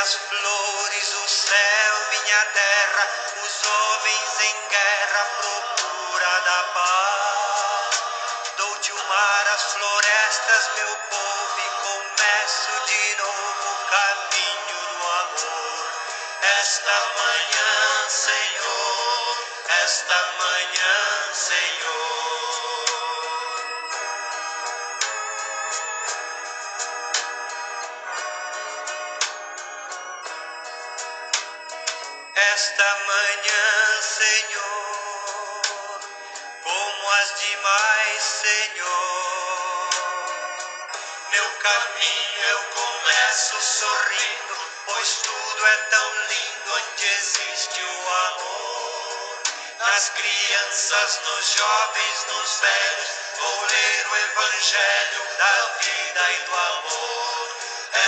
As flores, o céu, minha terra, os homens em Nas crianças, nos jovens, nos velhos, vou ler o Evangelho da vida e do amor.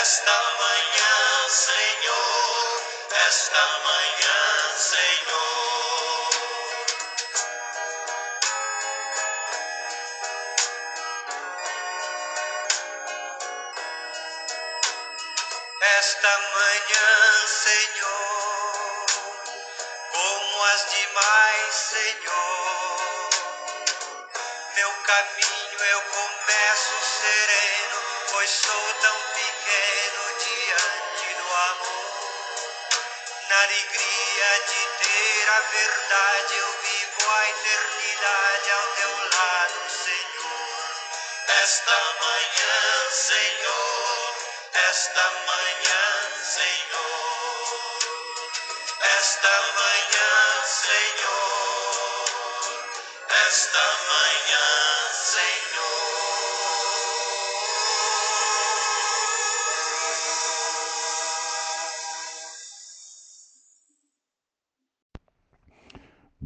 Esta manhã, Senhor, esta manhã, caminho eu começo sereno, pois sou tão pequeno diante do amor. Na alegria de ter a verdade, eu vivo a eternidade ao teu lado, Senhor. Esta manhã,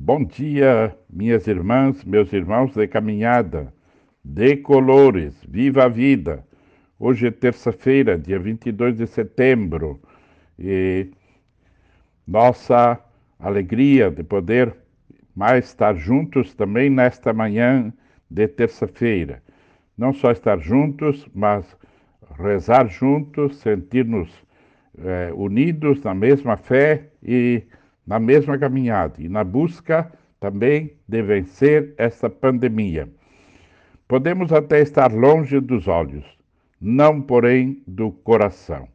Bom dia, minhas irmãs, meus irmãos de caminhada, de colores, viva a vida. Hoje é terça-feira, dia 22 de setembro, e nossa alegria de poder mais estar juntos também nesta manhã de terça-feira. Não só estar juntos, mas rezar juntos, sentir-nos eh, unidos na mesma fé e na mesma caminhada e na busca também de vencer esta pandemia. Podemos até estar longe dos olhos, não, porém, do coração.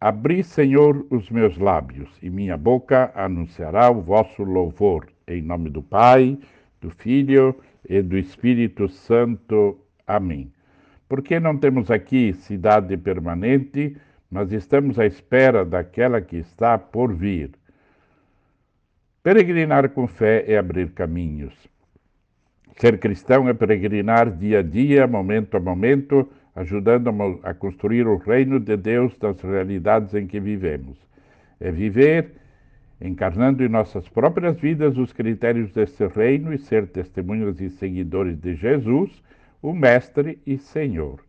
Abri, Senhor, os meus lábios, e minha boca anunciará o vosso louvor. Em nome do Pai, do Filho e do Espírito Santo. Amém. Porque não temos aqui cidade permanente, mas estamos à espera daquela que está por vir. Peregrinar com fé é abrir caminhos. Ser cristão é peregrinar dia a dia, momento a momento, ajudando a construir o reino de Deus das realidades em que vivemos. É viver encarnando em nossas próprias vidas os critérios desse reino e ser testemunhas e seguidores de Jesus, o Mestre e Senhor.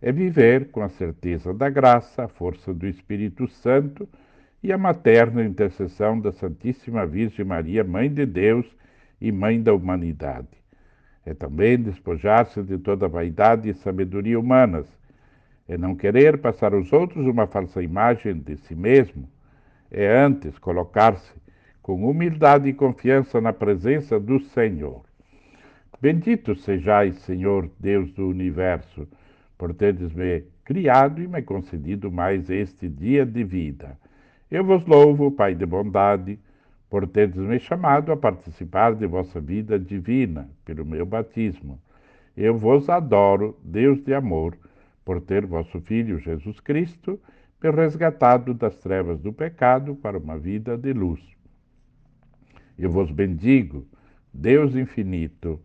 É viver com a certeza da graça, a força do Espírito Santo e a materna intercessão da Santíssima Virgem Maria, Mãe de Deus e Mãe da humanidade. É também despojar-se de toda vaidade e sabedoria humanas, é não querer passar aos outros uma falsa imagem de si mesmo, é antes colocar-se com humildade e confiança na presença do Senhor. Bendito sejais, Senhor Deus do universo, por teres me criado e me concedido mais este dia de vida. Eu vos louvo, Pai de bondade, por teres me chamado a participar de vossa vida divina pelo meu batismo. Eu vos adoro, Deus de amor, por ter vosso Filho Jesus Cristo me resgatado das trevas do pecado para uma vida de luz. Eu vos bendigo, Deus infinito,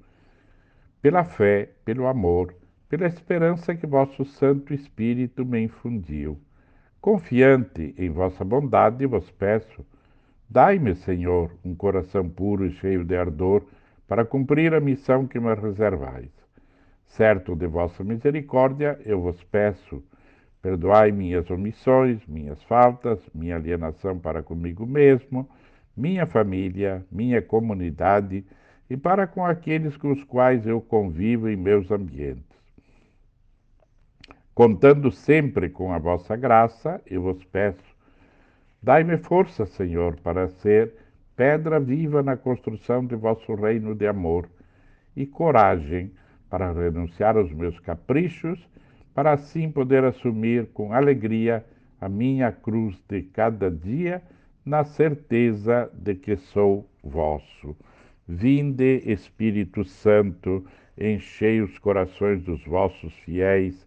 pela fé, pelo amor, pela esperança que vosso Santo Espírito me infundiu Confiante em vossa bondade, vos peço, dai-me, Senhor, um coração puro e cheio de ardor para cumprir a missão que me reservais. Certo de vossa misericórdia, eu vos peço, perdoai minhas omissões, minhas faltas, minha alienação para comigo mesmo, minha família, minha comunidade e para com aqueles com os quais eu convivo em meus ambientes. Contando sempre com a vossa graça, eu vos peço, Dai-me força, Senhor, para ser pedra viva na construção de vosso reino de amor e coragem para renunciar aos meus caprichos, para assim poder assumir com alegria a minha cruz de cada dia, na certeza de que sou vosso. Vinde, Espírito Santo, enchei os corações dos vossos fiéis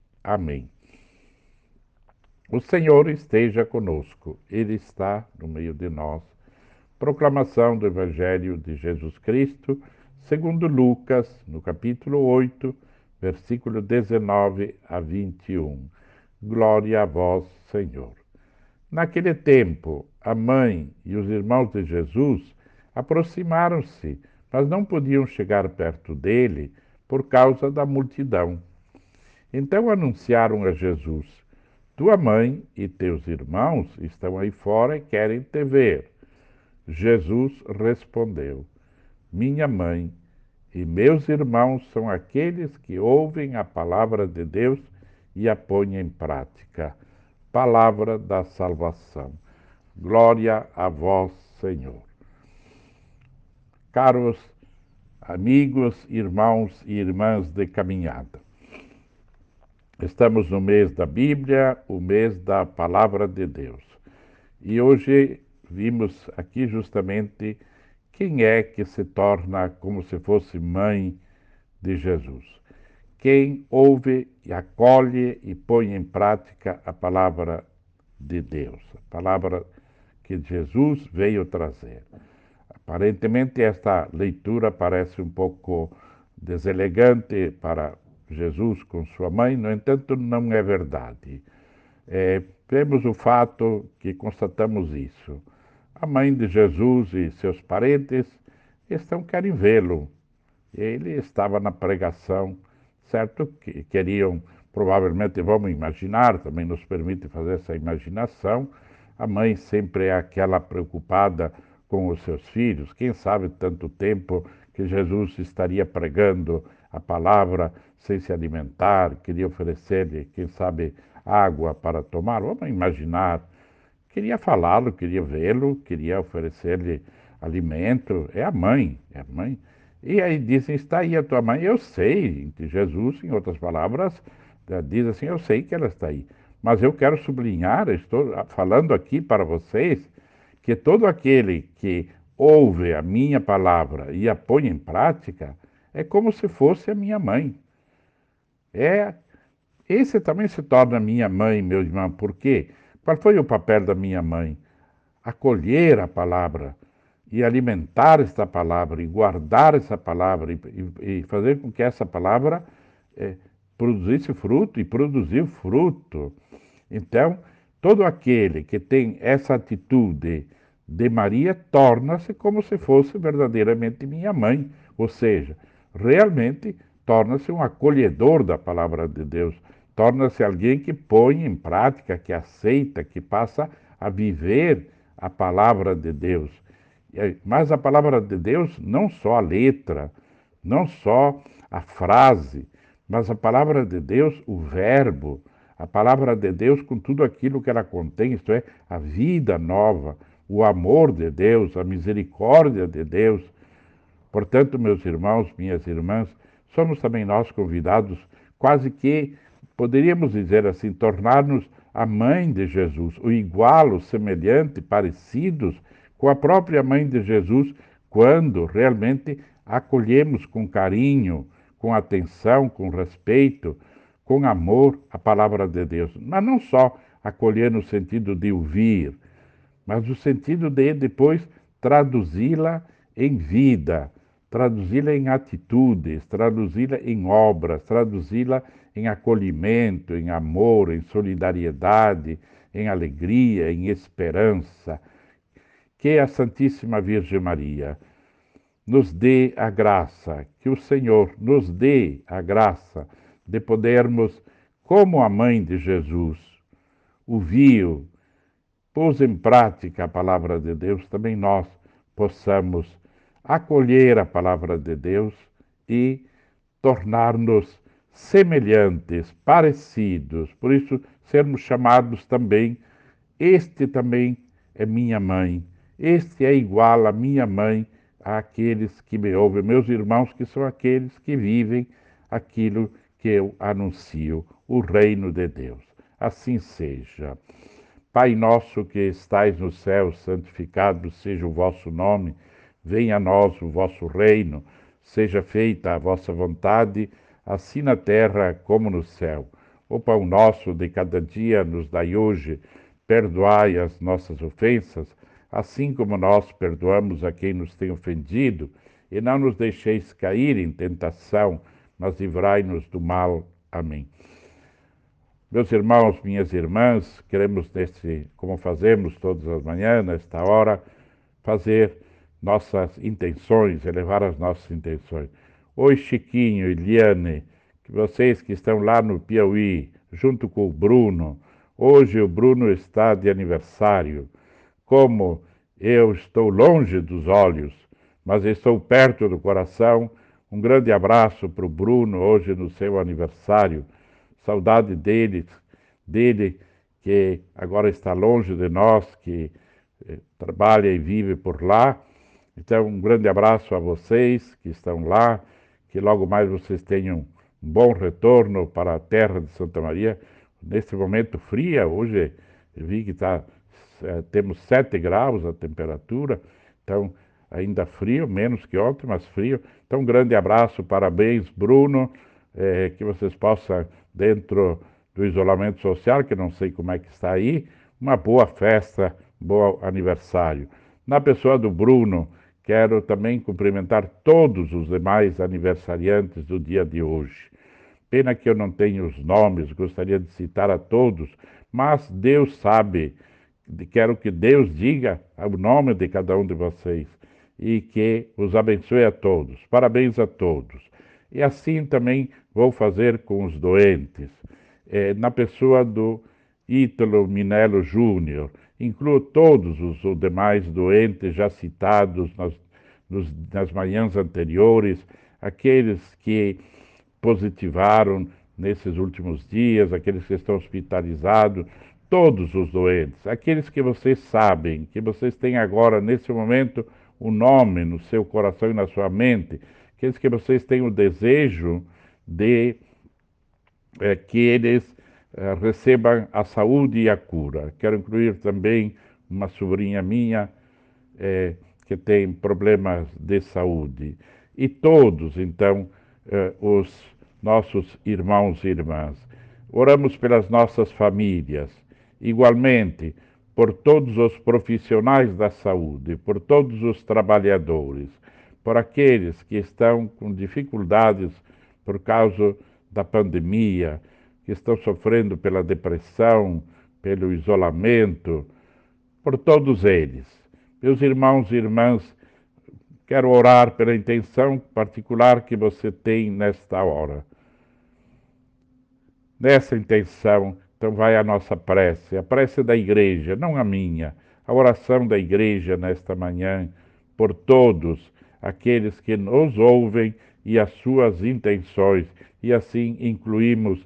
Amém. O Senhor esteja conosco, Ele está no meio de nós. Proclamação do Evangelho de Jesus Cristo, segundo Lucas, no capítulo 8, versículo 19 a 21. Glória a vós, Senhor. Naquele tempo, a mãe e os irmãos de Jesus aproximaram-se, mas não podiam chegar perto dele por causa da multidão. Então anunciaram a Jesus: tua mãe e teus irmãos estão aí fora e querem te ver. Jesus respondeu: Minha mãe e meus irmãos são aqueles que ouvem a palavra de Deus e a põem em prática. Palavra da salvação. Glória a vós, Senhor. Caros amigos, irmãos e irmãs de caminhada. Estamos no mês da Bíblia, o mês da Palavra de Deus. E hoje vimos aqui justamente quem é que se torna como se fosse mãe de Jesus. Quem ouve e acolhe e põe em prática a palavra de Deus, a palavra que Jesus veio trazer. Aparentemente, esta leitura parece um pouco deselegante para Jesus com sua mãe, no entanto, não é verdade. É, vemos o fato que constatamos isso. A mãe de Jesus e seus parentes estão querem vê-lo. Ele estava na pregação, certo? Que queriam, provavelmente, vamos imaginar, também nos permite fazer essa imaginação. A mãe sempre é aquela preocupada com os seus filhos. Quem sabe tanto tempo que Jesus estaria pregando a palavra sem se alimentar, queria oferecer-lhe, quem sabe, água para tomar. Vamos imaginar. Queria falá-lo, queria vê-lo, queria oferecer-lhe alimento. É a mãe, é a mãe. E aí dizem, está aí a tua mãe. Eu sei, Jesus, em outras palavras, eh, diz assim, eu sei que ela está aí. Mas eu quero sublinhar, estou falando aqui para vocês, que todo aquele que ouve a minha palavra e a põe em prática, é como se fosse a minha mãe. É, esse também se torna minha mãe, meu irmão. Por quê? Qual foi o papel da minha mãe? Acolher a palavra e alimentar esta palavra e guardar essa palavra e, e, fazer com que essa palavra é, produzisse fruto e produziu fruto. Então, todo aquele que tem essa atitude de Maria torna-se como se fosse verdadeiramente minha mãe, ou seja, realmente torna-se um acolhedor da palavra de Deus, torna-se alguém que põe em prática, que aceita, que passa a viver a palavra de Deus. Mas a palavra de Deus, não só a letra, não só a frase, mas a palavra de Deus, o verbo, a palavra de Deus com tudo aquilo que ela contém, isto é, a vida nova, o amor de Deus, a misericórdia de Deus, Portanto, meus irmãos, minhas irmãs, somos também nós convidados, quase que, poderíamos dizer assim, tornar-nos a mãe de Jesus, o igual, o semelhante, parecidos com a própria mãe de Jesus, quando realmente acolhemos com carinho, com atenção, com respeito, com amor a palavra de Deus. Mas não só acolher no sentido de ouvir, mas no sentido de depois traduzi-la em vida, traduzi-la em atitudes, traduzi-la em obras, traduzi-la em acolhimento, em amor, em solidariedade, em alegria, em esperança. Que a Santíssima Virgem Maria nos dê a graça, que o Senhor nos dê a graça de podermos, como a mãe de Jesus, ouviu, pôs em prática a palavra de Deus, também nós possamos acolher a palavra de Deus e tornar-nos semelhantes, parecidos. Por isso, sermos chamados também, este também é minha mãe, este é igual a minha mãe, àqueles que me ouvem, meus irmãos, que são aqueles que vivem aquilo que eu anuncio, o reino de Deus. Assim seja. Pai nosso que estais no céu, santificado seja o vosso nome, venha a nós o vosso reino, seja feita a vossa vontade, assim na terra como no céu. O pão nosso de cada dia nos dai hoje, perdoai as nossas ofensas, assim como nós perdoamos a quem nos tem ofendido, e não nos deixeis cair em tentação, mas livrai-nos do mal. Amém. Meus irmãos, minhas irmãs, queremos, nesse, como fazemos todas as manhãs, nesta hora, fazer nossas intenções, elevar as nossas intenções. Oi, Chiquinho, Eliane, que vocês que estão lá no Piauí, junto com o Bruno, hoje o Bruno está de aniversário como eu estou longe dos olhos, mas estou perto do coração. Um grande abraço para o Bruno, hoje no seu aniversário. Saudade dele, dele que agora está longe de nós, que eh, trabalha e vive por lá. Então, um grande abraço a vocês que estão lá, que logo mais vocês tenham um bom retorno para a terra de Santa Maria. Nesse momento fria, hoje vi que está é, temos 7 graus a temperatura, então ainda frio, menos que ontem, mas frio. Então, um grande abraço, parabéns, Bruno, é, que vocês possam, dentro do isolamento social, que não sei como é que está aí, uma boa festa, bom aniversário. Na pessoa do Bruno, quero também cumprimentar todos os demais aniversariantes do dia de hoje. Pena que eu não tenho os nomes, gostaria de citar a todos, mas Deus sabe quero que Deus diga o nome de cada um de vocês e que os abençoe a todos. Parabéns a todos. E assim também vou fazer com os doentes. É, na pessoa do Ítalo Minello Júnior, incluo todos os, demais doentes já citados nas, nos, nas manhãs anteriores, aqueles que positivaram nesses últimos dias, aqueles que estão hospitalizados, todos os doentes, aqueles que vocês sabem, que vocês têm agora, nesse momento, o nome no seu coração e na sua mente, aqueles que vocês têm o desejo de é, que eles recebam a saúde e a cura. Quero incluir também uma sobrinha minha é, que tem problemas de saúde. E todos, então, os nossos irmãos e irmãs. Oramos pelas nossas famílias, igualmente por todos os profissionais da saúde, por todos os trabalhadores, por aqueles que estão com dificuldades por causa da pandemia, que estão sofrendo pela depressão, pelo isolamento, por todos eles. Meus irmãos e irmãs, quero orar pela intenção particular que você tem nesta hora. Nessa intenção, então vai a nossa prece, a prece da igreja, não a minha, a oração da igreja nesta manhã, por todos aqueles que nos ouvem e as suas intenções, e assim incluímos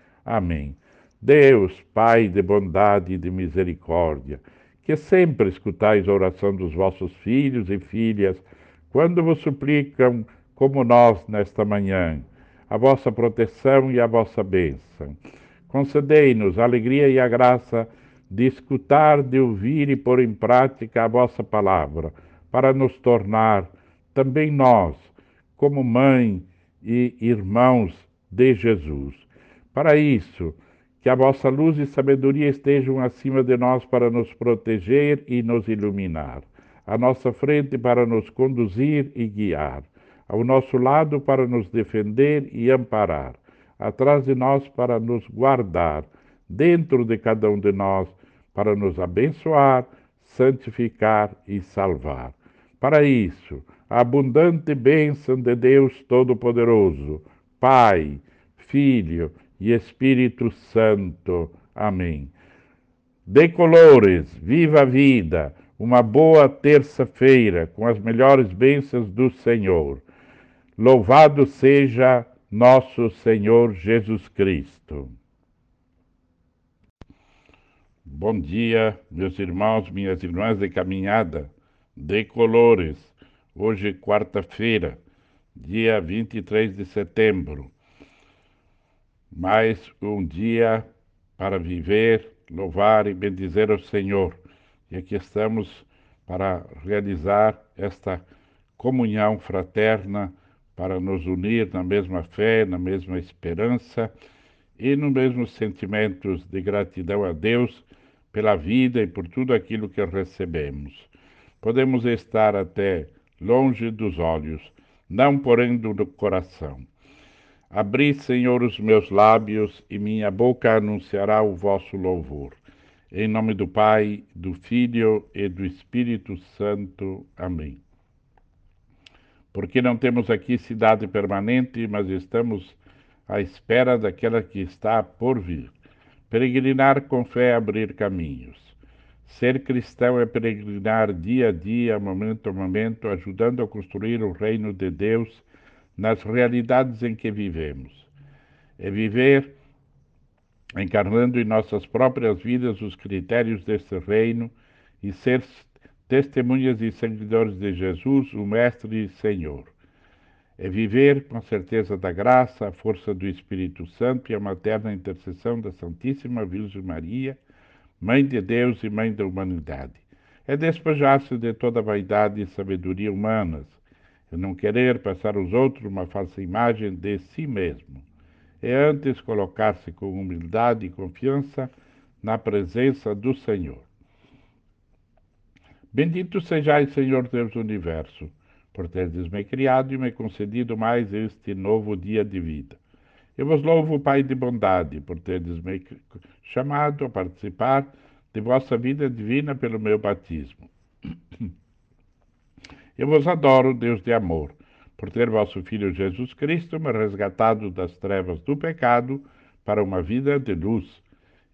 Amém. Deus, Pai de bondade e de misericórdia, que sempre escutais a oração dos vossos filhos e filhas, quando vos suplicam, como nós nesta manhã, a vossa proteção e a vossa bênção concedei-nos a alegria e a graça de escutar, de ouvir e pôr em prática a vossa palavra, para nos tornar também nós, como mãe e irmãos de Jesus. Para isso, que a vossa luz e sabedoria estejam acima de nós para nos proteger e nos iluminar, à nossa frente para nos conduzir e guiar, ao nosso lado para nos defender e amparar, atrás de nós para nos guardar, dentro de cada um de nós para nos abençoar, santificar e salvar. Para isso, a abundante bênção de Deus Todo-Poderoso, Pai, Filho e Espírito Santo. Amém. De colores, viva a vida, uma boa terça-feira com as melhores bênçãos do Senhor. Louvado seja nosso Senhor Jesus Cristo. Bom dia, meus irmãos, minhas irmãs de caminhada, de colores. Hoje, quarta-feira, dia 23 de setembro. Mais um dia para viver, louvar e bendizer o Senhor. E aqui estamos para realizar esta comunhão fraterna, para nos unir na mesma fé, na mesma esperança e nos mesmos sentimentos de gratidão a Deus pela vida e por tudo aquilo que recebemos. Podemos estar até longe dos olhos, não porém do coração. Abri, Senhor, os meus lábios e minha boca anunciará o vosso louvor. Em nome do Pai, do Filho e do Espírito Santo. Amém. Porque não temos aqui cidade permanente, mas estamos à espera daquela que está por vir. Peregrinar com fé é abrir caminhos. Ser cristão é peregrinar dia a dia, momento a momento, ajudando a construir o reino de Deus nas realidades em que vivemos. É viver encarnando em nossas próprias vidas os critérios desse reino e ser testemunhas e seguidores de Jesus, o Mestre e Senhor é viver com a certeza da graça, a força do Espírito Santo e a materna intercessão da Santíssima Virgem Maria, Mãe de Deus e Mãe da humanidade. É despejar-se de toda vaidade e sabedoria humanas, não querer passar aos outros uma falsa imagem de si mesmo. É antes colocar-se com humildade e confiança na presença do Senhor. Bendito sejais, Senhor Deus do universo por teres me criado e me concedido mais este novo dia de vida. Eu vos louvo, Pai de bondade, por teres me chamado a participar de vossa vida divina pelo meu batismo. Eu vos adoro, Deus de amor, por ter vosso Filho Jesus Cristo me resgatado das trevas do pecado para uma vida de luz.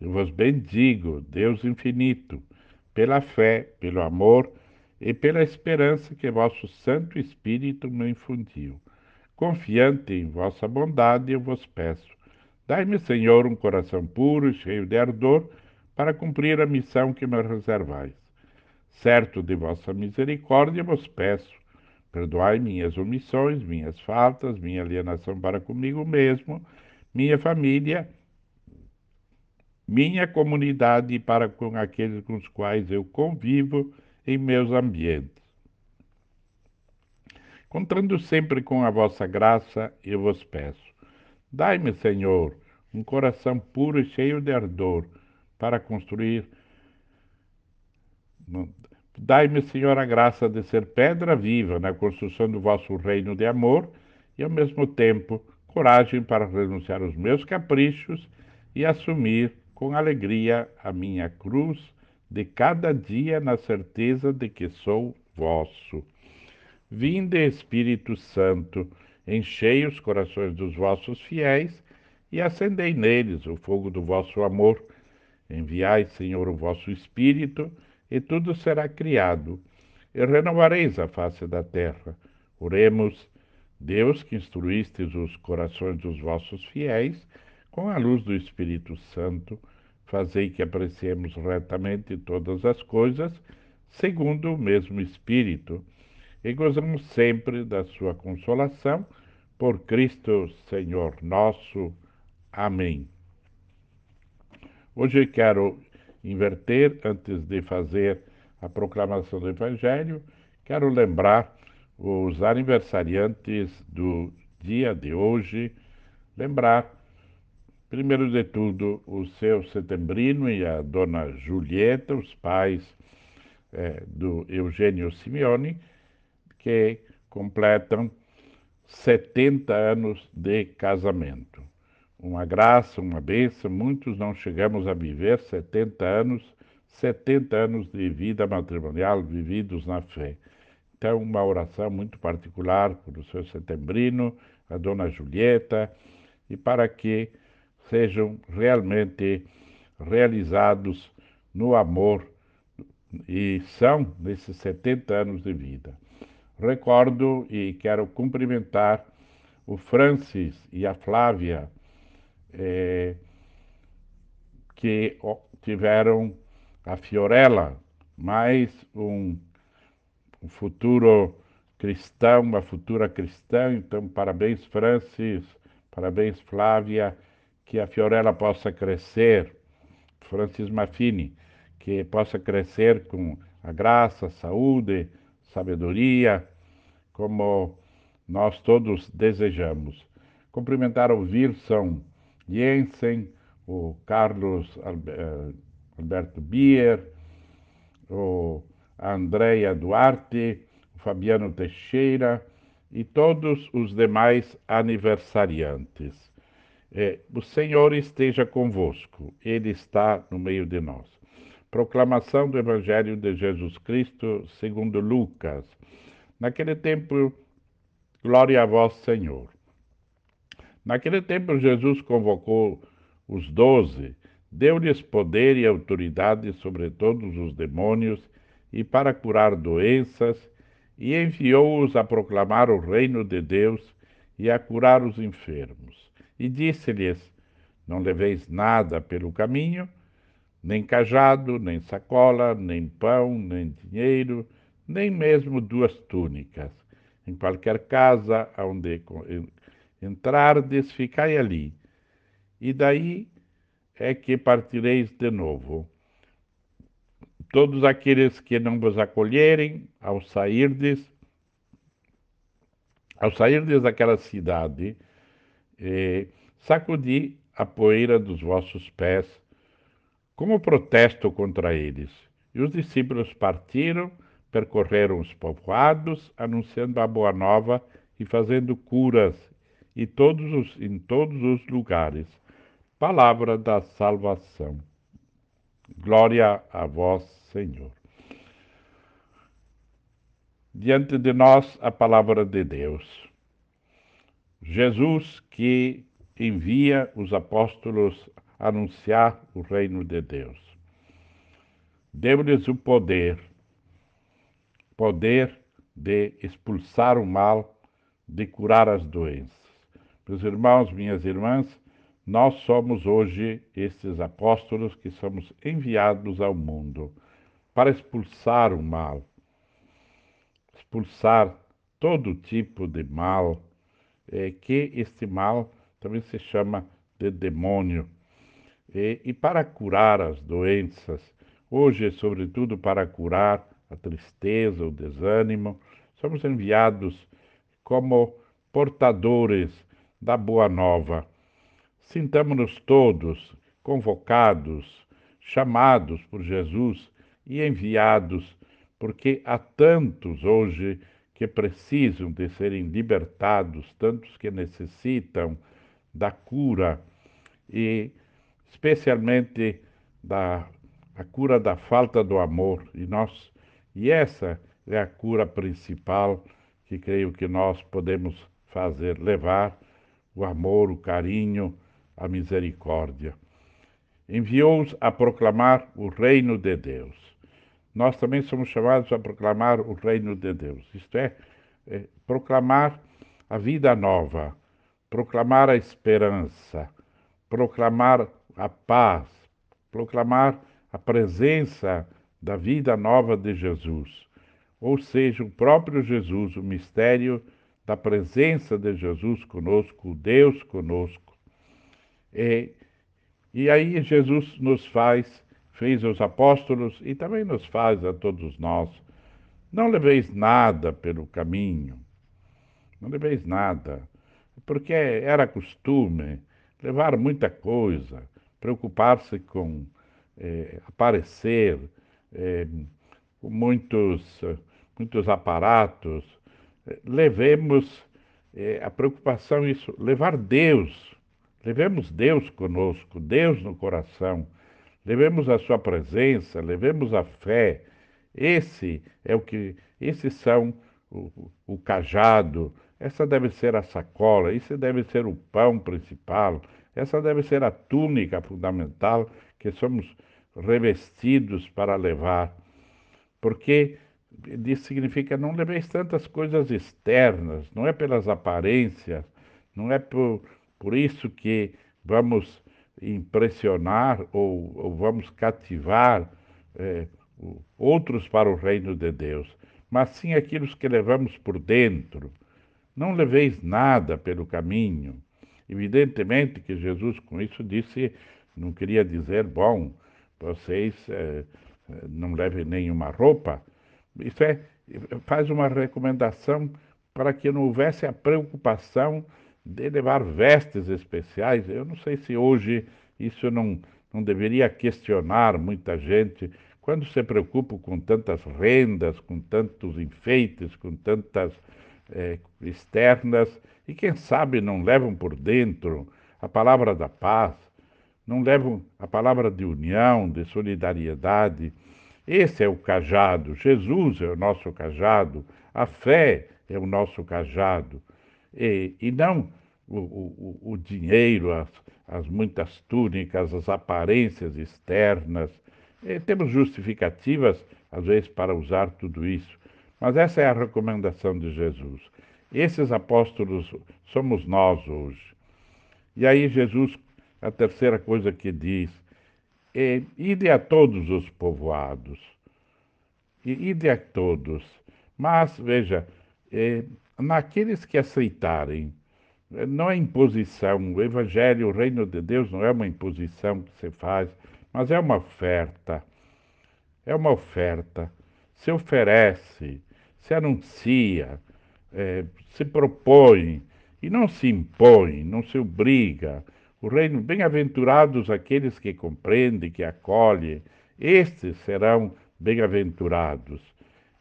Eu vos bendigo, Deus infinito, pela fé, pelo amor, e pela esperança que vosso Santo Espírito me infundiu. Confiante em vossa bondade, eu vos peço. Dai-me, Senhor, um coração puro e cheio de ardor para cumprir a missão que me reservais. Certo de vossa misericórdia, vos peço. Perdoai minhas omissões, minhas faltas, minha alienação para comigo mesmo, minha família, minha comunidade e para com aqueles com os quais eu convivo em meus ambientes. Contando sempre com a vossa graça, eu vos peço: dai-me, Senhor, um coração puro e cheio de ardor para construir. Dai-me, Senhor, a graça de ser pedra viva na construção do vosso reino de amor e, ao mesmo tempo, coragem para renunciar aos meus caprichos e assumir com alegria a minha cruz de cada dia na certeza de que sou vosso. Vinde, Espírito Santo, enchei os corações dos vossos fiéis e acendei neles o fogo do vosso amor. Enviai, Senhor, o vosso Espírito, e tudo será criado, e renovareis a face da terra. Oremos, Deus que instruístes os corações dos vossos fiéis, com a luz do Espírito Santo, fazei que apreciemos retamente todas as coisas, segundo o mesmo Espírito, e gozamos sempre da sua consolação, por Cristo Senhor nosso. Amém. Hoje quero inverter antes de fazer a proclamação do Evangelho, quero lembrar os aniversariantes do dia de hoje, lembrar, primeiro de tudo, o seu setembrino e a dona Julieta, os pais é, do Eugênio Simeone, que completam 70 anos de casamento. Uma graça, uma bênção, muitos não chegamos a viver 70 anos, 70 anos de vida matrimonial vividos na fé. Então, uma oração muito particular para o seu setembrino, a dona Julieta, e para que sejam realmente realizados no amor e são nesses 70 anos de vida. Recordo e quero cumprimentar o Francis e a Flávia, eh, que tiveram a Fiorella, mais um, um futuro cristão, uma futura cristã. Então, parabéns, Francis, parabéns, Flávia, que a Fiorella possa crescer, Francis Maffini, que possa crescer com a graça, saúde, sabedoria, como nós todos desejamos. Cumprimentar o Wilson Jensen, o Carlos eh, Alberto Bier, o Andréia Duarte, o Fabiano Teixeira e todos os demais aniversariantes. É, o Senhor esteja convosco, Ele está no meio de nós. Proclamação do Evangelho de Jesus Cristo segundo Lucas. Naquele tempo, glória a vós, Senhor. Naquele tempo, Jesus convocou os doze, deu-lhes poder e autoridade sobre todos os demônios e para curar doenças, e enviou-os a proclamar o reino de Deus e a curar os enfermos. E disse-lhes: Não leveis nada pelo caminho, nem cajado, nem sacola, nem pão, nem dinheiro, nem mesmo duas túnicas. Em qualquer casa onde entrardes, ficai ali. E daí é que partireis de novo. Todos aqueles que não vos acolherem, ao sairdes, ao sairdes daquela cidade, eh, sacudi a poeira dos vossos pés, como protesto contra eles. E os discípulos partiram percorreram os povoados, anunciando a boa nova e fazendo curas e todos os, em todos os lugares. Palavra da salvação. Glória a vós, Senhor. Diante de nós a palavra de Deus. Jesus que envia os apóstolos anunciar o reino de Deus. Deu-lhes o poder poder de expulsar o mal, de curar as doenças. Meus irmãos, minhas irmãs, nós somos hoje esses apóstolos que somos enviados ao mundo para expulsar o mal, expulsar todo tipo de mal, é, que este mal também se chama de demônio. E, e para curar as doenças, hoje, sobretudo, para curar a tristeza, o desânimo, somos enviados como portadores da boa nova. Sintamos-nos todos convocados, chamados por Jesus e enviados, porque há tantos hoje que precisam de serem libertados, tantos que necessitam da cura e especialmente da a cura da falta do amor. E nós e essa é a cura principal que creio que nós podemos fazer, levar o amor, o carinho, a misericórdia. Enviou-os a proclamar o reino de Deus. Nós também somos chamados a proclamar o reino de Deus, isto é, é proclamar a vida nova, proclamar a esperança, proclamar a paz, proclamar a presença da vida nova de Jesus, ou seja, o próprio Jesus, o mistério da presença de Jesus conosco, Deus conosco. E, e aí Jesus nos faz fez aos apóstolos e também nos faz a todos nós. Não leveis nada pelo caminho, não leveis nada, porque era costume levar muita coisa, preocupar-se com é, aparecer, é, com muitos, muitos aparatos. Levemos é, a preocupação, isso, levar Deus, levemos Deus conosco, Deus no coração levemos a sua presença, levemos a fé. Esse é o que, esses são o, o cajado, essa deve ser a sacola, esse deve ser o pão principal, essa deve ser a túnica fundamental que somos revestidos para levar. Porque isso significa não leveis tantas coisas externas, não é pelas aparências, não é por, por isso que vamos impressionar ou, ou vamos cativar é, outros para o reino de Deus, mas sim aqueles que levamos por dentro. Não leveis nada pelo caminho. Evidentemente que Jesus com isso disse, não queria dizer, bom, vocês é, não levem nenhuma roupa. Isso é, faz uma recomendação para que não houvesse a preocupação de levar vestes especiais. Eu não sei se hoje isso não, não deveria questionar muita gente. Quando se preocupa com tantas rendas, com tantos enfeites, com tantas é, externas, e quem sabe não levam por dentro a palavra da paz, não levam a palavra de união, de solidariedade. Esse é o cajado, Jesus é o nosso cajado, a fé é o nosso cajado. E, e não o, o, o dinheiro, as, as, muitas túnicas, as aparências externas. E temos justificativas, às vezes, para usar tudo isso. Mas essa é a recomendação de Jesus. Esses apóstolos somos nós hoje. E aí, Jesus, a terceira coisa que diz, é, ide a todos os povoados. Ide a todos. Mas, veja, é, naqueles que aceitarem não é imposição. O Evangelho, o reino de Deus não é uma imposição que se faz, mas é uma oferta. É uma oferta. Se oferece, se anuncia, é, se propõe e não se impõe, não se obriga. O reino, bem-aventurados aqueles que compreendem, que acolhem, estes serão bem-aventurados.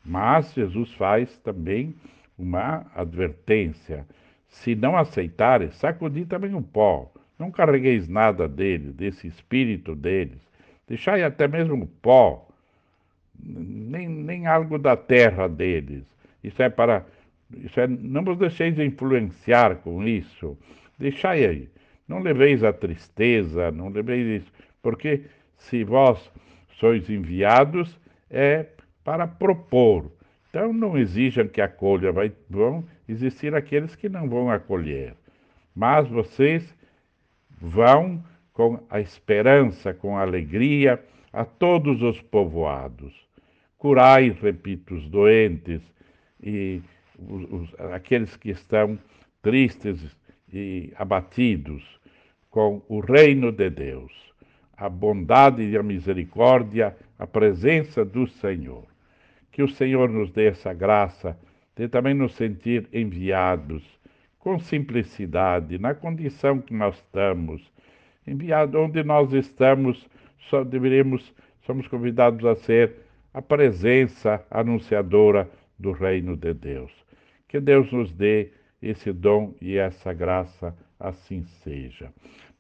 Mas Jesus faz também uma advertência se não aceitarem, sacudi também o pó. Não carregueis nada dele, desse espírito deles. Deixai até mesmo o pó, nem, nem algo da terra deles. Isso é para. Isso é, não vos deixeis influenciar com isso. Deixai aí. Não leveis a tristeza, não leveis isso. Porque se vós sois enviados, é para propor. Então não exijam que acolha, vai, vão existir aqueles que não vão acolher. Mas vocês vão com a esperança, com a alegria a todos os povoados. Curai, repito, os doentes e os, os, aqueles que estão tristes e abatidos com o reino de Deus, a bondade e a misericórdia, a presença do Senhor. Que o Senhor nos dê essa graça de também nos sentir enviados com simplicidade, na condição que nós estamos. Enviado onde nós estamos, só deveremos, somos convidados a ser a presença anunciadora do reino de Deus. Que Deus nos dê esse dom e essa graça, assim seja.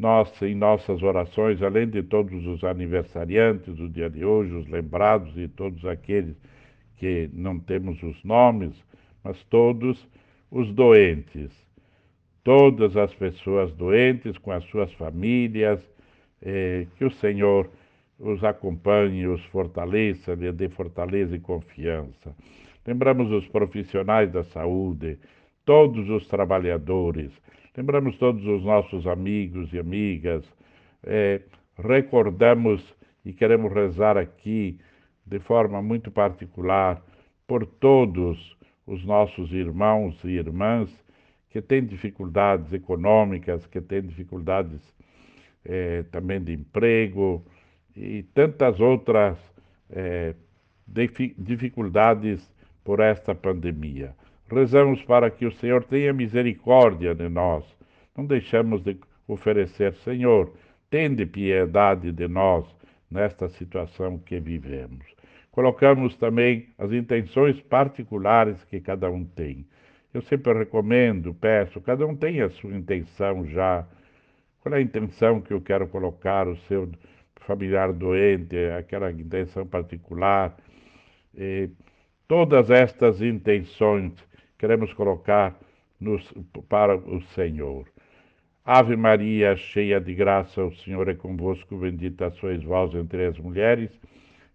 nós, em nossas orações, além de todos os aniversariantes do dia de hoje, os lembrados e todos aqueles que não temos os nomes, mas todos os doentes todas as pessoas doentes, com as suas famílias, eh, que o Senhor os acompanhe, os fortaleça, lhe dê fortaleza e confiança. Lembramos os profissionais da saúde, todos os trabalhadores, lembramos todos os nossos amigos e amigas, é, recordamos e queremos rezar aqui de forma muito particular por todos os nossos irmãos e irmãs que têm dificuldades econômicas, que têm dificuldades é, também de emprego e tantas outras é, dificuldades por esta pandemia. Rezamos para que o Senhor tenha misericórdia de nós. Não deixamos de oferecer, Senhor, tende piedade de nós nesta situação que vivemos. Colocamos também as intenções particulares que cada um tem. Eu sempre recomendo, peço, cada um tem a sua intenção já. Qual é a intenção que eu quero colocar, o seu familiar doente, aquela intenção particular? E todas estas intenções queremos colocar nos, para o Senhor. Ave Maria, cheia de graça, o Senhor é convosco, bendita sois vós entre as mulheres,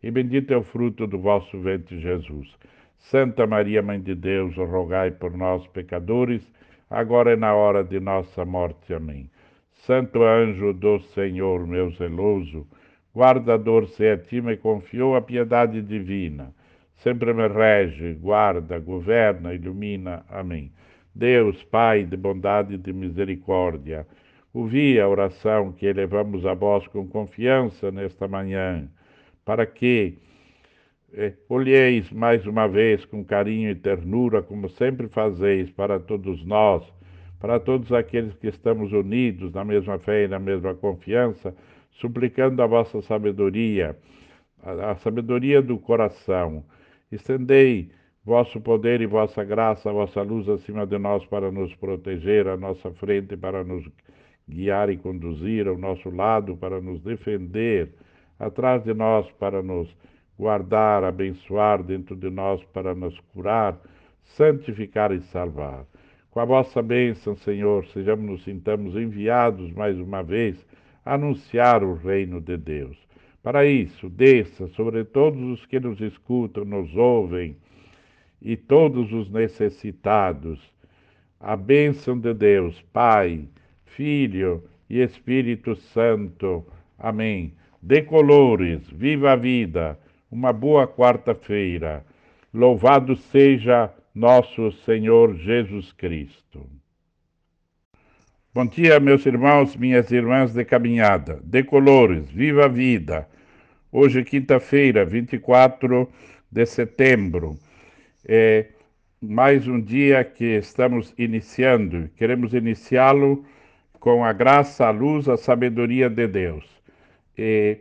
e bendito é o fruto do vosso ventre, Jesus. Santa Maria, Mãe de Deus, rogai por nós, pecadores, agora e na hora de nossa morte. Amém. Santo anjo do Senhor, meu zeloso, guardador se a ti me confiou a piedade divina, sempre me rege, guarda, governa, ilumina. Amém. Deus, Pai de bondade e de misericórdia, ouvi a oração que elevamos a vós com confiança nesta manhã, para que eh, olheis mais uma vez com carinho e ternura, como sempre fazeis para todos nós, para todos aqueles que estamos unidos na mesma fé e na mesma confiança, suplicando a vossa sabedoria, a, a sabedoria do coração. Estendei vosso poder e vossa graça, vossa luz acima de nós para nos proteger, à nossa frente para nos guiar e conduzir, ao nosso lado para nos defender, atrás de nós para nos guardar, abençoar, dentro de nós para nos curar, santificar e salvar. Com a vossa bênção, Senhor, sejamos nos sintamos enviados mais uma vez a anunciar o reino de Deus. Para isso, desça sobre todos os que nos escutam, nos ouvem, e todos os necessitados. A bênção de Deus, Pai, Filho e Espírito Santo. Amém. Decolores, viva a vida, uma boa quarta-feira. Louvado seja nosso Senhor Jesus Cristo. Bom dia, meus irmãos, minhas irmãs de caminhada. Decolores, viva a vida. Hoje, quinta-feira, 24 de setembro é mais um dia que estamos iniciando. Queremos iniciá-lo com a graça, a luz, a sabedoria de Deus. E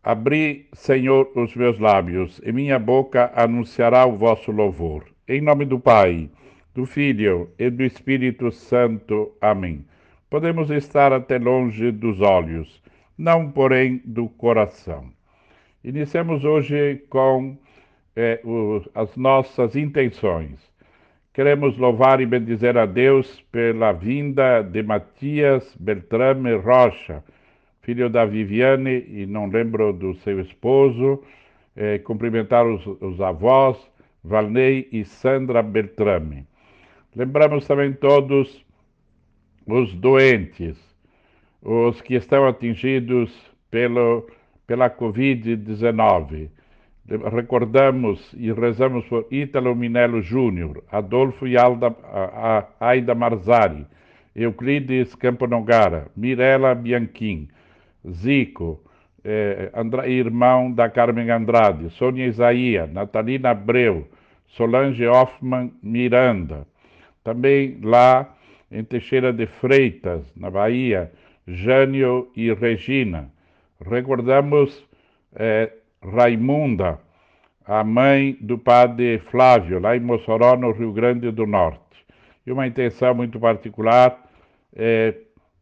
abri, Senhor, os meus lábios, e minha boca anunciará o vosso louvor. Em nome do Pai, do Filho e do Espírito Santo. Amém. Podemos estar até longe dos olhos, não porém do coração. Iniciamos hoje com é, o, as nossas intenções. Queremos louvar e bendizer a Deus pela vinda de Matias Beltrame Rocha, filho da Viviane, e não lembro do seu esposo. É, cumprimentar os, os avós, Valnei e Sandra Beltrame. Lembramos também todos os doentes, os que estão atingidos pelo, pela Covid-19 recordamos e rezamos por Ítalo Minello Júnior, Adolfo e Alda, a, a, Aida Marzari, Euclides Camponogara, Mirella Bianchim, Zico, eh, Andra, irmão da Carmen Andrade, Sônia Isaia, Natalina Abreu, Solange Hoffman Miranda. Também lá em Teixeira de Freitas, na Bahia, Jânio e Regina. Recordamos eh, Raimunda, a mãe do padre Flávio, lá em Mossoró, no Rio Grande do Norte. E uma intenção muito particular é,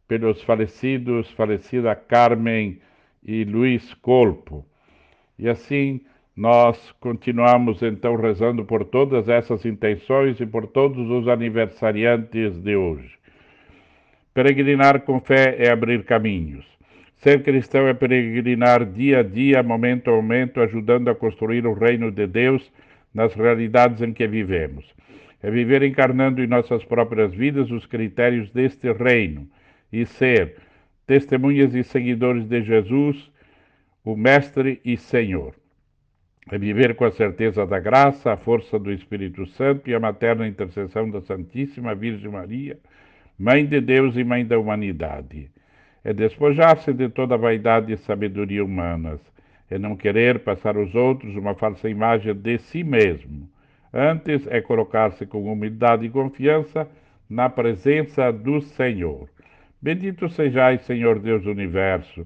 pelos falecidos, falecida Carmen e Luiz Colpo. E assim nós continuamos então rezando por todas essas intenções e por todos os aniversariantes de hoje. Peregrinar com fé é abrir caminhos. Ser cristão é peregrinar dia a dia, momento a momento, ajudando a construir o reino de Deus nas realidades em que vivemos. É viver encarnando em nossas próprias vidas os critérios deste reino e ser testemunhas e seguidores de Jesus, o Mestre e Senhor. É viver com a certeza da graça, a força do Espírito Santo e a materna intercessão da Santíssima Virgem Maria, Mãe de Deus e Mãe da humanidade. É despojar-se de toda vaidade e sabedoria humanas. É não querer passar aos outros uma falsa imagem de si mesmo. Antes é colocar-se com humildade e confiança na presença do Senhor. Bendito sejais, Senhor Deus do universo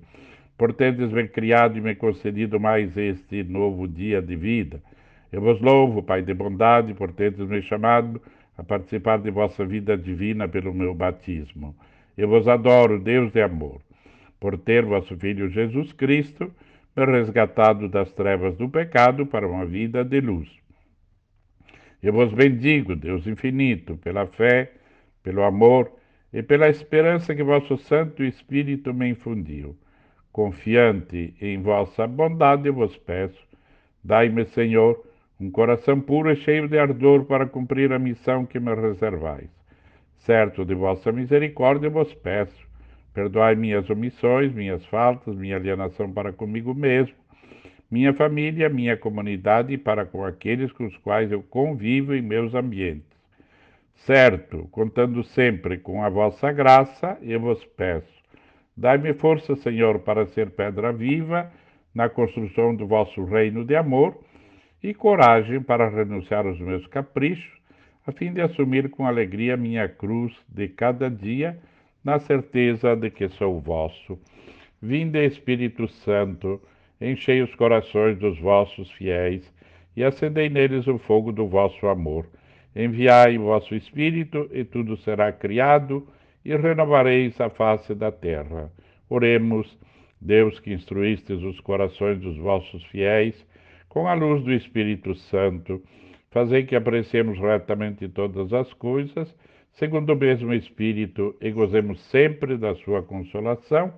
por teres me criado e me concedido mais este novo dia de vida. Eu vos louvo, Pai de bondade, por teres me chamado a participar de vossa vida divina pelo meu batismo. Eu vos adoro, Deus de amor, por ter vosso Filho Jesus Cristo me resgatado das trevas do pecado para uma vida de luz. Eu vos bendigo, Deus infinito, pela fé, pelo amor e pela esperança que vosso Santo Espírito me infundiu. Confiante em vossa bondade, vos peço, dai-me, Senhor, um coração puro e cheio de ardor para cumprir a missão que me reservais. Certo de vossa misericórdia, vos peço, perdoai minhas omissões, minhas faltas, minha alienação para comigo mesmo, minha família, minha comunidade e para com aqueles com os quais eu convivo em meus ambientes. Certo, contando sempre com a vossa graça, eu vos peço, Dai-me força, Senhor, para ser pedra viva na construção do vosso reino de amor e coragem para renunciar aos meus caprichos, a fim de assumir com alegria minha cruz de cada dia, na certeza de que sou vosso. Vinde, Espírito Santo, enchei os corações dos vossos fiéis e acendei neles o fogo do vosso amor. Enviai o vosso Espírito e tudo será criado e renovareis a face da terra. Oremos, Deus que instruístes os corações dos vossos fiéis, com a luz do Espírito Santo, fazei que apreciemos retamente todas as coisas, segundo o mesmo Espírito, e gozemos sempre da sua consolação.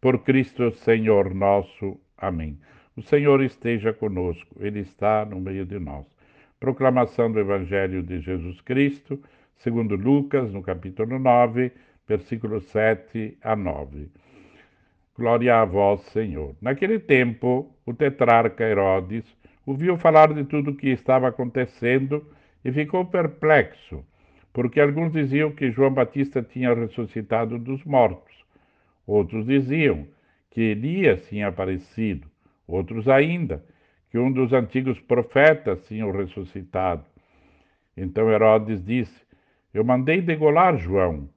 Por Cristo Senhor nosso. Amém. O Senhor esteja conosco, Ele está no meio de nós. Proclamação do Evangelho de Jesus Cristo segundo Lucas, no capítulo 9, versículos 7 a 9. Glória a vós, Senhor. Naquele tempo, o tetrarca Herodes ouviu falar de tudo o que estava acontecendo e ficou perplexo, porque alguns diziam que João Batista tinha ressuscitado dos mortos. Outros diziam que Elias tinha aparecido. Outros ainda, que um dos antigos profetas tinha ressuscitado. Então Herodes disse: eu mandei degolar João.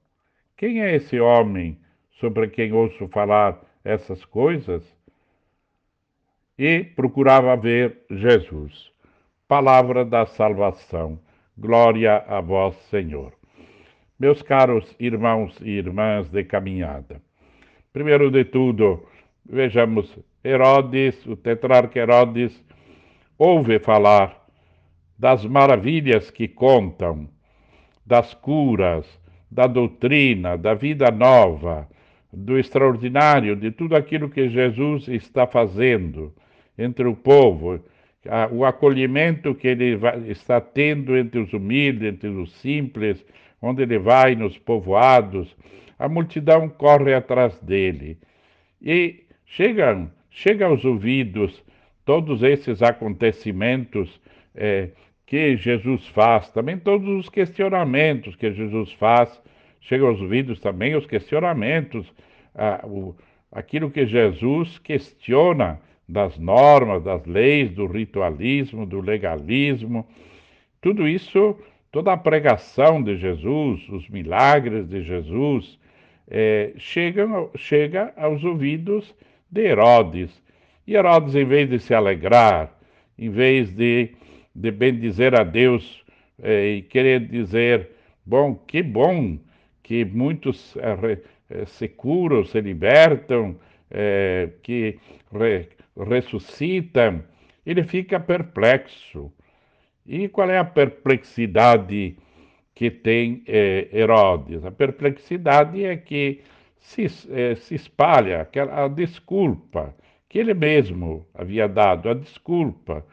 Quem é esse homem sobre quem ouço falar essas coisas? E procurava ver Jesus. Palavra da salvação. Glória a vós, Senhor. Meus caros irmãos e irmãs de caminhada, primeiro de tudo, vejamos, Herodes, o tetrarca Herodes, ouve falar das maravilhas que contam das curas, da doutrina, da vida nova, do extraordinário, de tudo aquilo que Jesus está fazendo entre o povo, o acolhimento que ele está tendo entre os humildes, entre os simples, onde ele vai nos povoados, a multidão corre atrás dele. E chegam, chega aos ouvidos todos esses acontecimentos eh, que Jesus faz, também todos os questionamentos que Jesus faz, chegam aos ouvidos também os questionamentos, o, aquilo que Jesus questiona das normas, das leis, do ritualismo, do legalismo, tudo isso, toda a pregação de Jesus, os milagres de Jesus, é, chegam, chega aos ouvidos de Herodes. E Herodes, em vez de se alegrar, em vez de de bendizer a Deus eh, e querer dizer, bom, que bom que muitos eh, eh, se curam, se libertam, eh, que re, ressuscitam, ele fica perplexo. E qual é a perplexidade que tem Herodes? A perplexidade é que se, se espalha a desculpa que ele mesmo havia dado, a desculpa.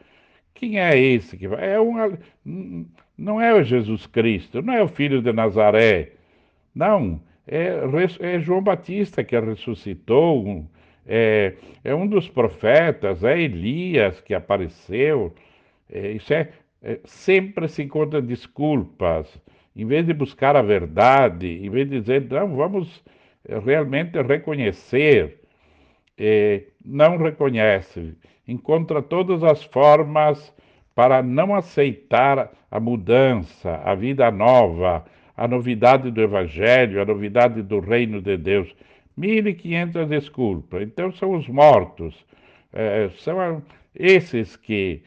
Quem é esse que vai? É um, não é o Jesus Cristo, não é o filho de Nazaré, não, é, é João Batista que ressuscitou, é, é, um dos profetas, é Elias que apareceu. É, isso é, é, sempre se encontra desculpas. Em vez de buscar a verdade, em vez de dizer, não, vamos realmente reconhecer, é, não reconhece, encontra todas as formas para não aceitar a mudança, a vida nova, a novidade do Evangelho, a novidade do reino de Deus. 1.500 desculpas. Então são os mortos, é, são esses que.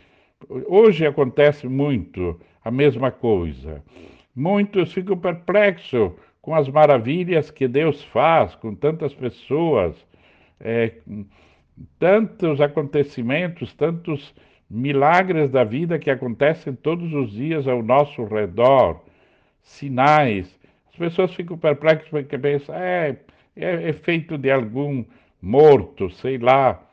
Hoje acontece muito a mesma coisa. Muitos ficam perplexos com as maravilhas que Deus faz com tantas pessoas, é, tantos acontecimentos, tantos milagres da vida que acontecem todos os dias ao nosso redor, sinais. As pessoas ficam perplexas porque pensam, é, é, é de algum morto, sei lá.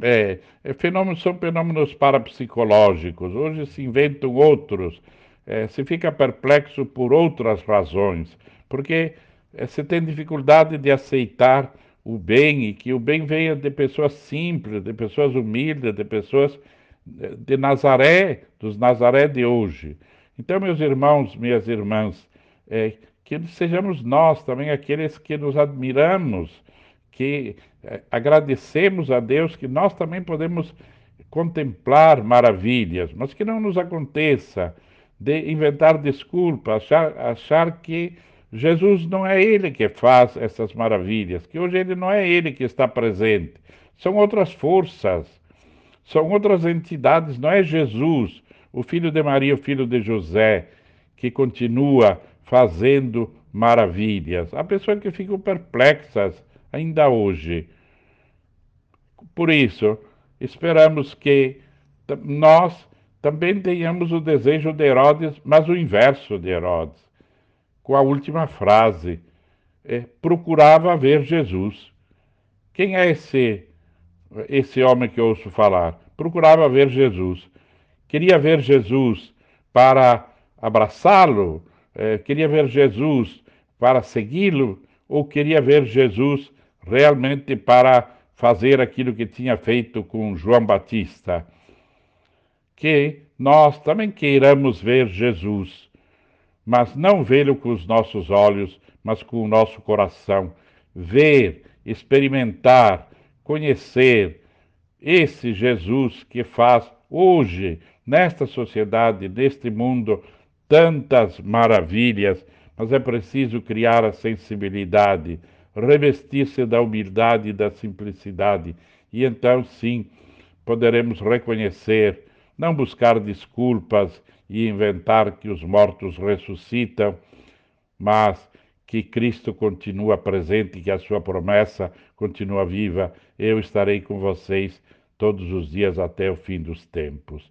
É, é, fenômenos são fenômenos parapsicológicos. Hoje se inventam outros. É, se fica perplexo por outras razões, porque é, se tem dificuldade de aceitar o bem e que o bem venha de pessoas simples, de pessoas humildes, de pessoas de Nazaré, dos Nazaré de hoje. Então, meus irmãos, minhas irmãs, é, que sejamos nós também aqueles que nos admiramos, que é, agradecemos a Deus que nós também podemos contemplar maravilhas, mas que não nos aconteça de inventar desculpas, achar, achar que Jesus não é Ele que faz essas maravilhas, que hoje Ele não é Ele que está presente, são outras forças, são outras entidades, não é Jesus, o filho de Maria, o filho de José, que continua fazendo maravilhas. Há pessoas que ficam perplexas ainda hoje. Por isso, esperamos que nós também tenhamos o desejo de Herodes, mas o inverso de Herodes com a última frase. É, procurava ver Jesus. Quem é esse, esse homem que ouço falar? Procurava ver Jesus. Queria ver Jesus para abraçá-lo, é, queria ver Jesus para segui-lo, ou queria ver Jesus realmente para fazer aquilo que tinha feito com João Batista. Que nós também queiramos ver Jesus mas não vê-lo com os nossos olhos, mas com o nosso coração. Ver, experimentar, conhecer esse Jesus que faz hoje, nesta sociedade, neste mundo, tantas maravilhas, mas é preciso criar a sensibilidade, revestir-se da humildade e da simplicidade, e então sim poderemos reconhecer, não buscar desculpas e inventar que os mortos ressuscitam, mas que Cristo continua presente, que a sua promessa continua viva. Eu estarei com vocês todos os dias até o fim dos tempos.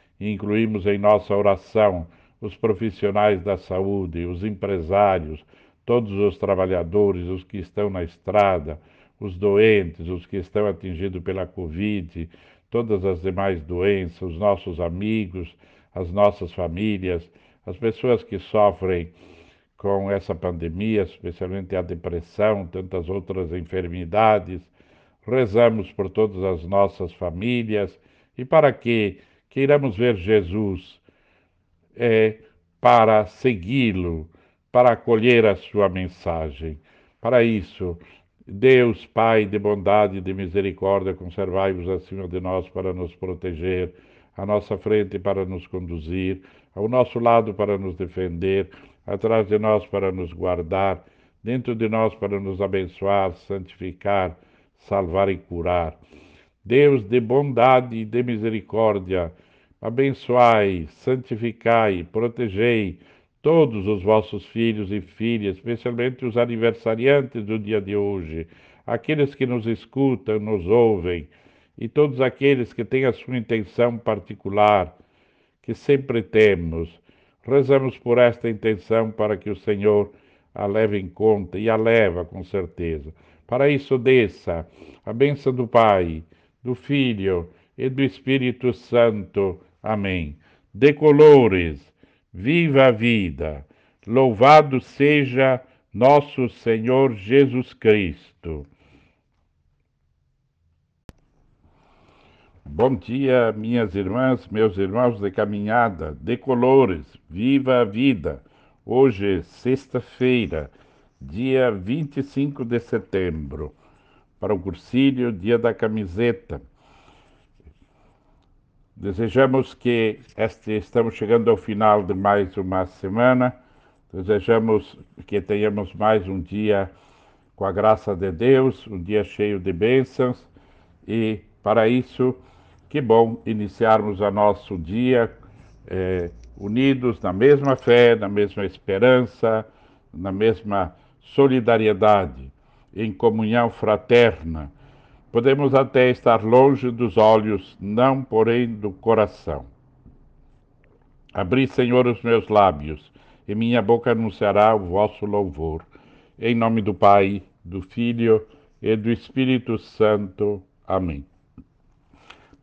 incluímos em nossa oração os profissionais da saúde, os empresários, todos os trabalhadores, os que estão na estrada, os doentes, os que estão atingidos pela Covid, todas as demais doenças, os nossos amigos, as nossas famílias, as pessoas que sofrem com essa pandemia, especialmente a depressão, tantas outras enfermidades. Rezamos por todas as nossas famílias e para que queiramos ver Jesus, é, para segui-lo, para acolher a sua mensagem. Para isso, Deus, Pai de bondade e de misericórdia, conservai-vos acima de nós para nos proteger, à nossa frente para nos conduzir, ao nosso lado para nos defender, atrás de nós para nos guardar, dentro de nós para nos abençoar, santificar, salvar e curar. Deus de bondade e de misericórdia, abençoai, santificai, protegei todos os vossos filhos e filhas, especialmente os aniversariantes do dia de hoje, aqueles que nos escutam, nos ouvem, e todos aqueles que têm a sua intenção particular, que sempre temos. Rezamos por esta intenção para que o Senhor a leve em conta e a leva com certeza. Para isso, desça a bênção do Pai, do Filho e do Espírito Santo. Amém. De colores, viva a vida. Louvado seja nosso Senhor Jesus Cristo. Bom dia, minhas irmãs, meus irmãos de caminhada, de colores, viva a vida. Hoje, é sexta-feira, dia 25 de setembro, para o cursílio, dia da camiseta. Desejamos que este, estamos chegando ao final de mais uma semana. Desejamos que tenhamos mais um dia com a graça de Deus, um dia cheio de bênçãos e para isso que bom iniciarmos o nosso dia é, unidos na mesma fé, na mesma esperança, na mesma solidariedade, em comunhão fraterna. Podemos até estar longe dos olhos, não porém do coração. Abri, Senhor, os meus lábios, e minha boca anunciará o vosso louvor. Em nome do Pai, do Filho e do Espírito Santo. Amém.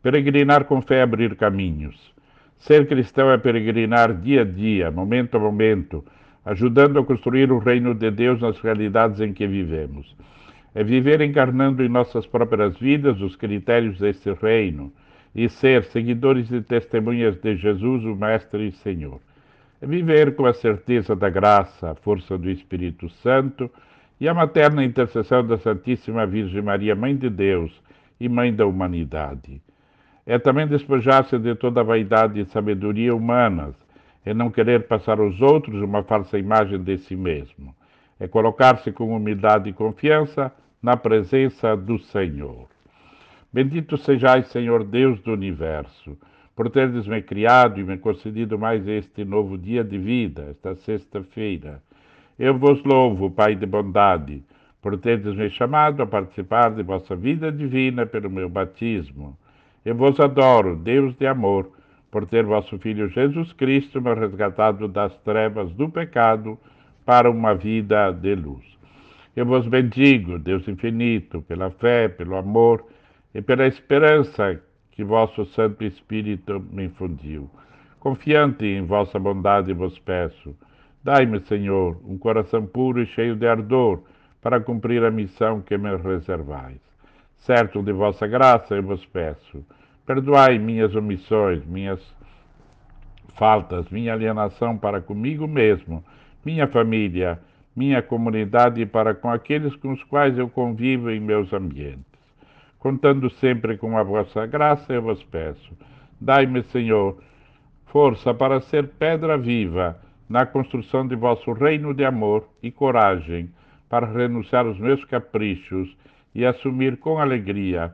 Peregrinar com fé é abrir caminhos. Ser cristão é peregrinar dia a dia, momento a momento, ajudando a construir o reino de Deus nas realidades em que vivemos. É viver encarnando em nossas próprias vidas os critérios desse reino e ser seguidores e testemunhas de Jesus, o Mestre e Senhor. É viver com a certeza da graça, a força do Espírito Santo e a materna intercessão da Santíssima Virgem Maria, Mãe de Deus e Mãe da humanidade. É também despojar-se de toda a vaidade e sabedoria humanas, é não querer passar aos outros uma falsa imagem de si mesmo. É colocar-se com humildade e confiança na presença do Senhor. Bendito sejais, Senhor Deus do universo, por teres me criado e me concedido mais este novo dia de vida, esta sexta-feira. Eu vos louvo, Pai de bondade, por teres me chamado a participar de vossa vida divina pelo meu batismo. Eu vos adoro, Deus de amor, por ter vosso Filho Jesus Cristo me resgatado das trevas do pecado para uma vida de luz. Eu vos bendigo, Deus infinito, pela fé, pelo amor e pela esperança que vosso Santo Espírito me infundiu. Confiante em vossa bondade vos peço, dai-me, Senhor, um coração puro e cheio de ardor para cumprir a missão que me reservais. Certo de vossa graça, eu vos peço. Perdoai minhas omissões, minhas faltas, minha alienação para comigo mesmo, minha família, minha comunidade e para com aqueles com os quais eu convivo em meus ambientes. Contando sempre com a vossa graça, eu vos peço. Dai-me, Senhor, força para ser pedra viva na construção de vosso reino de amor e coragem para renunciar aos meus caprichos e assumir com alegria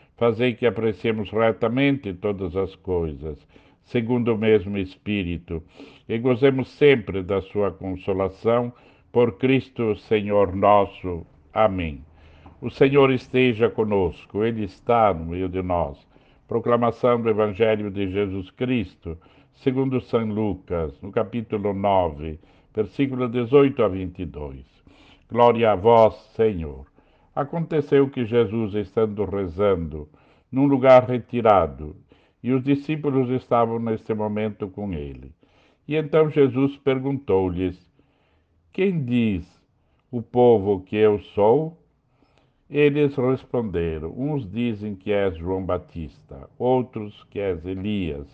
fazei que apreciemos retamente todas as coisas, segundo o mesmo Espírito, e gozemos sempre da sua consolação, Por Cristo, Senhor nosso. Amém. O Senhor esteja conosco, Ele está no meio de nós. Proclamação do Evangelho de Jesus Cristo, segundo São Lucas, no capítulo 9, versículo 18 a 22. Glória a vós, Senhor. Aconteceu que Jesus, estando rezando, num lugar retirado, e os discípulos estavam neste momento com ele. E então Jesus perguntou-lhes: quem diz o povo que eu sou? Eles responderam: Uns dizem que és João Batista, outros que és Elias,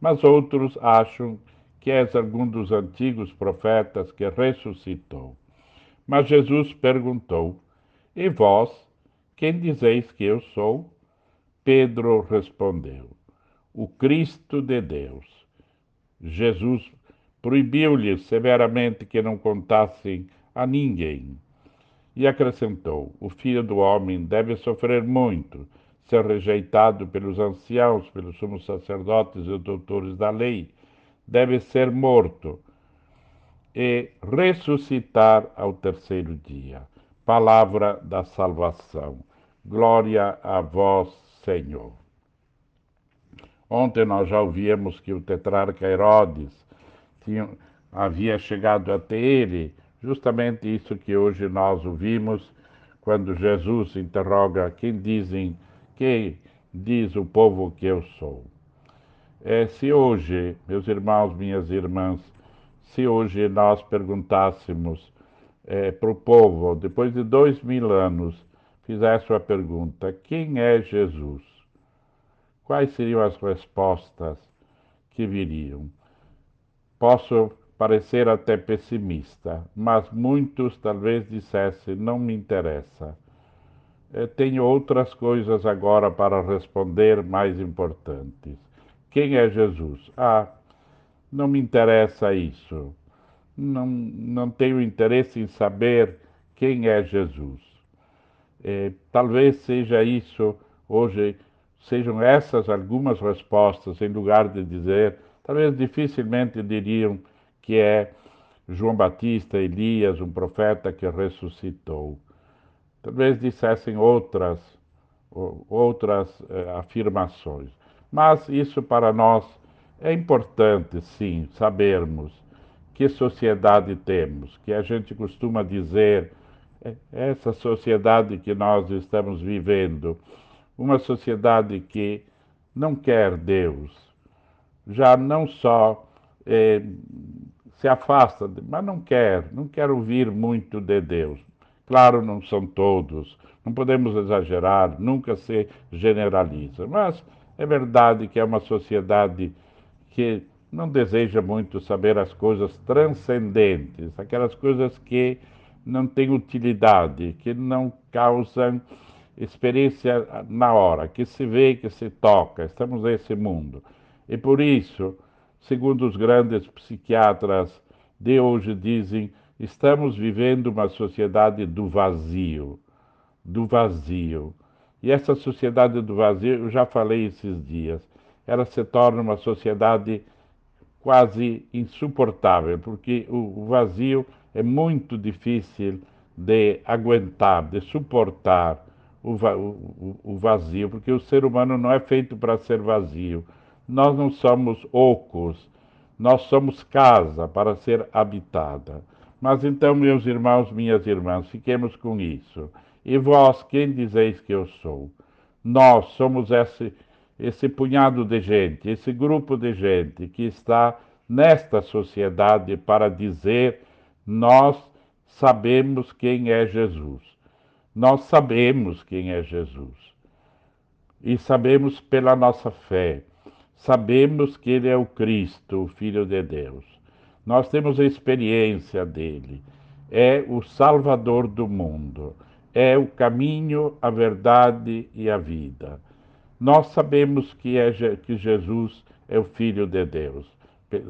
mas outros acham que és algum dos antigos profetas que ressuscitou. Mas Jesus perguntou: E vós, quem dizeis que eu sou? Pedro respondeu: O Cristo de Deus. Jesus proibiu-lhes severamente que não contassem a ninguém. E acrescentou: O filho do homem deve sofrer muito, ser rejeitado pelos anciãos, pelos sumos sacerdotes e doutores da lei, deve ser morto e ressuscitar ao terceiro dia. Palavra da salvação. Glória a vós, Senhor. Ontem nós já ouvimos que o tetrarca Herodes tinha, havia chegado até ele, justamente isso que hoje nós ouvimos quando Jesus interroga quem dizem, quem diz o povo que eu sou. É, se hoje, meus irmãos, minhas irmãs, se hoje nós perguntássemos é, para o povo, depois de dois mil anos, fizesse a pergunta: quem é Jesus? Quais seriam as respostas que viriam? Posso parecer até pessimista, mas muitos talvez dissessem: não me interessa. Eu tenho outras coisas agora para responder mais importantes. Quem é Jesus? Ah, não me interessa isso. Não, não tenho interesse em saber quem é Jesus. É, talvez seja isso hoje, sejam essas algumas respostas, em lugar de dizer talvez dificilmente diriam que é João Batista, Elias, um profeta que ressuscitou. Talvez dissessem outras, outras eh, afirmações. Mas isso para nós é importante, sim, sabermos que sociedade temos, que a gente costuma dizer, é, essa sociedade que nós estamos vivendo, uma sociedade que não quer Deus, já não só é, se afasta, mas não quer, não quer ouvir muito de Deus. Claro, não são todos, não podemos exagerar, nunca se generaliza, mas é verdade que é uma sociedade que não deseja muito saber as coisas transcendentes, aquelas coisas que não têm utilidade, que não causam experiência na hora, que se vê, que se toca. Estamos nesse mundo. E por isso, segundo os grandes psiquiatras de hoje dizem, estamos vivendo uma sociedade do vazio, do vazio. E essa sociedade do vazio, eu já falei esses dias, ela se torna uma sociedade quase insuportável, porque o vazio é muito difícil de aguentar, de suportar o, vazio, porque o ser humano não é feito para ser vazio. Nós não somos ocos, nós somos casa para ser habitada. Mas então, meus irmãos, minhas irmãs, fiquemos com isso. E vós, quem dizeis que eu sou? Nós somos esse, esse punhado de gente, esse grupo de gente que está nesta sociedade para dizer: nós sabemos quem é Jesus. Nós sabemos quem é Jesus. E sabemos pela nossa fé Sabemos que Ele é o Cristo, o Filho de Deus. Nós temos a experiência dele. É o Salvador do mundo. É o caminho, a verdade e a vida. Nós sabemos que, é, que Jesus é o Filho de Deus.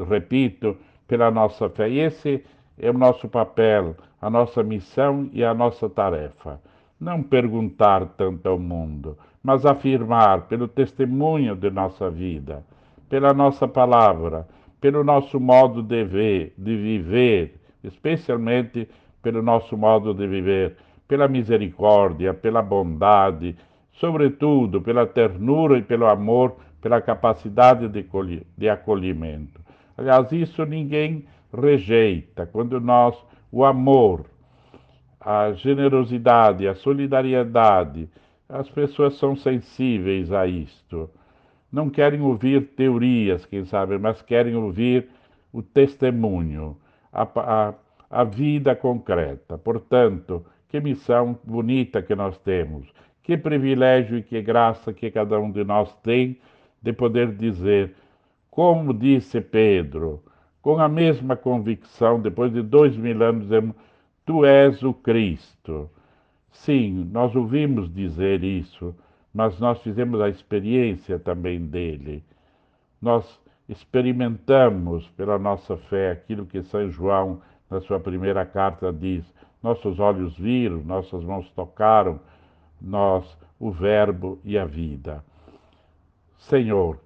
Repito, pela nossa fé. E esse é o nosso papel, a nossa missão e a nossa tarefa. Não perguntar tanto ao mundo, mas afirmar pelo testemunho de nossa vida, pela nossa palavra, pelo nosso modo de ver, de viver, especialmente pelo nosso modo de viver, pela misericórdia, pela bondade, sobretudo pela ternura e pelo amor, pela capacidade de, de acolhimento. Aliás, isso ninguém rejeita. Quando nós, o amor, a generosidade, a solidariedade, as pessoas são sensíveis a isto. Não querem ouvir teorias, quem sabe, mas querem ouvir o testemunho, a, a, a vida concreta. Portanto, que missão bonita que nós temos, que privilégio e que graça que cada um de nós tem de poder dizer, como disse Pedro, com a mesma convicção, depois de dois mil anos, tu és o Cristo. Sim, nós ouvimos dizer isso, mas nós fizemos a experiência também dele. Nós experimentamos pela nossa fé aquilo que São João, na sua primeira carta, diz: nossos olhos viram, nossas mãos tocaram, nós, o Verbo e a vida. Senhor,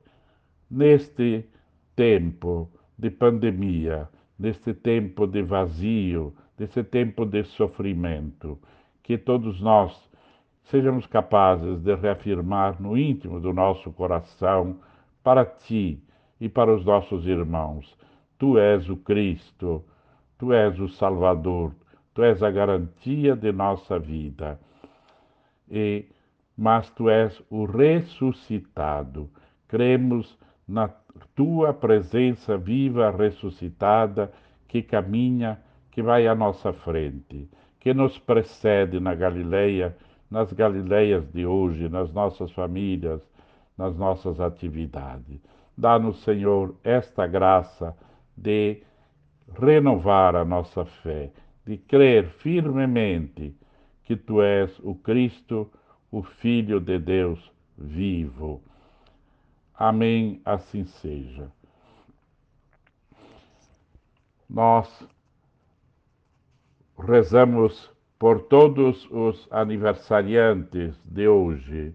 neste tempo de pandemia, neste tempo de vazio, nesse tempo de sofrimento, que todos nós sejamos capazes de reafirmar no íntimo do nosso coração para ti e para os nossos irmãos: Tu és o Cristo, Tu és o Salvador, Tu és a garantia de nossa vida. E, mas Tu és o ressuscitado. Cremos na tua presença viva, ressuscitada, que caminha, que vai à nossa frente, que nos precede na Galileia, nas Galileias de hoje, nas nossas famílias, nas nossas atividades. Dá-nos, Senhor, esta graça de renovar a nossa fé, de crer firmemente que Tu és o Cristo, o Filho de Deus vivo. Amém, assim seja. Nós rezamos por todos os aniversariantes de hoje.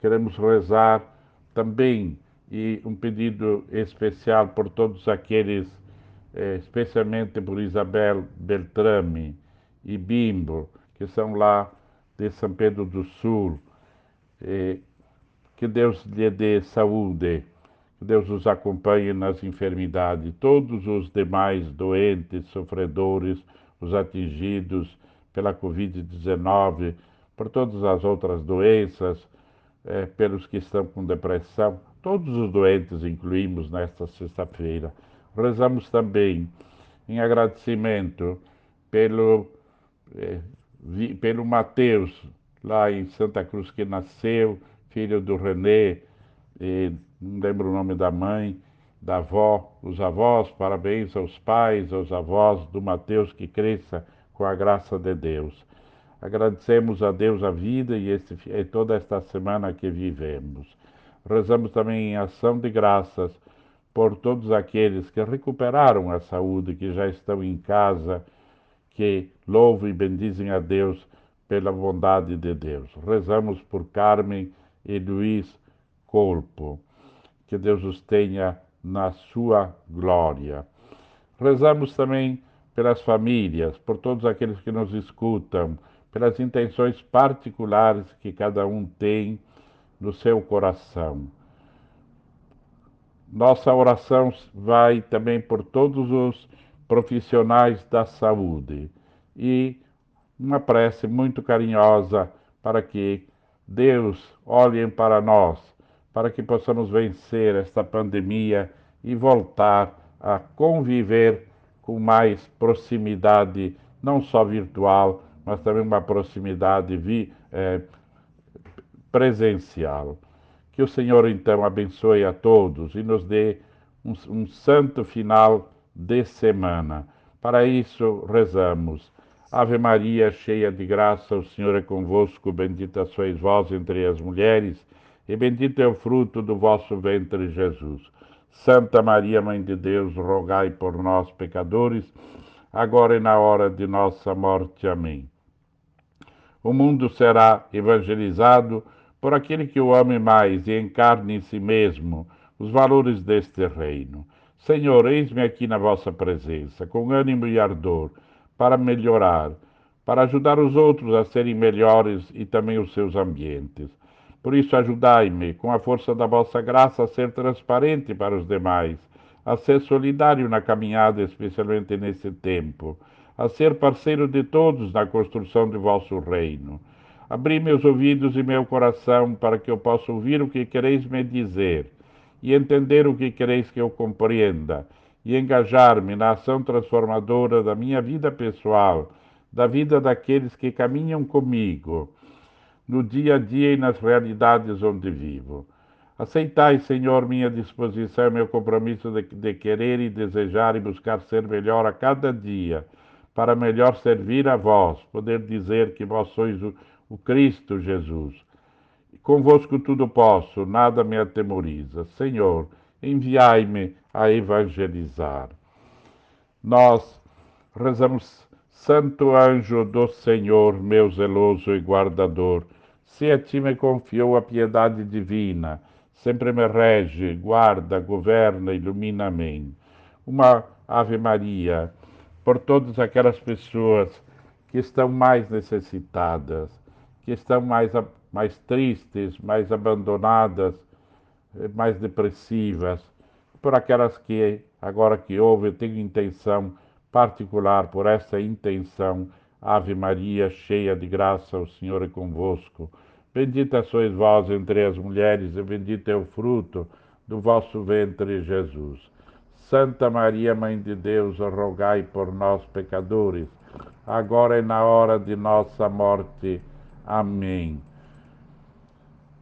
Queremos rezar também e um pedido especial por todos aqueles, eh, especialmente por Isabel Beltrame e Bimbo, que são lá de São Pedro do Sul. Eh, que Deus lhe dê saúde, que Deus os acompanhe nas enfermidades, todos os demais doentes, sofredores, os atingidos pela Covid-19, por todas as outras doenças, é, pelos que estão com depressão, todos os doentes incluímos nesta sexta-feira. Rezamos também em agradecimento pelo, é, pelo Mateus, lá em Santa Cruz, que nasceu, filho do René, não lembro o nome da mãe, da avó, os avós, parabéns aos pais, aos avós do Mateus, que cresça com a graça de Deus. Agradecemos a Deus a vida e, esse, e toda esta semana que vivemos. Rezamos também em ação de graças por todos aqueles que recuperaram a saúde, que já estão em casa, que louvam e bendizem a Deus pela bondade de Deus. Rezamos por Carmen e Luiz Corpo. Que Deus os tenha na sua glória. Rezamos também pelas famílias, por todos aqueles que nos escutam, pelas intenções particulares que cada um tem no seu coração. Nossa oração vai também por todos os profissionais da saúde e uma prece muito carinhosa para que Deus, olhem para nós, para que possamos vencer esta pandemia e voltar a conviver com mais proximidade, não só virtual, mas também uma proximidade vi, é, presencial. Que o Senhor então abençoe a todos e nos dê um, um santo final de semana. Para isso, rezamos. Ave Maria, cheia de graça, o Senhor é convosco, bendita sois vós entre as mulheres, e bendito é o fruto do vosso ventre, Jesus. Santa Maria, Mãe de Deus, rogai por nós, pecadores, agora e na hora de nossa morte. Amém. O mundo será evangelizado por aquele que o ame mais e encarne em si mesmo os valores deste reino. Senhor, eis-me aqui na vossa presença, com ânimo e ardor para melhorar, para ajudar os outros a serem melhores e também os seus ambientes. Por isso, ajudai-me, com a força da vossa graça, a ser transparente para os demais, a ser solidário na caminhada, especialmente nesse tempo, a ser parceiro de todos na construção do vosso reino. Abri meus ouvidos e meu coração para que eu possa ouvir o que quereis me dizer e entender o que quereis que eu compreenda e engajar-me na ação transformadora da minha vida pessoal, da vida daqueles que caminham comigo, no dia a dia e nas realidades onde vivo. Aceitai, Senhor, minha disposição meu compromisso de, de querer e desejar e buscar ser melhor a cada dia, para melhor servir a vós, poder dizer que vós sois o, o Cristo Jesus. Convosco tudo posso, nada me atemoriza. Senhor, enviai-me a evangelizar. Nós rezamos, Santo anjo do Senhor, meu zeloso e guardador, se a ti me confiou a piedade divina, sempre me rege, guarda, governa, ilumina-me. Uma Ave Maria por todas aquelas pessoas que estão mais necessitadas, que estão mais, mais tristes, mais abandonadas, eh, mais depressivas, por aquelas que, agora que houve, tenho intenção particular, por essa intenção, Ave Maria, cheia de graça, o Senhor é convosco. Bendita sois vós entre as mulheres, e bendito é o fruto do vosso ventre, Jesus. Santa Maria, Mãe de Deus, rogai por nós, pecadores, agora e na hora de nossa morte. Amém.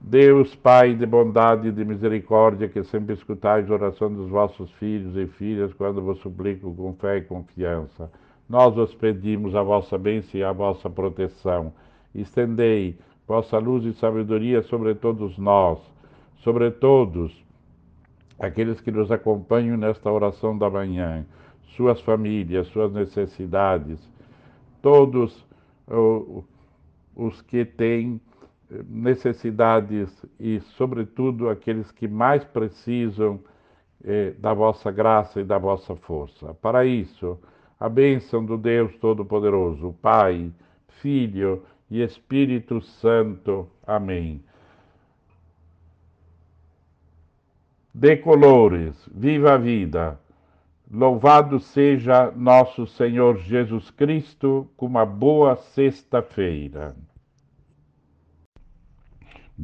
Deus, Pai de bondade e de misericórdia, que sempre escutais a oração dos vossos filhos e filhas quando vos suplico com fé e confiança, nós vos pedimos a vossa bênção e a vossa proteção. Estendei vossa luz e sabedoria sobre todos nós, sobre todos aqueles que nos acompanham nesta oração da manhã, suas famílias, suas necessidades, todos os que têm necessidades e, sobretudo, aqueles que mais precisam eh, da vossa graça e da vossa força. Para isso, a bênção do Deus Todo-Poderoso, Pai, Filho e Espírito Santo. Amém. De colores, viva a vida. Louvado seja nosso Senhor Jesus Cristo, com uma boa sexta-feira.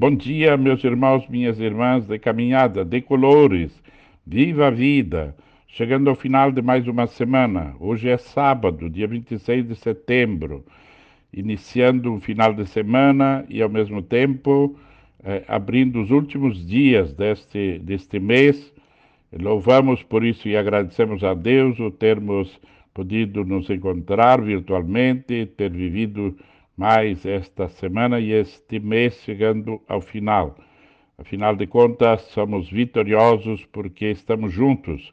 Bom dia, meus irmãos, minhas irmãs de caminhada, de colores. Viva a vida! Chegando ao final de mais uma semana. Hoje é sábado, dia 26 de setembro, iniciando um final de semana e, ao mesmo tempo, eh, abrindo os últimos dias deste, deste mês. Louvamos por isso e agradecemos a Deus o termos podido nos encontrar virtualmente, ter vivido mais esta semana e este mês chegando ao final. Afinal de contas, somos vitoriosos porque estamos juntos.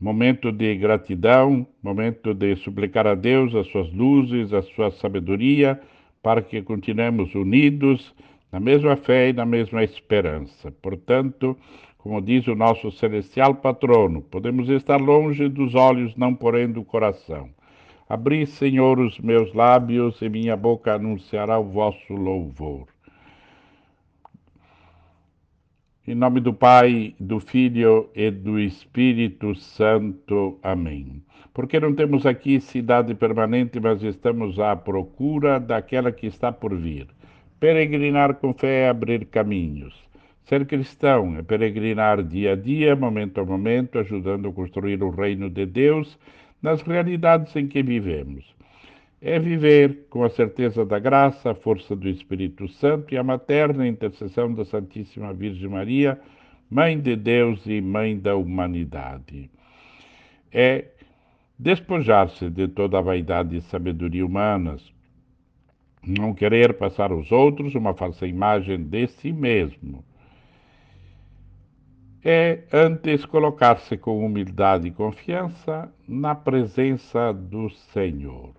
Momento de gratidão, momento de suplicar a Deus as suas luzes, a sua sabedoria, para que continuemos unidos na mesma fé e na mesma esperança. Portanto, como diz o nosso celestial patrono, podemos estar longe dos olhos, não porém do coração. Abri, Senhor, os meus lábios e minha boca anunciará o vosso louvor. Em nome do Pai, do Filho e do Espírito Santo. Amém. Porque não temos aqui cidade permanente, mas estamos à procura daquela que está por vir. Peregrinar com fé é abrir caminhos. Ser cristão é peregrinar dia a dia, momento a momento, ajudando a construir o reino de Deus nas realidades em que vivemos. É viver com a certeza da graça, a força do Espírito Santo e a materna intercessão da Santíssima Virgem Maria, Mãe de Deus e Mãe da humanidade. É despojar-se de toda a vaidade e sabedoria humanas, não querer passar aos outros uma falsa imagem de si mesmo é antes colocar-se com humildade e confiança na presença do Senhor.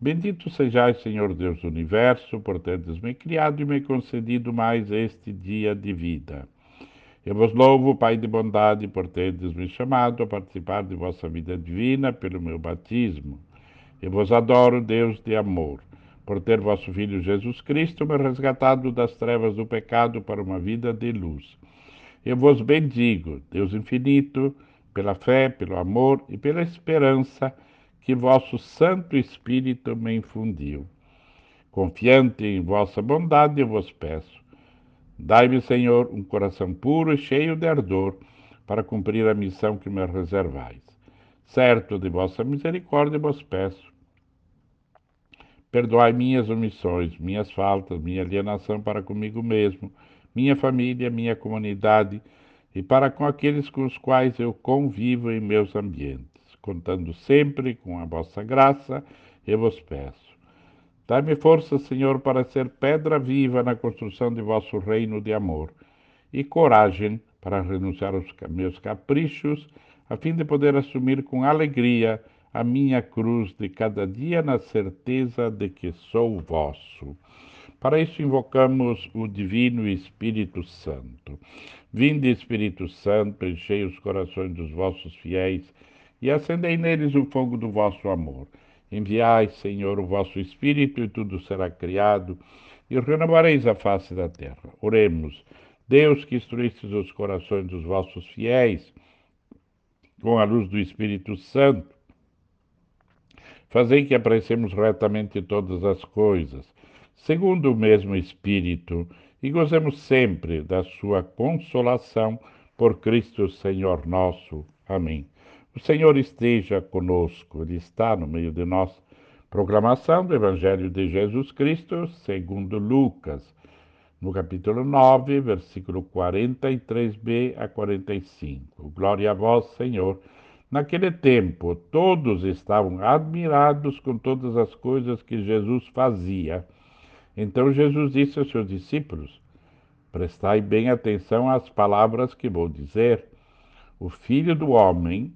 Bendito sejais, Senhor Deus do universo, por teres me criado e me concedido mais este dia de vida. Eu vos louvo, Pai de bondade, por teres me chamado a participar de vossa vida divina pelo meu batismo. Eu vos adoro, Deus de amor, por ter vosso Filho Jesus Cristo me resgatado das trevas do pecado para uma vida de luz. Eu vos bendigo, Deus infinito, pela fé, pelo amor e pela esperança que vosso Santo Espírito me infundiu. Confiante em vossa bondade, eu vos peço. Dai-me, Senhor, um coração puro e cheio de ardor para cumprir a missão que me reservais. Certo de vossa misericórdia, vos peço. Perdoai minhas omissões, minhas faltas, minha alienação para comigo mesmo, minha família, minha comunidade e para com aqueles com os quais eu convivo em meus ambientes. Contando sempre com a vossa graça, eu vos peço. Dai-me força, Senhor, para ser pedra viva na construção de vosso reino de amor, e coragem para renunciar aos meus caprichos, a fim de poder assumir com alegria a minha cruz de cada dia na certeza de que sou vosso. Para isso invocamos o Divino Espírito Santo. Vinde, Espírito Santo, enchei os corações dos vossos fiéis e acendei neles o fogo do vosso amor. Enviai, Senhor, o vosso Espírito e tudo será criado e renovareis a face da terra. Oremos. Deus que instruístes os corações dos vossos fiéis com a luz do Espírito Santo, fazei que apreciemos retamente todas as coisas segundo o mesmo Espírito, e gozemos sempre da sua consolação por Cristo Senhor nosso. Amém. O Senhor esteja conosco, Ele está no meio de nós. Proclamação do Evangelho de Jesus Cristo, segundo Lucas, no capítulo 9, versículo 43b a 45. Glória a vós, Senhor. Naquele tempo, todos estavam admirados com todas as coisas que Jesus fazia então Jesus disse aos seus discípulos: Prestai bem atenção às palavras que vou dizer. O filho do homem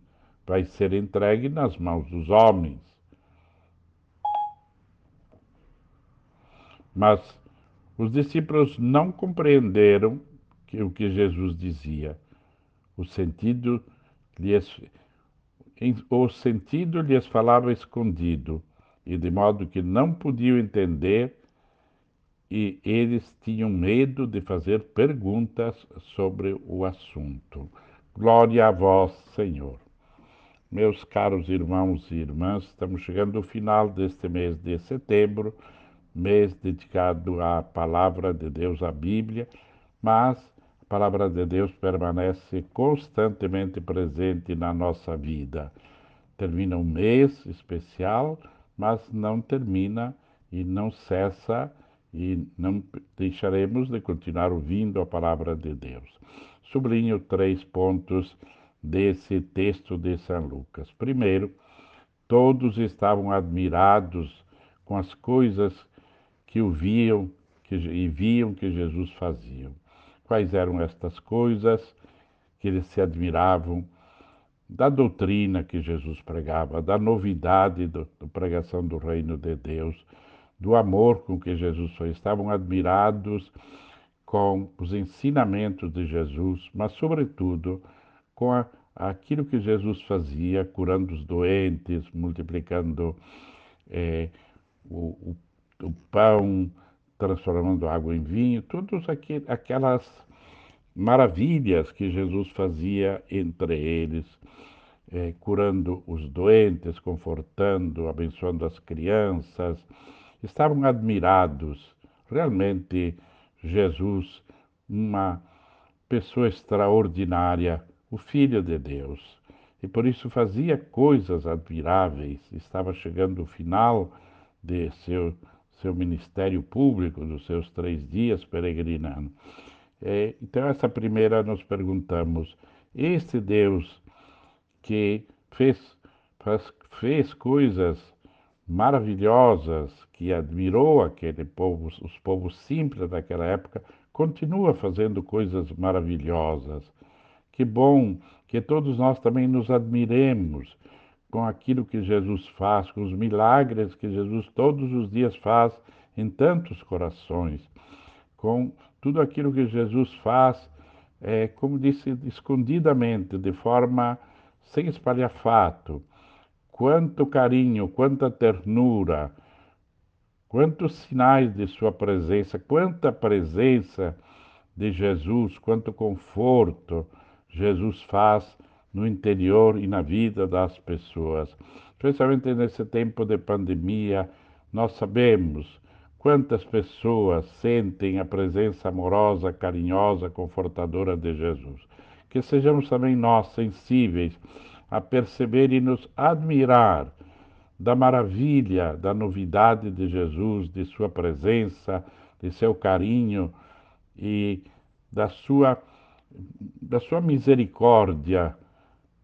vai ser entregue nas mãos dos homens. Mas os discípulos não compreenderam o que Jesus dizia. O sentido lhes, o sentido lhes falava escondido, e de modo que não podiam entender e eles tinham medo de fazer perguntas sobre o assunto. Glória a vós, Senhor. Meus caros irmãos e irmãs, estamos chegando ao final deste mês de setembro, mês dedicado à palavra de Deus, à Bíblia, mas a palavra de Deus permanece constantemente presente na nossa vida. Termina um mês especial, mas não termina e não cessa e não deixaremos de continuar ouvindo a palavra de Deus. Sublinho três pontos desse texto de São Lucas. Primeiro, todos estavam admirados com as coisas que o viam que, e viam que Jesus fazia. Quais eram estas coisas que eles se admiravam? Da doutrina que Jesus pregava, da novidade da pregação do reino de Deus, do amor com que Jesus foi. Estavam admirados com os ensinamentos de Jesus, mas, sobretudo, com a, aquilo que Jesus fazia, curando os doentes, multiplicando é, o, o, o, pão, transformando água em vinho, todas aquelas maravilhas que Jesus fazia entre eles, é, curando os doentes, confortando, abençoando as crianças, estavam admirados. Realmente, Jesus, uma pessoa extraordinária, o Filho de Deus. E por isso fazia coisas admiráveis. Estava chegando o final de seu, seu ministério público, dos seus três dias peregrinando. É, então, essa primeira nós perguntamos: esse Deus que fez, faz, fez coisas maravilhosas que admirou aquele povo, os povos simples daquela época, continua fazendo coisas maravilhosas. Que bom que todos nós também nos admiremos com aquilo que Jesus faz, com os milagres que Jesus todos os dias faz em tantos corações, com tudo aquilo que Jesus faz, é, como disse, escondidamente, de forma sem espalhafato quanto carinho, quanta ternura, quantos sinais de Sua presença, quanta presença de Jesus, quanto conforto Jesus faz no interior e na vida das pessoas. Especialmente nesse tempo de pandemia, nós sabemos quantas pessoas sentem a presença amorosa, carinhosa, confortadora de Jesus. Que sejamos também nós sensíveis a perceber e nos admirar da maravilha, da novidade de Jesus, de sua presença, de seu carinho e da sua, da sua misericórdia,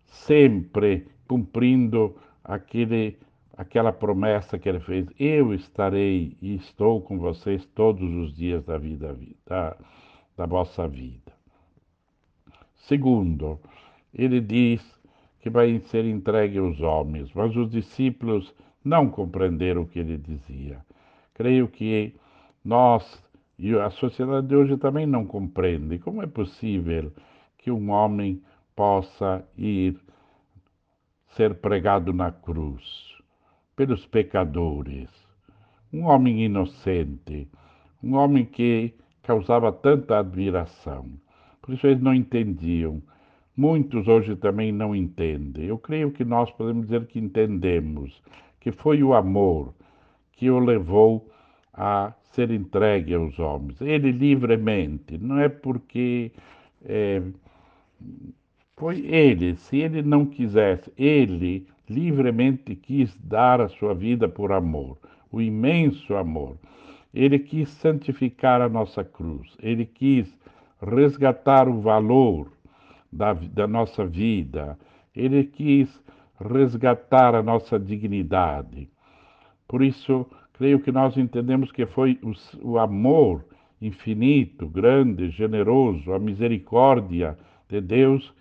sempre cumprindo aquele, aquela promessa que ele fez: Eu estarei e estou com vocês todos os dias da vida, da, da vossa vida. Segundo, ele diz que vai ser entregue aos homens, mas os discípulos não compreenderam o que ele dizia. Creio que nós e a sociedade de hoje também não compreende como é possível que um homem possa ir ser pregado na cruz pelos pecadores. Um homem inocente, um homem que causava tanta admiração. Por isso eles não entendiam. Muitos hoje também não entendem. Eu creio que nós podemos dizer que entendemos, que foi o amor que o levou a ser entregue aos homens. Ele livremente, não é porque é, foi ele, se ele não quisesse, ele livremente quis dar a sua vida por amor, o imenso amor. Ele quis santificar a nossa cruz, ele quis resgatar o valor da, da nossa vida, ele quis resgatar a nossa dignidade. Por isso, creio que nós entendemos que foi o, o amor infinito, grande, generoso, a misericórdia de Deus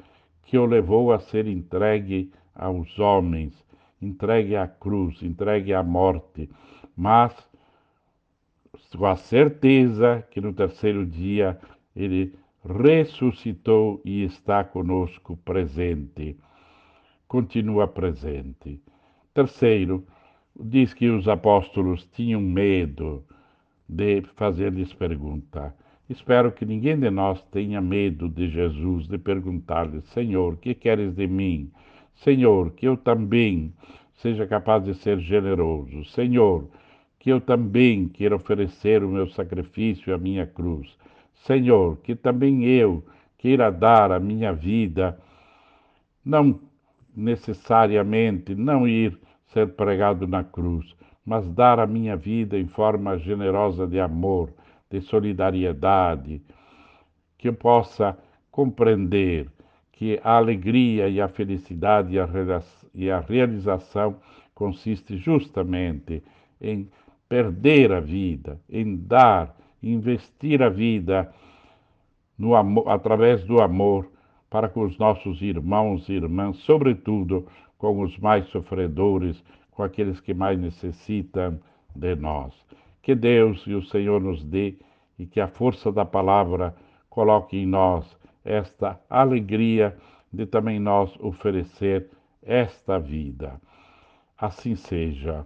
que o levou a ser entregue aos homens, entregue à cruz, entregue à morte, mas com a certeza que no terceiro dia ele ressuscitou e está conosco presente, continua presente. Terceiro, diz que os apóstolos tinham medo de fazer-lhes pergunta. Espero que ninguém de nós tenha medo de Jesus, de perguntar-lhe: Senhor, que queres de mim? Senhor, que eu também seja capaz de ser generoso. Senhor, que eu também queira oferecer o meu sacrifício e a minha cruz. Senhor, que também eu queira dar a minha vida, não necessariamente não ir ser pregado na cruz, mas dar a minha vida em forma generosa de amor, de solidariedade, que eu possa compreender que a alegria e a felicidade e a realização consiste justamente em perder a vida, em dar, investir a vida no amor, através do amor para com os nossos irmãos e irmãs, sobretudo com os mais sofredores, com aqueles que mais necessitam de nós. Que Deus e o Senhor nos dê e que a força da palavra coloque em nós esta alegria de também nós oferecer esta vida. Assim seja.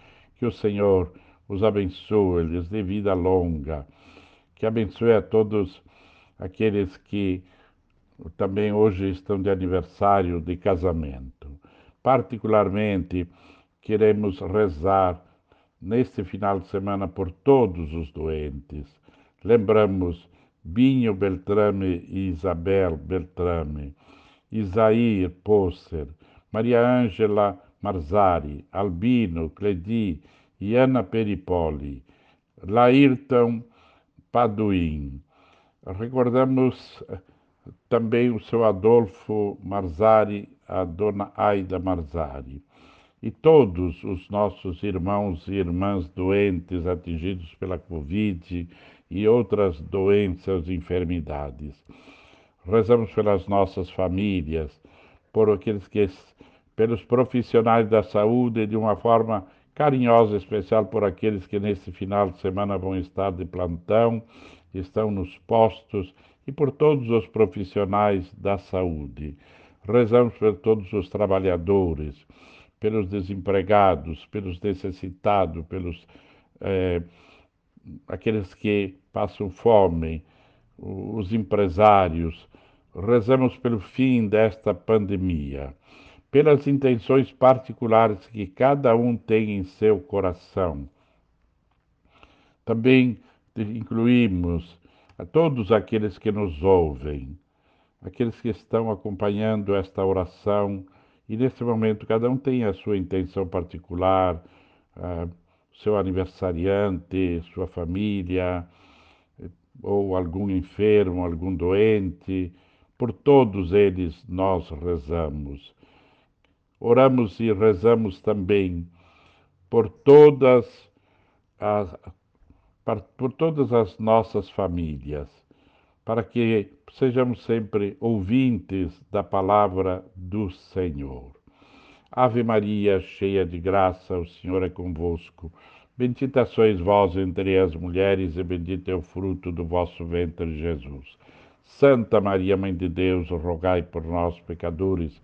Que o Senhor os abençoe, lhes dê vida longa. Que abençoe a todos aqueles que também hoje estão de aniversário de casamento. Particularmente queremos rezar neste final de semana por todos os doentes. Lembramos Binho Beltrame e Isabel Beltrame, Isair Posser, Maria Ângela Marzari, Albino Cledi e Ana Peripoli, Laírton Paduim. Recordamos eh, também o seu Adolfo Marzari, a dona Aida Marzari e todos os nossos irmãos e irmãs doentes, atingidos pela Covid e outras doenças e enfermidades. Rezamos pelas nossas famílias, por aqueles que, pelos profissionais da saúde, de uma forma carinhosa, especial por aqueles que nesse final de semana vão estar de plantão, estão nos postos e por todos os profissionais da saúde. Rezamos por todos os trabalhadores, pelos desempregados, pelos necessitados, pelos é, aqueles que passam fome, os empresários. Rezamos pelo fim desta pandemia, pelas intenções particulares que cada um tem em seu coração. Também incluímos a todos aqueles que nos ouvem, aqueles que estão acompanhando esta oração e nesse momento cada um tem a sua intenção particular, uh, seu aniversariante, sua família, ou algum enfermo, algum doente, por todos eles nós rezamos. Oramos e rezamos também por todas as, por todas as nossas famílias, para que sejamos sempre ouvintes da palavra do Senhor. Ave Maria, cheia de graça, o Senhor é convosco. Bendita sois vós entre as mulheres, e bendito é o fruto do vosso ventre, Jesus. Santa Maria, Mãe de Deus, rogai por nós, pecadores,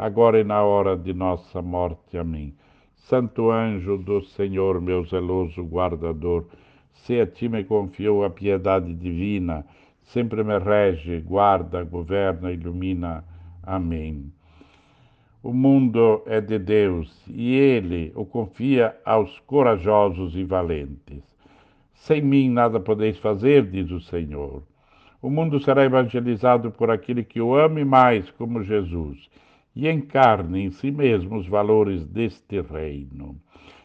agora e na hora de nossa morte. Amém. Santo anjo do Senhor, meu zeloso guardador, se a ti me confiou a piedade divina, sempre me rege, guarda, governa, ilumina. Amém. O mundo é de Deus e ele o confia aos corajosos e valentes. Sem mim nada podeis fazer, diz o Senhor. O mundo será evangelizado por aquele que o ame mais como Jesus e encarne em si mesmo os valores deste reino.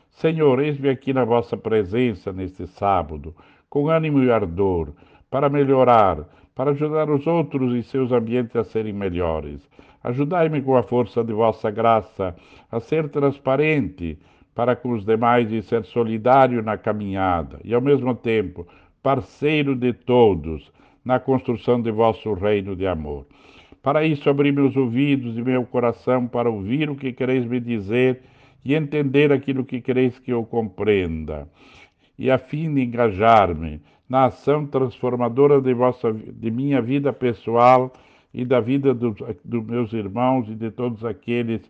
Senhor, eis-me aqui na vossa presença neste sábado, com ânimo e ardor, para melhorar, para ajudar os outros e seus ambientes a serem melhores. Ajudai-me com a força de vossa graça a ser transparente para com os demais e ser solidário na caminhada, e ao mesmo tempo parceiro de todos na construção de vosso reino de amor. Para isso, abri meus ouvidos e meu coração para ouvir o que quereis me dizer e entender aquilo que quereis que eu compreenda, e a fim de engajar-me na ação transformadora de, vossa, de minha vida pessoal e da vida dos, dos meus irmãos e de todos aqueles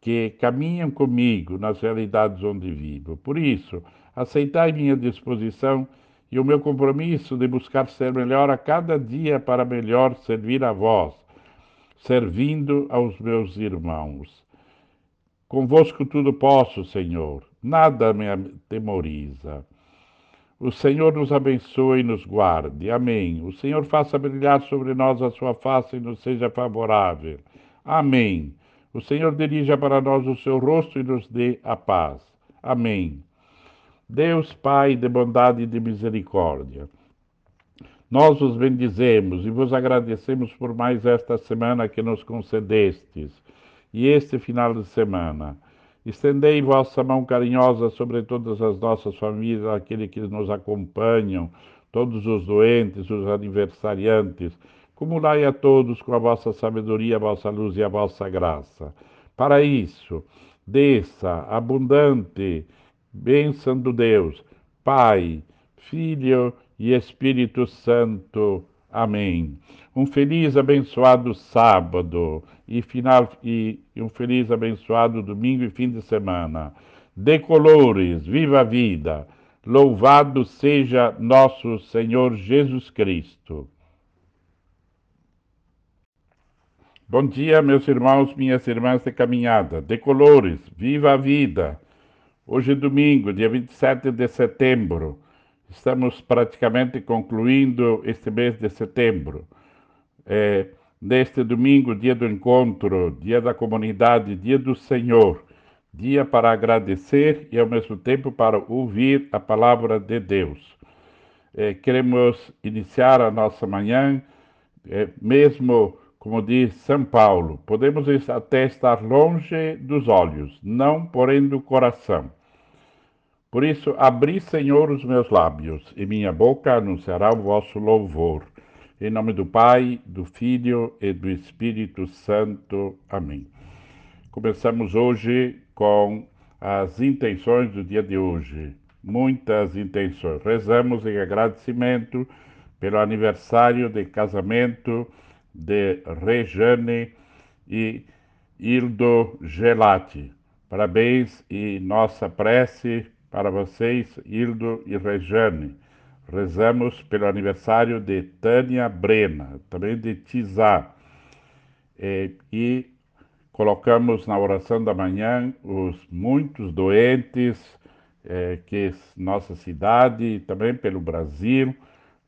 que caminham comigo nas realidades onde vivo. Por isso, aceitai minha disposição e o meu compromisso de buscar ser melhor a cada dia para melhor servir a vós, servindo aos meus irmãos. Convosco tudo posso, Senhor, nada me atemoriza. O Senhor nos abençoe e nos guarde. Amém. O Senhor faça brilhar sobre nós a sua face e nos seja favorável. Amém. O Senhor dirija para nós o seu rosto e nos dê a paz. Amém. Deus Pai de bondade e de misericórdia, nós os bendizemos e vos agradecemos por mais esta semana que nos concedestes e este final de semana. Estendei vossa mão carinhosa sobre todas as nossas famílias, aqueles que nos acompanham, todos os doentes, os aniversariantes. Cumulai a todos com a vossa sabedoria, a vossa luz e a vossa graça. Para isso, desça abundante bênção do Deus, Pai, Filho e Espírito Santo. Amém. Um feliz, abençoado sábado e, final, e um feliz, abençoado domingo e fim de semana. De colores, viva a vida. Louvado seja nosso Senhor Jesus Cristo. Bom dia, meus irmãos, minhas irmãs de caminhada. De colores, viva a vida. Hoje é domingo, dia 27 de setembro. Estamos praticamente concluindo este mês de setembro. É, neste domingo, dia do encontro, dia da comunidade, dia do Senhor, dia para agradecer e ao mesmo tempo para ouvir a palavra de Deus. É, queremos iniciar a nossa manhã, é, mesmo como diz São Paulo, podemos até estar longe dos olhos, não porém do coração. Por isso, abri, Senhor, os meus lábios, e minha boca anunciará o vosso louvor. Em nome do Pai, do Filho e do Espírito Santo. Amém. Começamos hoje com as intenções do dia de hoje. Muitas intenções. Rezamos em agradecimento pelo aniversário de casamento de Rejane e Hildo Gelati. Parabéns e nossa prece para vocês, Hildo e Rejane. Rezamos pelo aniversário de Tânia Brena, também de Tizá. E, e colocamos na oração da manhã os muitos doentes eh, que nossa cidade também pelo Brasil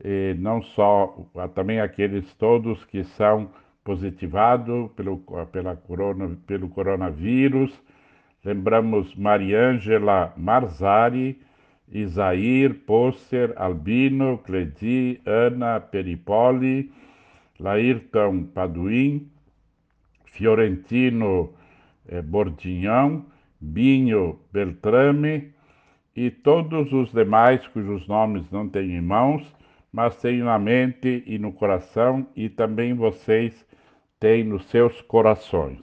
e não só, também aqueles todos que são positivados pelo, pela corona, pelo coronavírus. Lembramos Mariângela Marzari, Isair, Posser, Albino, Cledi, Ana Peripoli, Laírton Paduim, Fiorentino eh, Bordignon, Binho Beltrame e todos os demais cujos nomes não tenho em mãos, mas tenho na mente e no coração, e também vocês têm nos seus corações,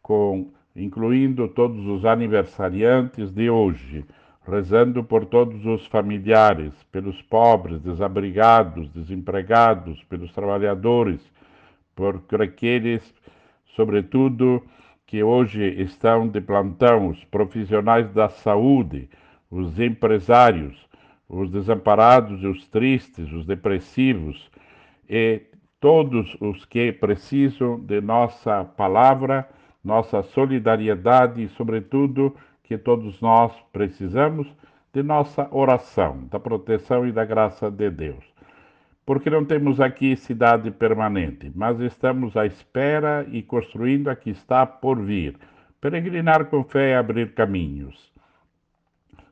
com, incluindo todos os aniversariantes de hoje, rezando por todos os familiares, pelos pobres, desabrigados, desempregados, pelos trabalhadores, por aqueles, sobretudo, que hoje estão de plantão, os profissionais da saúde, os empresários, os desamparados, os tristes, os depressivos e todos os que precisam de nossa palavra, nossa solidariedade e, sobretudo, que todos nós precisamos de nossa oração, da proteção e da graça de Deus. Porque não temos aqui cidade permanente, mas estamos à espera e construindo a que está por vir. Peregrinar com fé e abrir caminhos.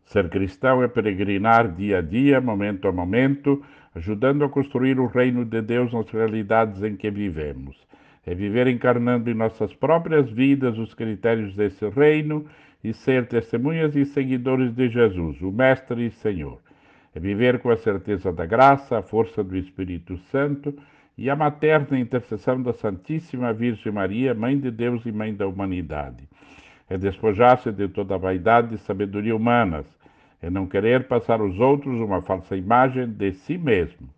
Ser cristão é peregrinar dia a dia, momento a momento, ajudando a construir o reino de Deus nas realidades em que vivemos. É viver encarnando em nossas próprias vidas os critérios desse reino e ser testemunhas e seguidores de Jesus, o Mestre e Senhor. É viver com a certeza da graça, a força do Espírito Santo e a materna intercessão da Santíssima Virgem Maria, Mãe de Deus e Mãe da humanidade. É despojar-se de toda vaidade e sabedoria humanas, é não querer passar aos outros uma falsa imagem de si mesmo.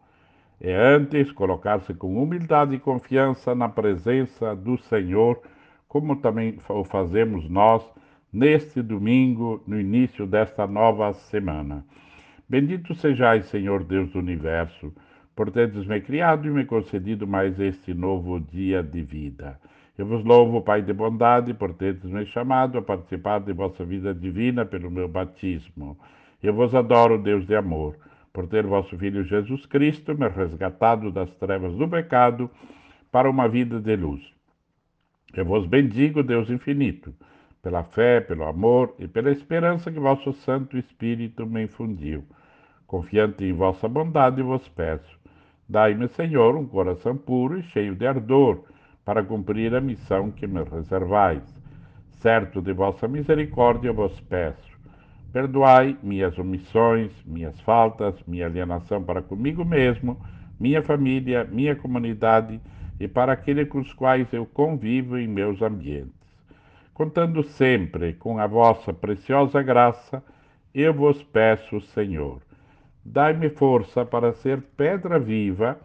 É antes colocar-se com humildade e confiança na presença do Senhor, como também o fazemos nós neste domingo, no início desta nova semana. Bendito sejais, Senhor Deus do universo, por teres me criado e me concedido mais este novo dia de vida. Eu vos louvo, Pai de bondade, por teres me chamado a participar de vossa vida divina pelo meu batismo. Eu vos adoro, Deus de amor, por ter vosso Filho Jesus Cristo me resgatado das trevas do pecado para uma vida de luz. Eu vos bendigo, Deus infinito, pela fé, pelo amor e pela esperança que vosso Santo Espírito me infundiu. Confiante em vossa bondade, vos peço. Dai-me, Senhor, um coração puro e cheio de ardor, para cumprir a missão que me reservais. Certo de vossa misericórdia, vos peço Perdoai minhas omissões, minhas faltas, minha alienação para comigo mesmo, minha família, minha comunidade e para aqueles com os quais eu convivo em meus ambientes. Contando sempre com a vossa preciosa graça, eu vos peço, Senhor, dai-me força para ser pedra viva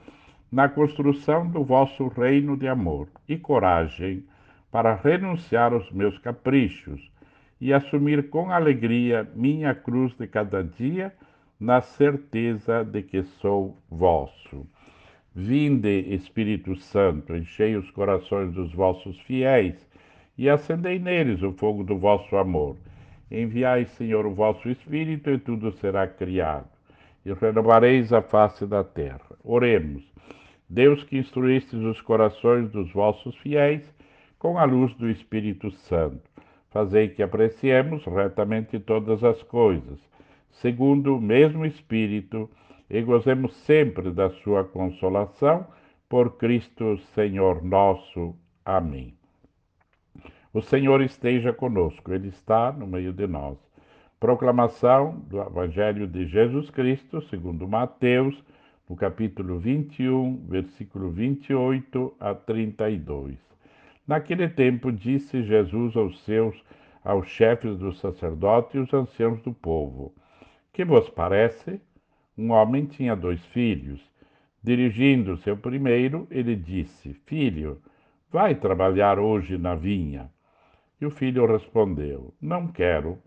na construção do vosso reino de amor e coragem para renunciar aos meus caprichos e assumir com alegria minha cruz de cada dia, na certeza de que sou vosso. Vinde, Espírito Santo, enchei os corações dos vossos fiéis e acendei neles o fogo do vosso amor. Enviai, Senhor, o vosso Espírito e tudo será criado, e renovareis a face da terra. Oremos. Deus que instruístes os corações dos vossos fiéis com a luz do Espírito Santo fazei que apreciemos retamente todas as coisas, segundo o mesmo Espírito, e gozemos sempre da sua consolação, por Cristo Senhor nosso. Amém. O Senhor esteja conosco, Ele está no meio de nós. Proclamação do Evangelho de Jesus Cristo, segundo Mateus, no capítulo 21, versículo 28 a 32. Naquele tempo disse Jesus aos seus, aos chefes dos sacerdotes e os anciãos do povo: Que vos parece? Um homem tinha dois filhos. Dirigindo-se ao primeiro, ele disse: Filho, vai trabalhar hoje na vinha. E o filho respondeu: Não quero.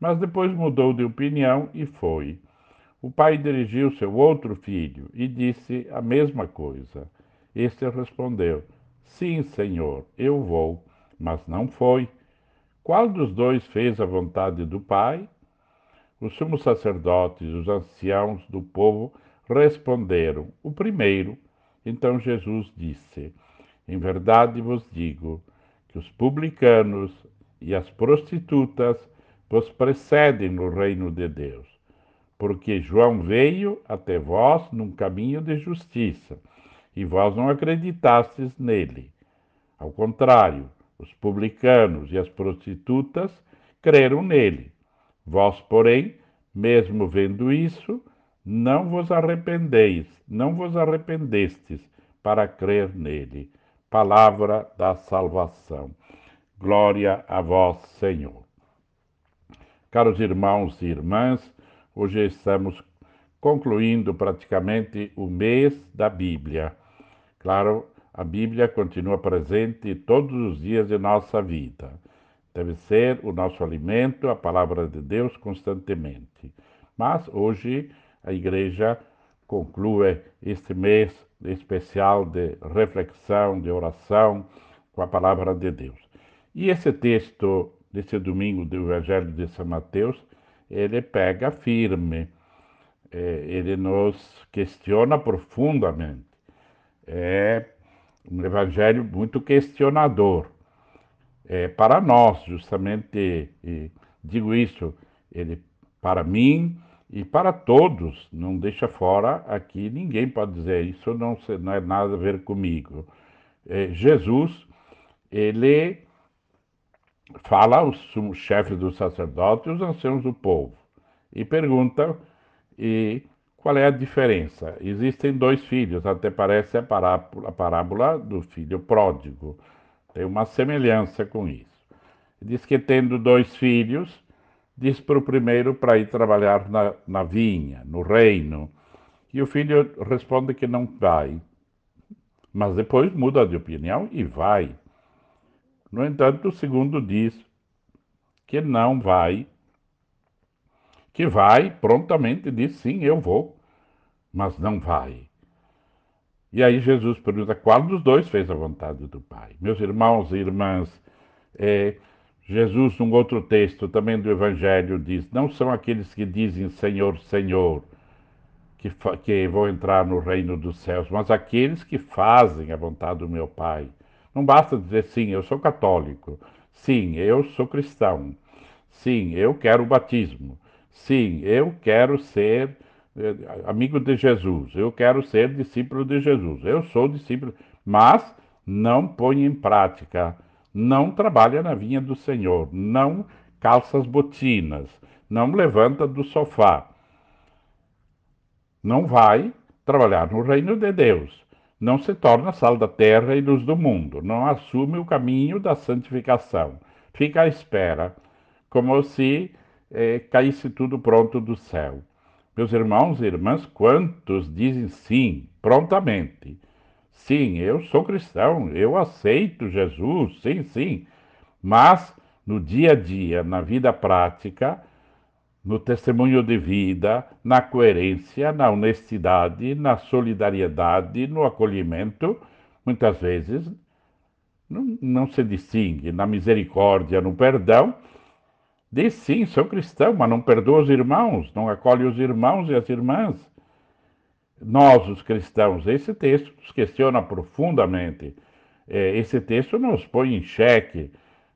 Mas depois mudou de opinião e foi. O pai dirigiu-se ao outro filho e disse a mesma coisa. Este respondeu: Sim, senhor, eu vou. Mas não foi. Qual dos dois fez a vontade do pai? Os sumos sacerdotes, os anciãos do povo, responderam: O primeiro. Então Jesus disse: Em verdade vos digo que os publicanos e as prostitutas vos precedem no reino de Deus. Porque João veio até vós num caminho de justiça, e vós não acreditastes nele. Ao contrário, os publicanos e as prostitutas creram nele. Vós, porém, mesmo vendo isso, não vos arrependeis, não vos arrependestes para crer nele. Palavra da salvação. Glória a vós, Senhor. Caros irmãos e irmãs, hoje estamos concluindo praticamente o mês da Bíblia. Claro, a Bíblia continua presente todos os dias de nossa vida. Deve ser o nosso alimento, a palavra de Deus constantemente. Mas hoje a Igreja conclui este mês especial de reflexão, de oração com a palavra de Deus. E esse texto desse domingo do Evangelho de São Mateus, ele pega firme, é, ele nos questiona profundamente. É um evangelho muito questionador é, para nós, justamente, digo isso, ele para mim e para todos, não deixa fora aqui, ninguém pode dizer isso não, não é nada a ver comigo. É, Jesus, ele fala aos chefes dos sacerdotes e os anciãos do povo e pergunta e qual é a diferença. Existem dois filhos, até parece a parábola, a parábola do filho pródigo. Tem uma semelhança com isso. Diz que tendo dois filhos, diz para o primeiro para ir trabalhar na, na vinha, no reino. E o filho responde que não vai. Mas depois muda de opinião e vai. No entanto, o segundo diz que não vai, que vai, prontamente diz sim, eu vou, mas não vai. E aí Jesus pergunta qual dos dois fez a vontade do Pai. Meus irmãos e irmãs, é, Jesus, num outro texto também do Evangelho, diz: Não são aqueles que dizem Senhor, Senhor, que, que vão entrar no reino dos céus, mas aqueles que fazem a vontade do meu Pai. Não basta dizer sim, eu sou católico. Sim, eu sou cristão. Sim, eu quero o batismo. Sim, eu quero ser amigo de Jesus, eu quero ser discípulo de Jesus, eu sou discípulo, mas não põe em prática, não trabalha na vinha do Senhor, não calça as botinas, não levanta do sofá, não vai trabalhar no reino de Deus, não se torna sal da terra e luz do mundo, não assume o caminho da santificação, fica à espera, como se eh, caísse tudo pronto do céu. Meus irmãos e irmãs, quantos dizem sim, prontamente? Sim, eu sou cristão, eu aceito Jesus, sim, sim. Mas no dia a dia, na vida prática, no testemunho de vida, na coerência, na honestidade, na solidariedade, no acolhimento, muitas vezes não, não se distingue na misericórdia, no perdão, Diz sim, sou cristão, mas não perdoa os irmãos, não acolhe os irmãos e as irmãs. Nós, os cristãos, esse texto nos questiona profundamente. É, esse texto nos põe em xeque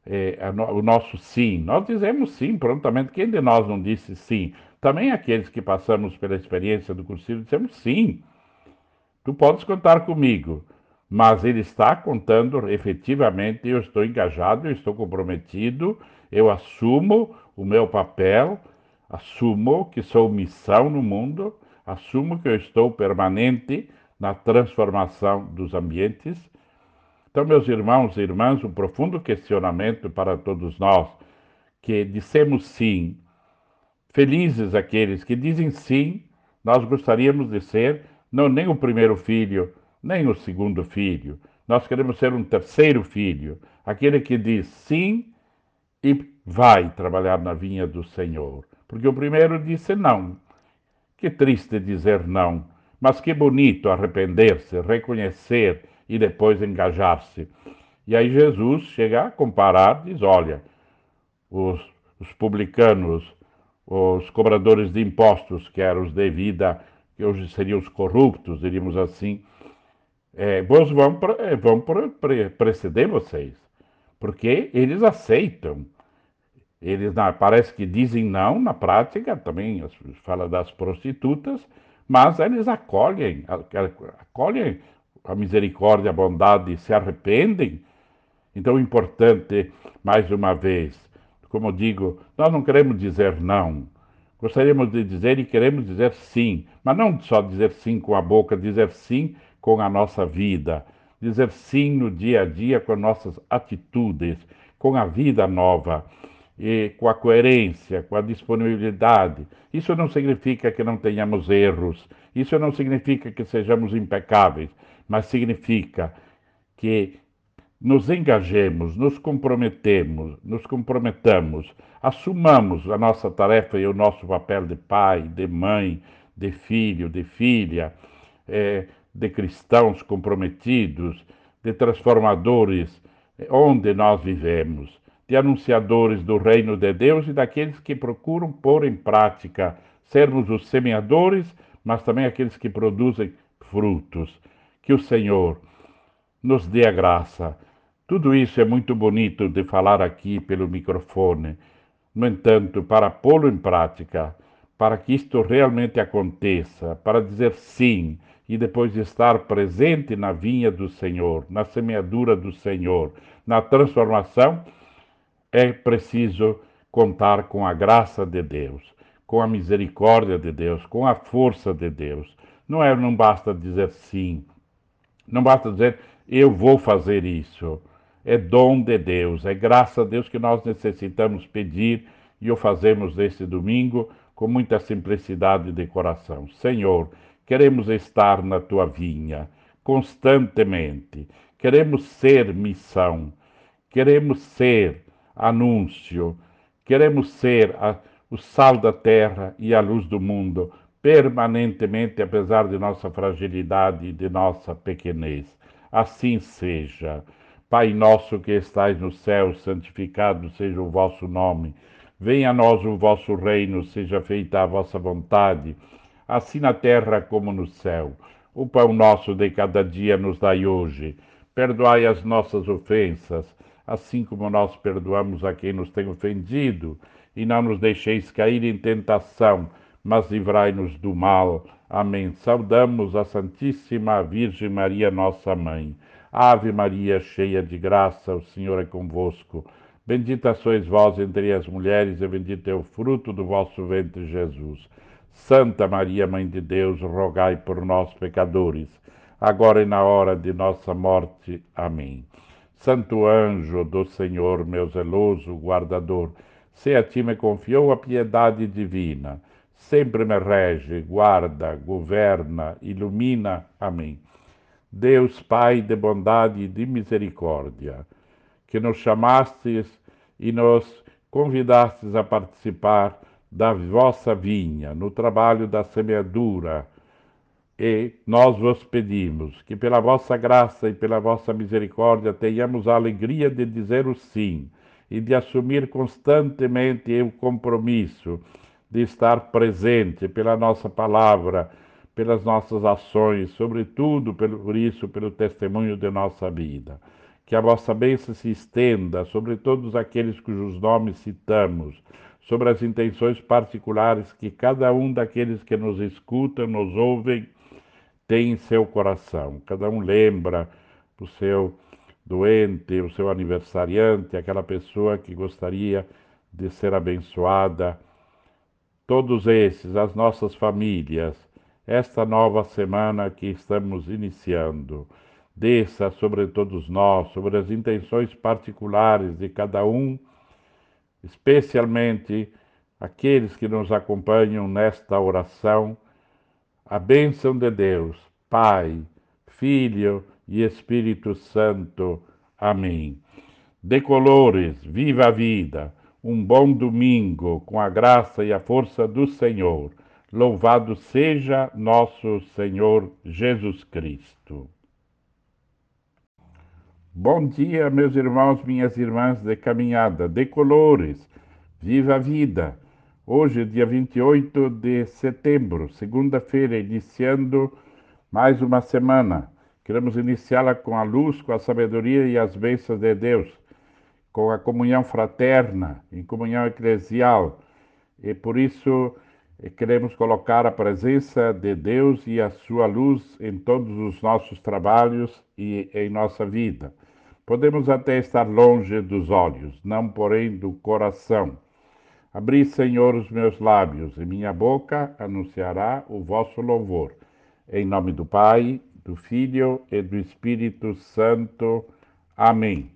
é, o nosso sim. Nós dizemos sim prontamente. Quem de nós não disse sim? Também aqueles que passamos pela experiência do cursilho dizemos sim. Tu podes contar comigo, mas ele está contando efetivamente, eu estou engajado, eu estou comprometido, eu assumo o meu papel, assumo que sou missão no mundo, assumo que eu estou permanente na transformação dos ambientes. Então, meus irmãos e irmãs, um profundo questionamento para todos nós, que dissemos sim, felizes aqueles que dizem sim, nós gostaríamos de ser não nem o primeiro filho, nem o segundo filho. Nós queremos ser um terceiro filho, aquele que diz sim e vai trabalhar na vinha do Senhor. Porque o primeiro disse não. Que triste dizer não, mas que bonito arrepender-se, reconhecer e depois engajar-se. E aí Jesus chega a comparar, diz: olha, os, os publicanos, os cobradores de impostos, que eram os de vida que hoje seriam os corruptos, diríamos assim, é, vão, vão preceder vocês, porque eles aceitam. Eles na, parece que dizem não na prática, também fala das prostitutas, mas eles acolhem, acolhem a misericórdia, a bondade, se arrependem. Então, o importante, mais uma vez, como digo, nós não queremos dizer não. Gostaríamos de dizer e queremos dizer sim, mas não só dizer sim com a boca, dizer sim com a nossa vida, dizer sim no dia a dia com as nossas atitudes, com a vida nova, e com a coerência, com a disponibilidade. Isso não significa que não tenhamos erros, isso não significa que sejamos impecáveis, mas significa que nos engajemos, nos comprometemos, nos comprometamos assumamos a nossa tarefa e o nosso papel de pai, de mãe, de filho, de filha, é, de cristãos comprometidos, de transformadores onde nós vivemos, de anunciadores do reino de Deus e daqueles que procuram pôr em prática, sermos os semeadores, mas também aqueles que produzem frutos. Que o Senhor nos dê a graça. Tudo isso é muito bonito de falar aqui pelo microfone no entanto, para pô-lo em prática, para que isto realmente aconteça, para dizer sim e depois estar presente na vinha do Senhor, na semeadura do Senhor, na transformação, é preciso contar com a graça de Deus, com a misericórdia de Deus, com a força de Deus. Não é, não basta dizer sim, não basta dizer eu vou fazer isso é dom de Deus, é graça a Deus que nós necessitamos pedir e o fazemos neste domingo com muita simplicidade de coração. Senhor, queremos estar na tua vinha constantemente, queremos ser missão, queremos ser anúncio, queremos ser a, o sal da terra e a luz do mundo permanentemente, apesar de nossa fragilidade e de nossa pequenez. Assim seja. Pai nosso que estais no céu, santificado seja o vosso nome. Venha a nós o vosso reino, seja feita a vossa vontade, assim na terra como no céu. O pão nosso de cada dia nos dai hoje. Perdoai as nossas ofensas, assim como nós perdoamos a quem nos tem ofendido, e não nos deixeis cair em tentação, mas livrai-nos do mal. Amém. Saudamos a Santíssima Virgem Maria, nossa mãe. Ave Maria, cheia de graça, o Senhor é convosco. Bendita sois vós entre as mulheres, e bendito é o fruto do vosso ventre, Jesus. Santa Maria, Mãe de Deus, rogai por nós, pecadores, agora e na hora de nossa morte. Amém. Santo anjo do Senhor, meu zeloso guardador, se a ti me confiou a piedade divina, sempre me rege, guarda, governa, ilumina. Amém. Deus Pai de bondade e de misericórdia, que nos chamastes e nos convidastes a participar da vossa vinha, no trabalho da semeadura, e nós vos pedimos que, pela vossa graça e pela vossa misericórdia, tenhamos a alegria de dizer o sim e de assumir constantemente o compromisso de estar presente pela nossa palavra pelas nossas ações, sobretudo por isso, pelo testemunho de nossa vida. Que a vossa bênção se estenda sobre todos aqueles cujos nomes citamos, sobre as intenções particulares que cada um daqueles que nos escutam, nos ouvem, tem em seu coração. Cada um lembra o seu doente, o seu aniversariante, aquela pessoa que gostaria de ser abençoada. Todos esses, as nossas famílias, esta nova semana que estamos iniciando. Desça sobre todos nós, sobre as intenções particulares de cada um, especialmente aqueles que nos acompanham nesta oração, a bênção de Deus, Pai, Filho e Espírito Santo. Amém. De colores, viva a vida, um bom domingo com a graça e a força do Senhor. Louvado seja nosso Senhor Jesus Cristo. Bom dia, meus irmãos, minhas irmãs de caminhada, de colores, viva a vida. Hoje, dia 28 de setembro, segunda-feira, iniciando mais uma semana. Queremos iniciá-la com a luz, com a sabedoria e as bênçãos de Deus, com a comunhão fraterna, em comunhão eclesial. E por isso queremos colocar a presença de Deus e a sua luz em todos os nossos trabalhos e em nossa vida. Podemos até estar longe dos olhos, não porém do coração Abri, Senhor, os meus lábios, e minha boca anunciará o vosso louvor. Em nome do Pai, do Filho e do Espírito Santo. Amém.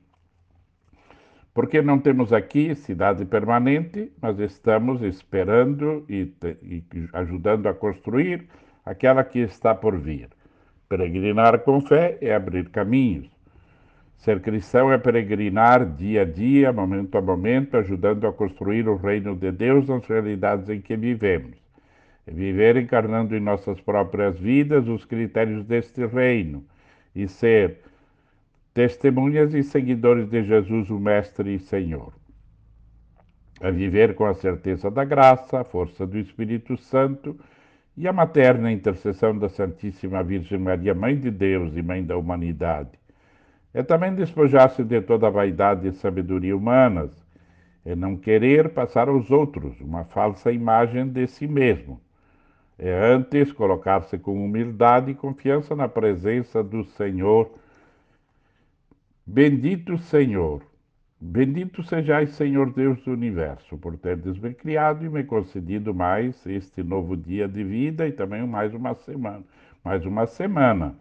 Porque não temos aqui cidade permanente, mas estamos esperando e, e ajudando a construir aquela que está por vir. Peregrinar com fé é abrir caminhos. Ser cristão é peregrinar dia a dia, momento a momento, ajudando a construir o reino de Deus nas realidades em que vivemos. É viver encarnando em nossas próprias vidas os critérios deste reino e ser testemunhas e seguidores de Jesus, o Mestre e Senhor. É viver com a certeza da graça, a força do Espírito Santo e a materna intercessão da Santíssima Virgem Maria, Mãe de Deus e Mãe da humanidade é também despojar-se de toda a vaidade e sabedoria humanas, é não querer passar aos outros uma falsa imagem de si mesmo. É antes colocar-se com humildade e confiança na presença do Senhor. Bendito Senhor, bendito sejais, Senhor Deus do universo, por teres me criado e me concedido mais este novo dia de vida e também mais uma semana, mais uma semana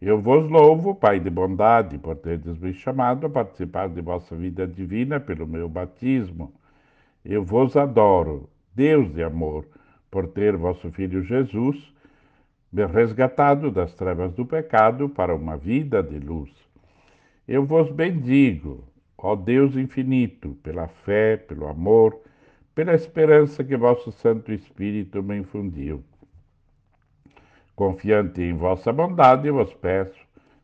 eu vos louvo, Pai de bondade, por teres me chamado a participar de vossa vida divina pelo meu batismo. Eu vos adoro, Deus de amor, por ter vosso Filho Jesus me resgatado das trevas do pecado para uma vida de luz. Eu vos bendigo, ó Deus infinito, pela fé, pelo amor, pela esperança que vosso Santo Espírito me infundiu. Confiante em vossa bondade, vos peço,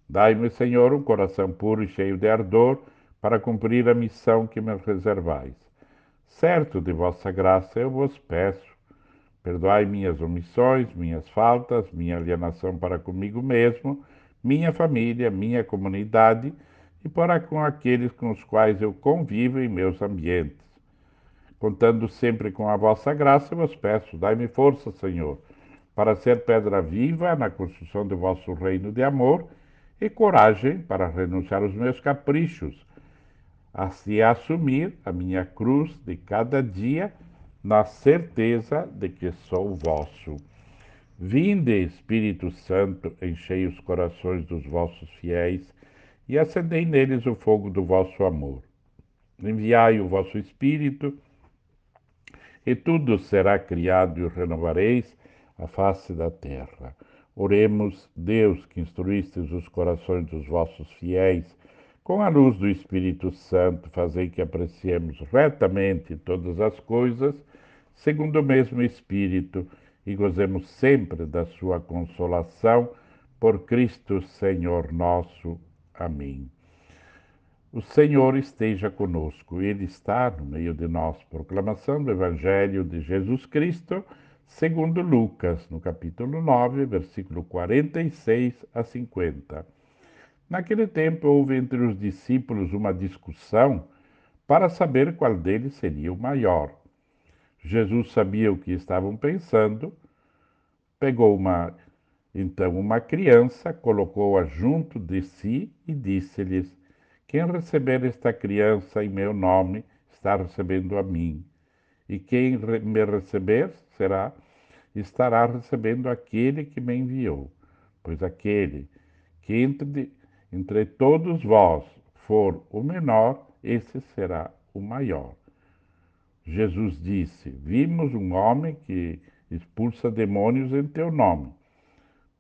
dai-me, Senhor, um coração puro e cheio de ardor para cumprir a missão que me reservais. Certo de vossa graça, eu vos peço, perdoai minhas omissões, minhas faltas, minha alienação para comigo mesmo, minha família, minha comunidade e para com aqueles com os quais eu convivo em meus ambientes. Contando sempre com a vossa graça, eu vos peço, dai-me força, Senhor, para ser pedra viva na construção do vosso reino de amor e coragem para renunciar aos meus caprichos, assim assumir a minha cruz de cada dia na certeza de que sou vosso. Vinde, Espírito Santo, enchei os corações dos vossos fiéis e acendei neles o fogo do vosso amor. Enviai o vosso Espírito, e tudo será criado e o renovareis a face da terra. Oremos, Deus, que instruístes os corações dos vossos fiéis, com a luz do Espírito Santo, fazei que apreciemos retamente todas as coisas, segundo o mesmo Espírito, e gozemos sempre da sua consolação, por Cristo Senhor nosso. Amém. O Senhor esteja conosco, Ele está no meio de nós. Proclamação do Evangelho de Jesus Cristo segundo Lucas, no capítulo 9, versículo 46 a 50. Naquele tempo houve entre os discípulos uma discussão para saber qual deles seria o maior. Jesus sabia o que estavam pensando, pegou uma Então uma criança colocou-a junto de si e disse-lhes: Quem receber esta criança em meu nome está recebendo a mim, e quem me receber será estará recebendo aquele que me enviou. Pois aquele que entre, entre todos vós for o menor, esse será o maior. Jesus disse: Vimos um homem que expulsa demônios em teu nome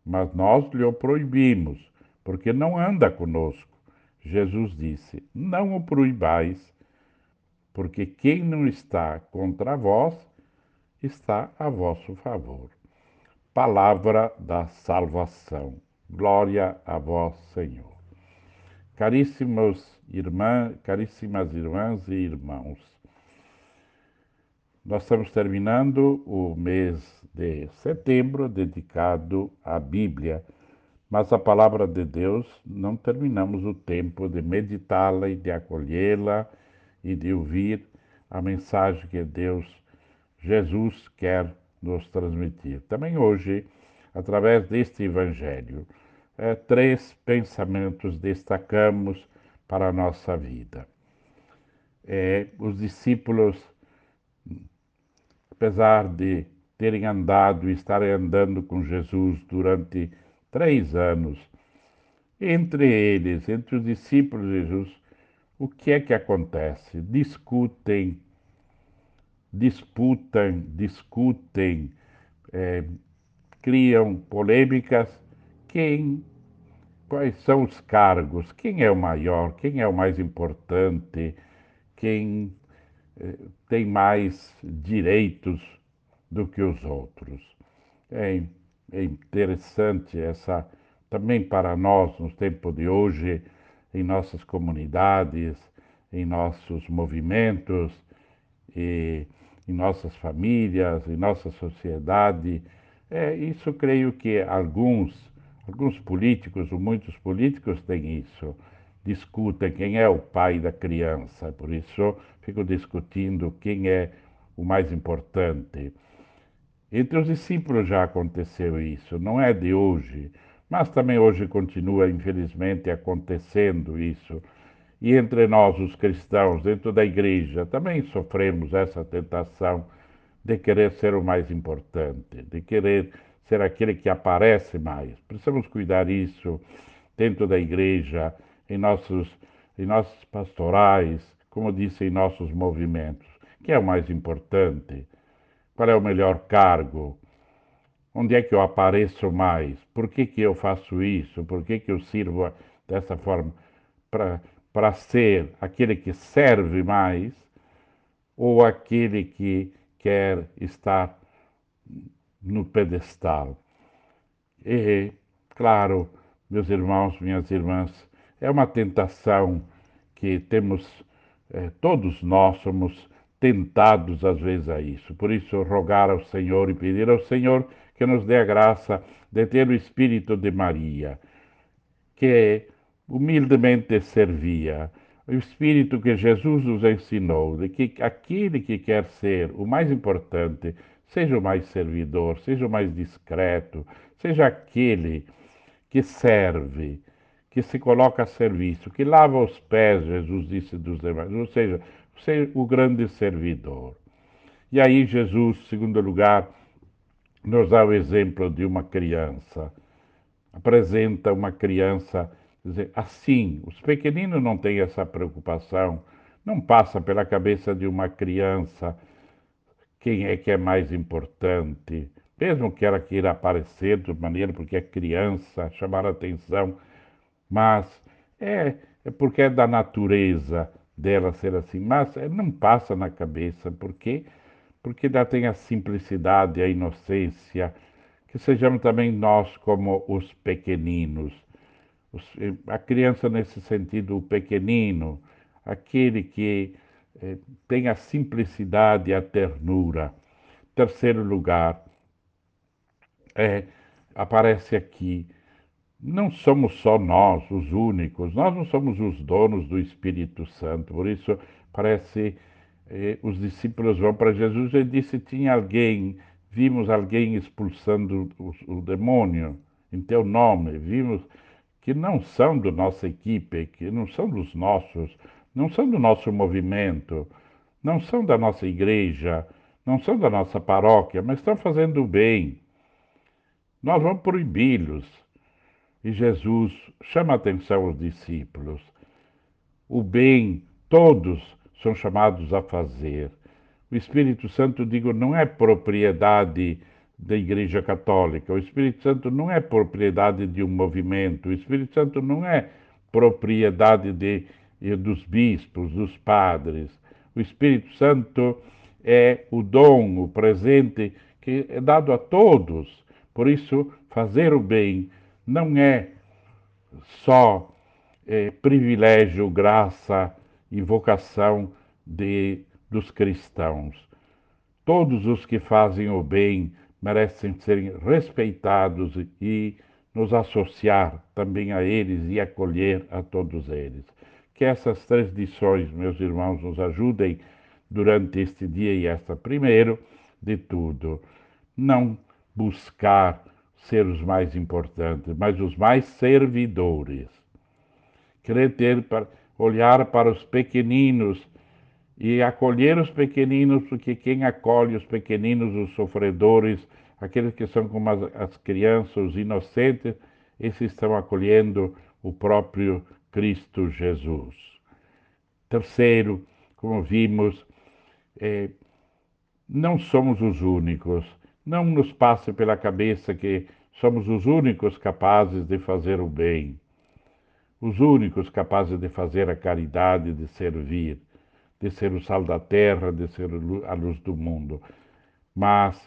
mas nós lhe o proibimos, porque não anda conosco. Jesus disse: Não o proibais, porque quem não está contra vós está a vosso favor. Palavra da salvação. Glória a vós, Senhor. Caríssimos irmãs, caríssimas irmãs e irmãos, nós estamos terminando o mês de setembro dedicado à Bíblia, mas a palavra de Deus não terminamos o tempo de meditá-la e de acolhê-la e de ouvir a mensagem que Deus, Jesus, quer nos transmitir. Também hoje, através deste Evangelho, é, três pensamentos destacamos para a nossa vida. É, os discípulos apesar de terem andado e estarem andando com Jesus durante três anos, entre eles, entre os discípulos de Jesus, o que é que acontece? Discutem, disputam, discutem, é, criam polêmicas. Quem, quais são os cargos? Quem é o maior? Quem é o mais importante? Quem tem mais direitos do que os outros. É, é interessante essa também para nós nos tempos de hoje, em nossas comunidades, em nossos movimentos, em nossas famílias, em nossa sociedade. É, isso creio que alguns, alguns políticos, ou muitos políticos têm isso discutem quem é o pai da criança, por isso ficam discutindo quem é o mais importante. Entre os discípulos já aconteceu isso, não é de hoje, mas também hoje continua, infelizmente, acontecendo isso. E entre nós, os cristãos, dentro da igreja, também sofremos essa tentação de querer ser o mais importante, de querer ser aquele que aparece mais. Precisamos cuidar disso dentro da igreja, em nossos, em nossos pastorais, como disse, em nossos movimentos. que é o mais importante? Qual é o melhor cargo? Onde é que eu apareço mais? Por que, que eu faço isso? Por que, que eu sirvo dessa forma? Para ser aquele que serve mais ou aquele que quer estar no pedestal? E, claro, meus irmãos, minhas irmãs, é uma tentação que temos, eh, todos nós somos tentados às vezes a isso. Por isso, rogar ao Senhor e pedir ao Senhor que nos dê a graça de ter o espírito de Maria, que humildemente servia, o espírito que Jesus nos ensinou, de que aquele que quer ser o mais importante, seja o mais servidor, seja o mais discreto, seja aquele que serve, que se coloca a serviço, que lava os pés, Jesus disse dos demais, ou seja, ser o grande servidor. E aí Jesus, segundo lugar, nos dá o exemplo de uma criança. Apresenta uma criança, dizer, assim, os pequeninos não têm essa preocupação, não passa pela cabeça de uma criança quem é que é mais importante, mesmo que ela queira aparecer de maneira porque é criança, chamar a atenção, mas é, é porque é da natureza dela ser assim, mas é, não passa na cabeça, porque porque ela tem a simplicidade, a inocência, que sejamos também nós como os pequeninos. Os, a criança nesse sentido, o pequenino, aquele que eh, tem a simplicidade e a ternura. Terceiro lugar, é, aparece aqui não somos só nós os únicos, nós não somos os donos do Espírito Santo. Por isso, parece eh, os discípulos vão para Jesus e disse: tinha alguém, vimos alguém expulsando o, o demônio. em teu nome, vimos que não são da nossa equipe, que não são dos nossos, não são do nosso movimento, não são da nossa igreja, não são da nossa paróquia, mas estão fazendo o bem. Nós vamos proibi-los. E Jesus chama a atenção aos discípulos. O bem, todos são chamados a fazer. O Espírito Santo, digo, não é propriedade da Igreja Católica. O Espírito Santo não é propriedade de um movimento. O Espírito Santo não é propriedade de, dos bispos, dos padres. O Espírito Santo é o dom, o presente que é dado a todos. Por isso, fazer o bem não é só é, privilégio, graça e vocação de, dos cristãos. Todos os que fazem o bem merecem ser respeitados e nos associar também a eles e acolher a todos eles. Que essas três lições, meus irmãos, nos ajudem durante este dia e esta. Primeiro de tudo, não buscar ser os mais importantes, mas os mais servidores. Querer ter para olhar para os pequeninos e acolher os pequeninos, porque quem acolhe os pequeninos, os sofredores, aqueles que são como as, as crianças, os inocentes, esses estão acolhendo o próprio Cristo Jesus. Terceiro, como vimos, é, não somos os únicos. Não nos passe pela cabeça que somos os únicos capazes de fazer o bem, os únicos capazes de fazer a caridade, de servir, de ser o sal da terra, de ser a luz do mundo. Mas,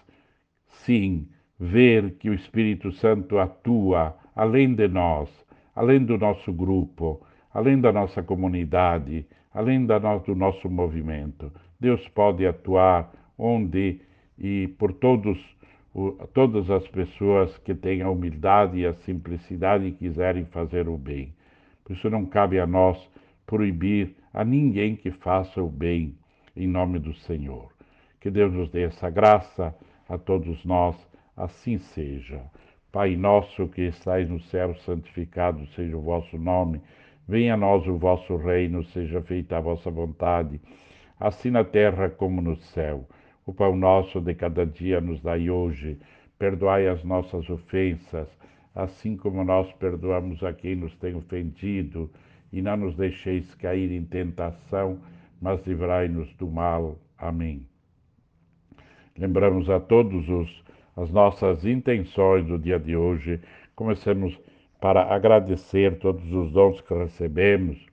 sim, ver que o Espírito Santo atua além de nós, além do nosso grupo, além da nossa comunidade, além do nosso movimento. Deus pode atuar onde e por todos, todas as pessoas que têm a humildade e a simplicidade e quiserem fazer o bem. Por isso não cabe a nós proibir a ninguém que faça o bem em nome do Senhor. Que Deus nos dê essa graça a todos nós, assim seja. Pai nosso que estais no céu, santificado seja o vosso nome. Venha a nós o vosso reino, seja feita a vossa vontade, assim na terra como no céu. O pão nosso de cada dia nos dai hoje. Perdoai as nossas ofensas, assim como nós perdoamos a quem nos tem ofendido e não nos deixeis cair em tentação, mas livrai-nos do mal. Amém. Lembramos a todos os, as nossas intenções do dia de hoje. Comecemos para agradecer todos os dons que recebemos,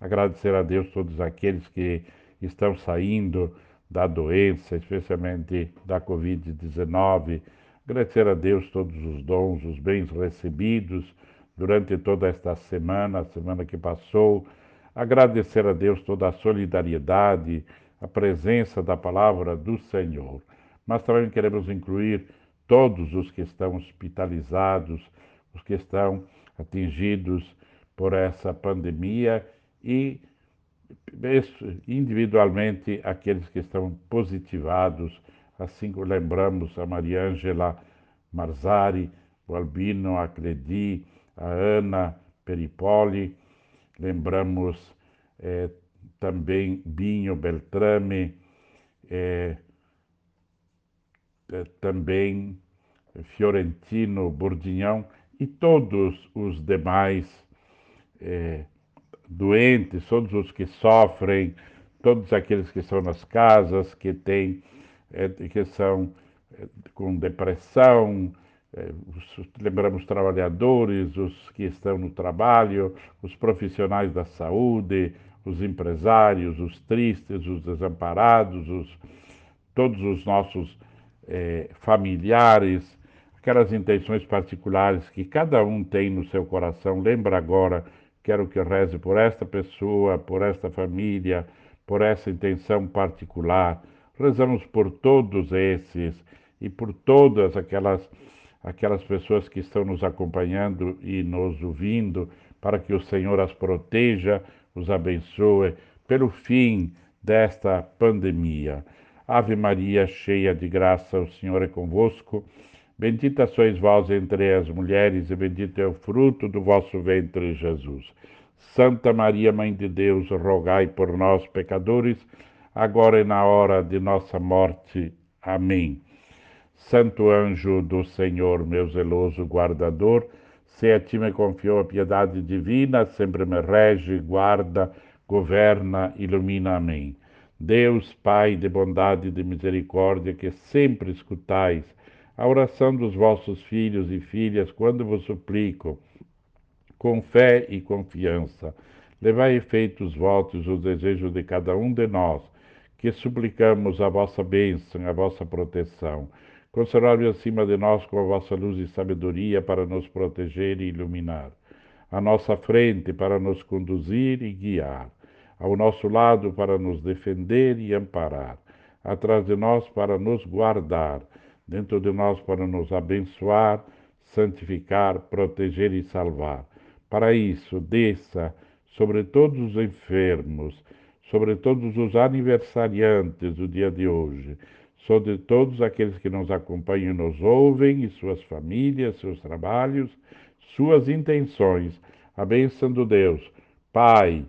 agradecer a Deus todos aqueles que estão saindo da doença, especialmente da Covid-19, agradecer a Deus todos os dons, os bens recebidos, durante toda esta semana, a semana que passou, agradecer a Deus toda a solidariedade, a presença da palavra do Senhor. Mas também queremos incluir todos os que estão hospitalizados, os que estão atingidos por essa pandemia e individualmente aqueles que estão positivados, assim como lembramos a Maria Ângela Marzari, o Albino Acredi, a Ana Peripoli, lembramos é, também Binho Beltrame, é, é, também Fiorentino Bordignon e todos os demais doentes, todos os que sofrem, todos aqueles que estão nas casas, que têm, é, que são é, com depressão, é, lembramos os trabalhadores, os que estão no trabalho, os profissionais da saúde, os empresários, os tristes, os desamparados, os, todos os nossos é, familiares, aquelas intenções particulares que cada um tem no seu coração. Lembra agora, quero que reze por esta pessoa, por esta família, por essa intenção particular. Rezamos por todos esses e por todas aquelas aquelas pessoas que estão nos acompanhando e nos ouvindo, para que o Senhor as proteja, os abençoe pelo fim desta pandemia. Ave Maria, cheia de graça, o Senhor é convosco. Bendita sois vós entre as mulheres, e bendito é o fruto do vosso ventre, Jesus. Santa Maria, Mãe de Deus, rogai por nós, pecadores, agora e na hora de nossa morte. Amém. Santo anjo do Senhor, meu zeloso guardador, se a ti me confiou a piedade divina, sempre me rege, guarda, governa, ilumina. Amém. Deus, Pai de bondade e de misericórdia, que sempre escutais a oração dos vossos filhos e filhas quando vos suplico, com fé e confiança. Levai efeitos votos os desejos de cada um de nós, que suplicamos a vossa bênção, a vossa proteção. Conservai acima de nós com a vossa luz e sabedoria para nos proteger e iluminar. À nossa frente para nos conduzir e guiar. Ao nosso lado para nos defender e amparar. Atrás de nós para nos guardar dentro de nós para nos abençoar, santificar, proteger e salvar. Para isso, desça sobre todos os enfermos, sobre todos os aniversariantes do dia de hoje, sobre todos aqueles que nos acompanham e nos ouvem, e suas famílias, seus trabalhos, suas intenções. A bênção do Deus, Pai,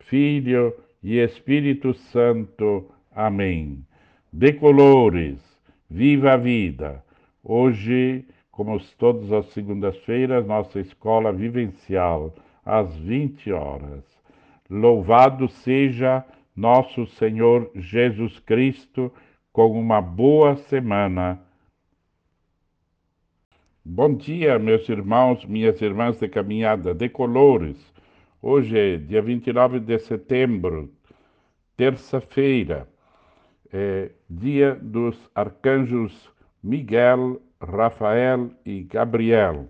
Filho e Espírito Santo. Amém. De colores Viva a vida! Hoje, como todas as segundas-feiras, nossa escola vivencial, às 20 horas. Louvado seja nosso Senhor Jesus Cristo, com uma boa semana. Bom dia, meus irmãos, minhas irmãs de caminhada de colores. Hoje é dia 29 de setembro, terça-feira é dia dos arcanjos Miguel, Rafael e Gabriel,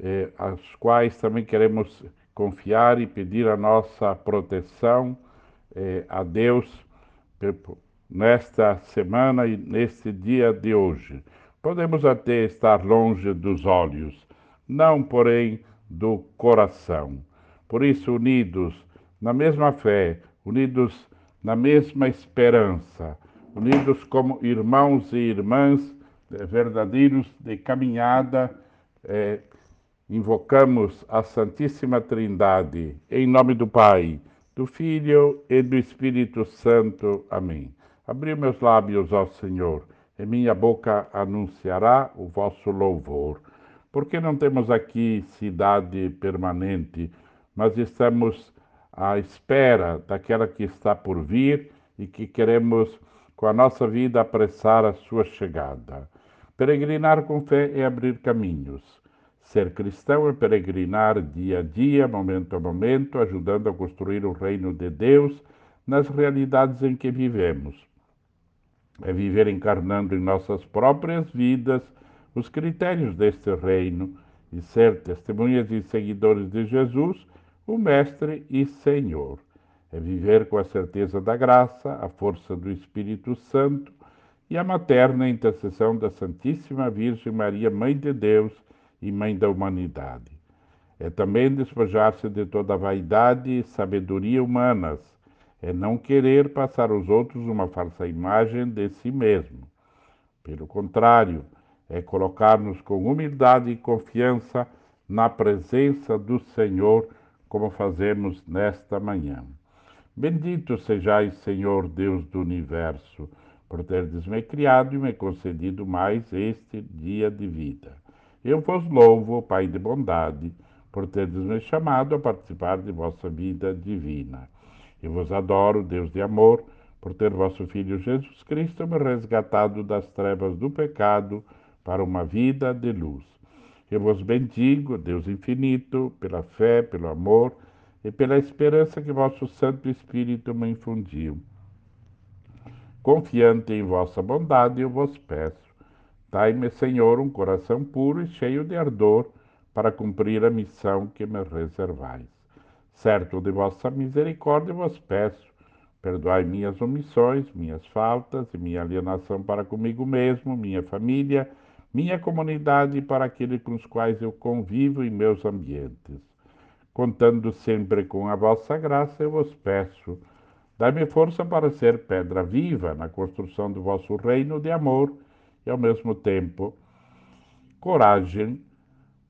é, aos quais também queremos confiar e pedir a nossa proteção é, a Deus nesta semana e neste dia de hoje. Podemos até estar longe dos olhos, não, porém, do coração. Por isso, unidos na mesma fé, unidos na mesma esperança, unidos como irmãos e irmãs eh, verdadeiros de caminhada, eh, invocamos a Santíssima Trindade, em nome do Pai, do Filho e do Espírito Santo. Amém. Abri meus lábios ao Senhor, e minha boca anunciará o vosso louvor. Porque não temos aqui cidade permanente, mas estamos à espera daquela que está por vir e que queremos, com a nossa vida, apressar a sua chegada. Peregrinar com fé é abrir caminhos. Ser cristão é peregrinar dia a dia, momento a momento, ajudando a construir o reino de Deus nas realidades em que vivemos. É viver encarnando em nossas próprias vidas os critérios deste reino e ser testemunhas e seguidores de Jesus o Mestre e Senhor. É viver com a certeza da graça, a força do Espírito Santo e a materna intercessão da Santíssima Virgem Maria, Mãe de Deus e Mãe da humanidade. É também despojar-se de toda vaidade e sabedoria humanas, é não querer passar aos outros uma falsa imagem de si mesmo. Pelo contrário, é colocar-nos com humildade e confiança na presença do Senhor como fazemos nesta manhã. Bendito sejais, Senhor Deus do universo, por teres me criado e me concedido mais este dia de vida. Eu vos louvo, Pai de bondade, por teres me chamado a participar de vossa vida divina. Eu vos adoro, Deus de amor, por ter vosso Filho Jesus Cristo me resgatado das trevas do pecado para uma vida de luz. Eu vos bendigo, Deus infinito, pela fé, pelo amor e pela esperança que vosso Santo Espírito me infundiu. Confiante em vossa bondade, eu vos peço. Dai-me, Senhor, um coração puro e cheio de ardor para cumprir a missão que me reservais. Certo de vossa misericórdia, vos peço. Perdoai minhas omissões, minhas faltas e minha alienação para comigo mesmo, minha família minha comunidade e para aqueles com os quais eu convivo em meus ambientes. Contando sempre com a vossa graça, eu vos peço, dai-me força para ser pedra viva na construção do vosso reino de amor e, ao mesmo tempo, coragem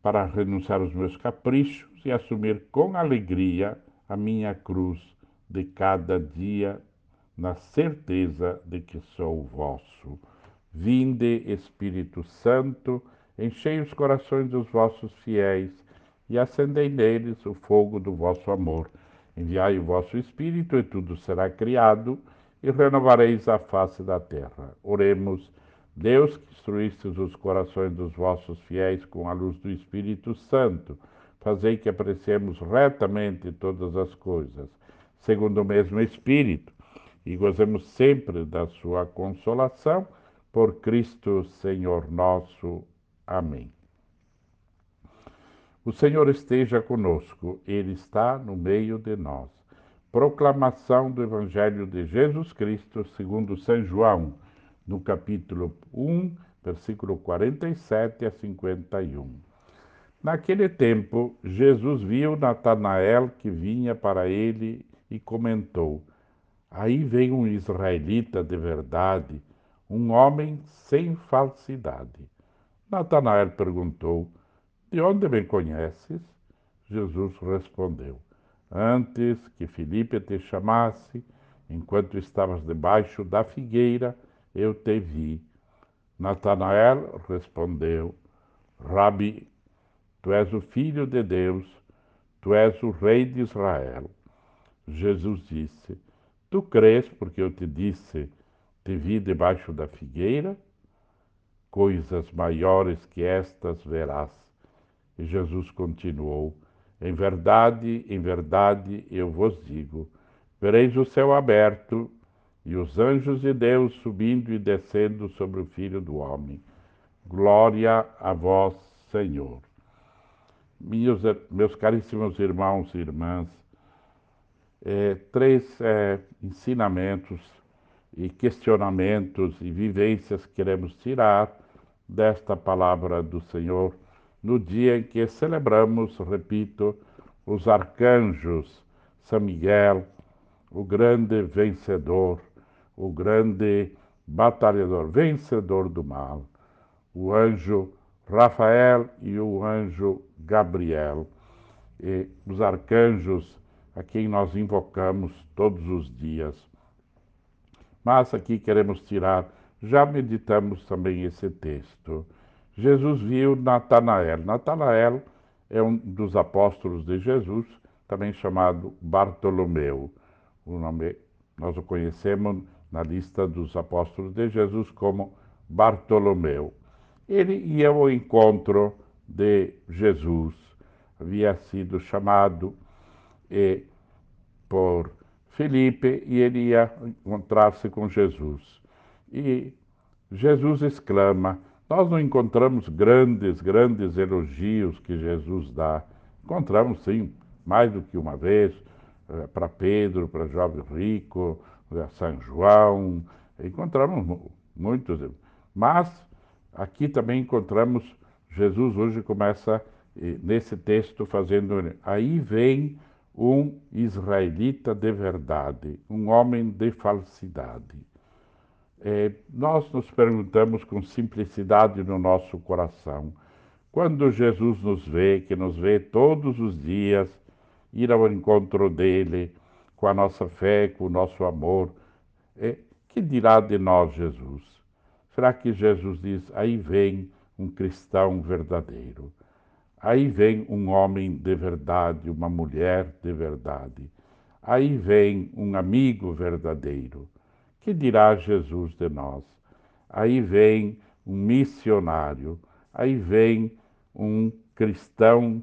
para renunciar aos meus caprichos e assumir com alegria a minha cruz de cada dia, na certeza de que sou vosso. Vinde, Espírito Santo, enchei os corações dos vossos fiéis e acendei neles o fogo do vosso amor. Enviai o vosso Espírito e tudo será criado e renovareis a face da terra. Oremos. Deus que instruístes os corações dos vossos fiéis com a luz do Espírito Santo, fazei que apreciemos retamente todas as coisas, segundo o mesmo Espírito, e gozemos sempre da sua consolação, por Cristo Senhor nosso. Amém. O Senhor esteja conosco, Ele está no meio de nós. Proclamação do Evangelho de Jesus Cristo segundo São João no capítulo 1, versículo 47 a 51. Naquele tempo, Jesus viu Natanael que vinha para ele e comentou: Aí vem um israelita de verdade, um homem sem falsidade. Natanael perguntou: De onde me conheces? Jesus respondeu: Antes que Filipe te chamasse, enquanto estavas debaixo da figueira, eu te vi. Natanael respondeu: Rabi, tu és o filho de Deus, tu és o rei de Israel. Jesus disse: Tu crês porque eu te disse, te vi debaixo da figueira? Coisas maiores que estas verás. E Jesus continuou: Em verdade, em verdade, eu vos digo: vereis o céu aberto e os anjos de Deus subindo e descendo sobre o Filho do Homem. Glória a vós, Senhor. Meus, meus caríssimos irmãos e irmãs, é, três é, ensinamentos e questionamentos e vivências queremos tirar desta palavra do Senhor no dia em que celebramos, repito, os arcanjos, São Miguel, o grande vencedor, o grande batalhador, vencedor do mal, o anjo Rafael e o anjo Gabriel, e os arcanjos a quem nós invocamos todos os dias. Mas aqui queremos tirar, já meditamos também esse texto. Jesus viu Natanael. Natanael é um dos apóstolos de Jesus, também chamado Bartolomeu. O nome nós o conhecemos na lista dos apóstolos de Jesus como Bartolomeu. Ele ia ao encontro de Jesus, havia sido chamado e, por Felipe e ele ia encontrar-se com Jesus. E Jesus exclama: Nós não encontramos grandes, grandes elogios que Jesus dá. Encontramos, sim, mais do que uma vez, eh, para Pedro, para jovem rico, são João, encontramos muitos. Mas aqui também encontramos, Jesus hoje começa nesse texto fazendo. Aí vem um israelita de verdade, um homem de falsidade. É, nós nos perguntamos com simplicidade no nosso coração, quando Jesus nos vê, que nos vê todos os dias, ir ao encontro dele, com a nossa fé, com o nosso amor. É, que dirá de nós Jesus? Será que Jesus diz: aí vem um cristão verdadeiro? Aí vem um homem de verdade, uma mulher de verdade. Aí vem um amigo verdadeiro. Que dirá Jesus de nós? Aí vem um missionário. Aí vem um cristão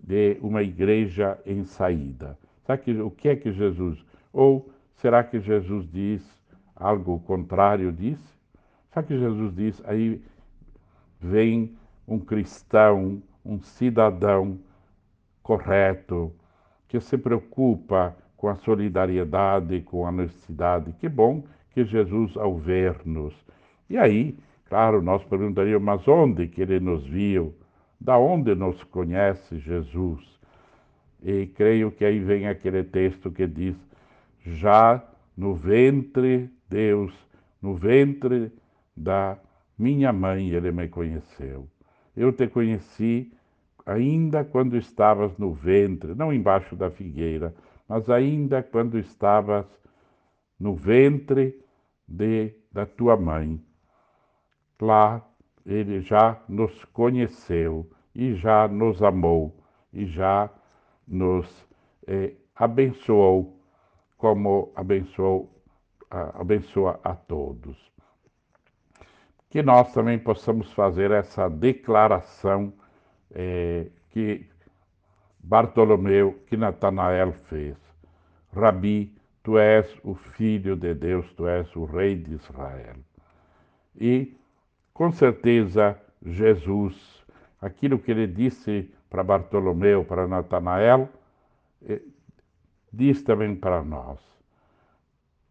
de uma igreja em saída. Será que, o que é que Jesus. Ou será que Jesus diz algo contrário disso? Será que Jesus diz aí vem um cristão, um cidadão correto, que se preocupa com a solidariedade, com a honestidade. Que bom que Jesus ao ver-nos. E aí, claro, nós perguntaríamos, mas onde que ele nos viu? Da onde nos conhece Jesus? E creio que aí vem aquele texto que diz: já no ventre Deus, no ventre da minha mãe, ele me conheceu. eu te conheci ainda quando estavas no ventre, não embaixo da figueira, mas ainda quando estavas no ventre de, da tua mãe. Lá ele já nos conheceu e já nos amou e já nos eh, abençoou como abençoou, abençoa a todos. Que nós também possamos fazer essa declaração eh, que Bartolomeu, que Natanael fez. Rabi, tu és o Filho de Deus, tu és o Rei de Israel. E, com certeza, Jesus, aquilo que ele disse para Bartolomeu, para Natanael, eh, diz também para nós.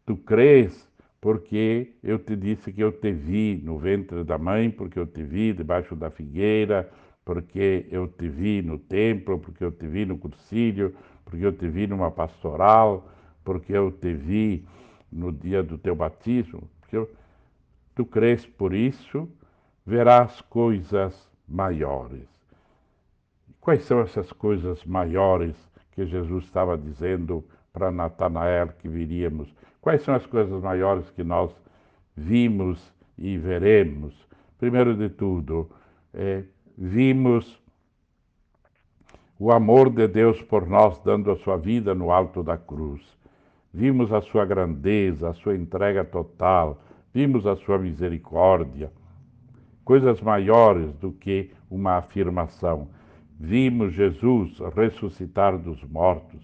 Tu crês porque eu te disse que eu te vi no ventre da mãe, porque eu te vi debaixo da figueira, porque eu te vi no templo, porque eu te vi no cursilho, porque eu te vi numa pastoral, porque eu te vi no dia do teu batismo. Porque eu... Tu crês por isso, verás coisas maiores. Quais são essas coisas maiores que Jesus estava dizendo para Natanael que viríamos? Quais são as coisas maiores que nós vimos e veremos? Primeiro de tudo, é, vimos o amor de Deus por nós dando a sua vida no alto da cruz. Vimos a sua grandeza, a sua entrega total, vimos a sua misericórdia. Coisas maiores do que uma afirmação. Vimos Jesus ressuscitar dos mortos.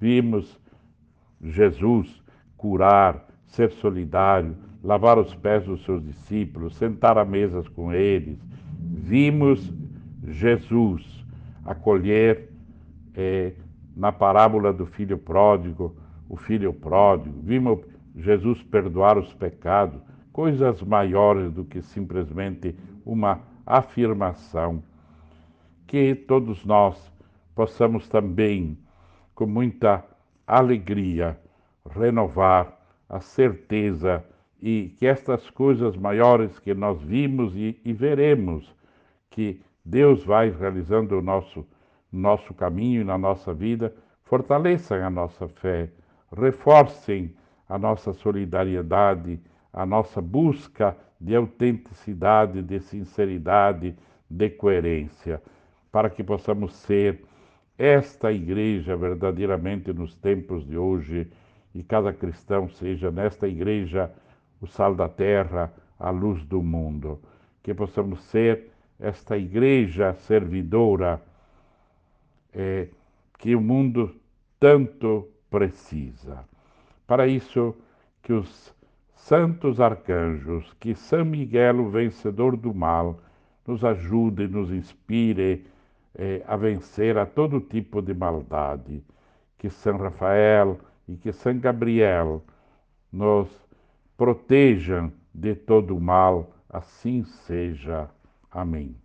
Vimos Jesus curar, ser solidário, lavar os pés dos seus discípulos, sentar à mesa com eles, vimos Jesus acolher é, na parábola do filho pródigo, o filho pródigo, vimos Jesus perdoar os pecados, coisas maiores do que simplesmente uma afirmação. Que todos nós possamos também, com muita alegria, renovar a certeza e que estas coisas maiores que nós vimos e, e veremos, que Deus vai realizando o nosso, nosso caminho na nossa vida, fortaleçam a nossa fé, reforcem a nossa solidariedade, a nossa busca de autenticidade, de sinceridade, de coerência, para que possamos ser esta igreja verdadeiramente nos tempos de hoje e cada cristão seja nesta igreja o sal da terra, a luz do mundo. Que possamos ser esta igreja servidora é, que o mundo tanto precisa. Para isso, que os santos arcanjos, que São Miguel, o vencedor do mal, nos ajude, nos inspire é, a vencer a todo tipo de maldade. Que São Rafael e que São Gabriel nos protejam de todo o mal, assim seja. Amém.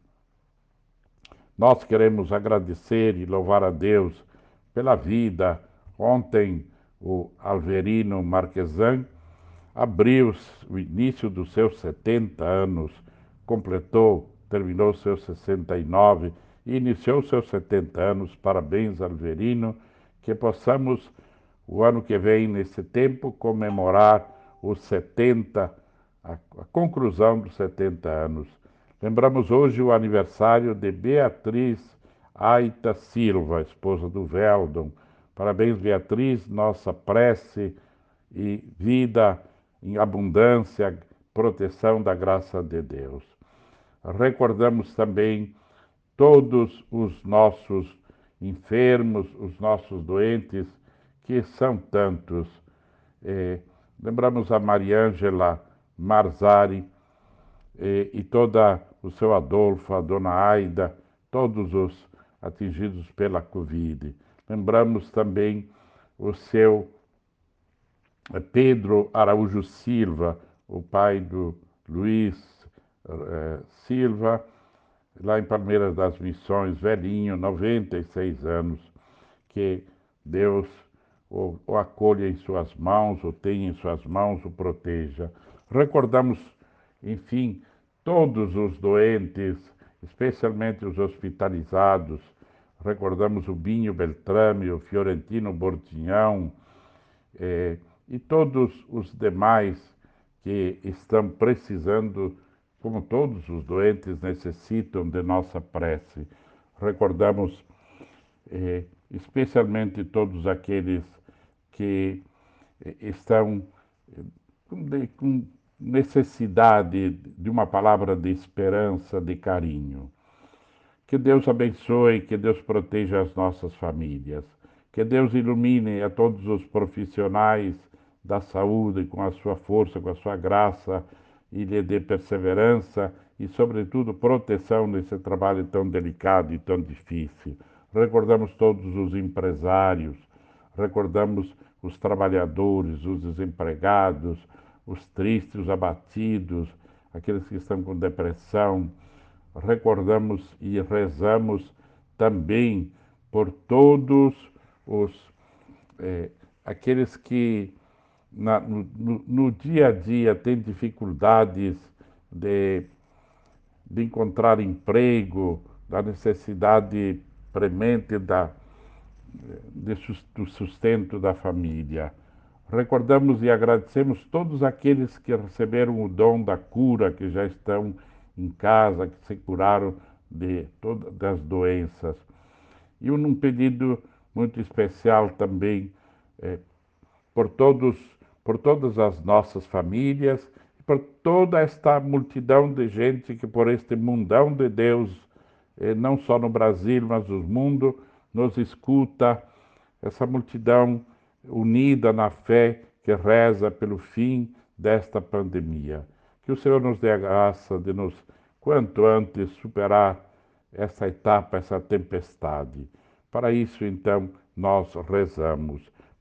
Nós queremos agradecer e louvar a Deus pela vida. Ontem, o Alverino Marquesan abriu o início dos seus 70 anos, completou, terminou seus 69 e iniciou seus 70 anos. Parabéns, Alverino, que possamos, o ano que vem, nesse tempo, comemorar os 70, a, a conclusão dos 70 anos. Lembramos hoje o aniversário de Beatriz Aita Silva, esposa do Veldon. Parabéns, Beatriz, nossa prece e vida em abundância, proteção da graça de Deus. Recordamos também todos os nossos enfermos, os nossos doentes, que são tantos. Eh, Lembramos a Mariângela Marzari e, e toda o seu Adolfo, a dona Aida, todos os atingidos pela Covid. Lembramos também o seu eh, Pedro Araújo Silva, o pai do Luiz eh, Silva, lá em Palmeiras das Missões, velhinho, 96 anos, que Deus o, o acolha em suas mãos, o tenha em suas mãos, o proteja. Recordamos, enfim, todos os doentes especialmente os hospitalizados. Recordamos o Binho Beltrame, o Fiorentino Bortinhão eh, e todos os demais que estão precisando, como todos os doentes necessitam de nossa prece. Recordamos eh, especialmente todos aqueles que eh, estão eh, com necessidade de uma palavra de esperança, de carinho. Que Deus abençoe, que Deus proteja as nossas famílias, que Deus ilumine a todos os profissionais da saúde com a sua força, com a sua graça e lhe dê perseverança e, sobretudo, proteção nesse trabalho tão delicado e tão difícil. Recordamos todos os empresários, recordamos os trabalhadores, os desempregados, os tristes, os abatidos, aqueles que estão com depressão. Recordamos e rezamos também por todos os é, aqueles que na, no, no, dia a dia têm dificuldades de, de encontrar emprego, da necessidade premente da, de, do sustento da família. Recordamos e agradecemos todos aqueles que receberam o dom da cura, que já estão em casa, que se curaram de todas das doenças. E um pedido muito especial também é, por todos, por todas as nossas famílias, por toda esta multidão de gente que por este mundão de Deus, é, não só no Brasil, mas no mundo, nos escuta, essa multidão unida na fé que reza pelo fim desta pandemia. Que o Senhor nos dê a graça de nos, quanto antes, superar essa etapa, essa tempestade. Para isso, então, nós rezamos.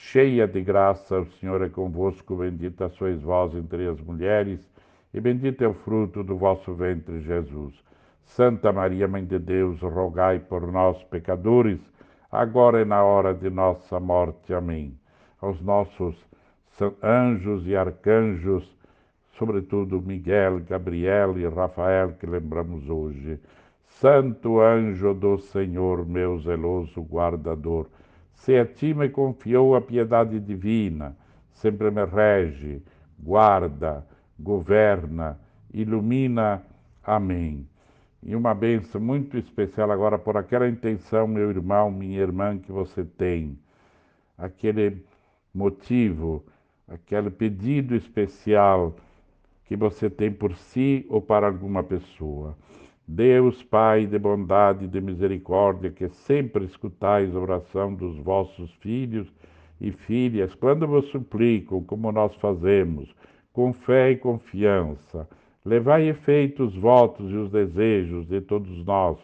cheia de graça, o Senhor é convosco, bendita sois vós entre as mulheres, e bendito é o fruto do vosso ventre, Jesus. Santa Maria, Mãe de Deus, rogai por nós, pecadores, agora e na hora de nossa morte. Amém. Aos nossos anjos e arcanjos, sobretudo Miguel, Gabriel e Rafael, que lembramos hoje. Santo anjo do Senhor, meu zeloso guardador, se a ti me confiou a piedade divina, sempre me rege, guarda, governa, ilumina. Amém. E uma benção muito especial agora por aquela intenção, meu irmão, minha irmã, que você tem, aquele motivo aquele pedido especial que você tem por si ou para alguma pessoa. Deus, Pai de bondade e de misericórdia, que sempre escutais a oração dos vossos filhos e filhas, quando vos suplicam, como nós fazemos, com fé e confiança, levai efeito os votos e os desejos de todos nós,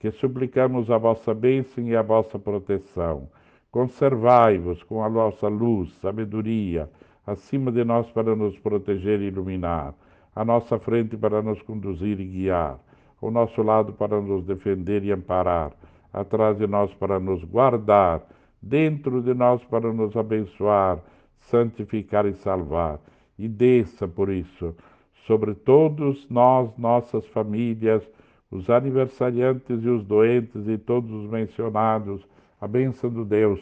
que suplicamos a vossa bênção e a vossa proteção. Conservai-vos com a vossa luz, sabedoria, acima de nós para nos proteger e iluminar, à nossa frente para nos conduzir e guiar, ao nosso lado para nos defender e amparar, atrás de nós para nos guardar, dentro de nós para nos abençoar, santificar e salvar. E desça, por isso, sobre todos nós, nossas famílias, os aniversariantes e os doentes e todos os mencionados, a bênção do Deus,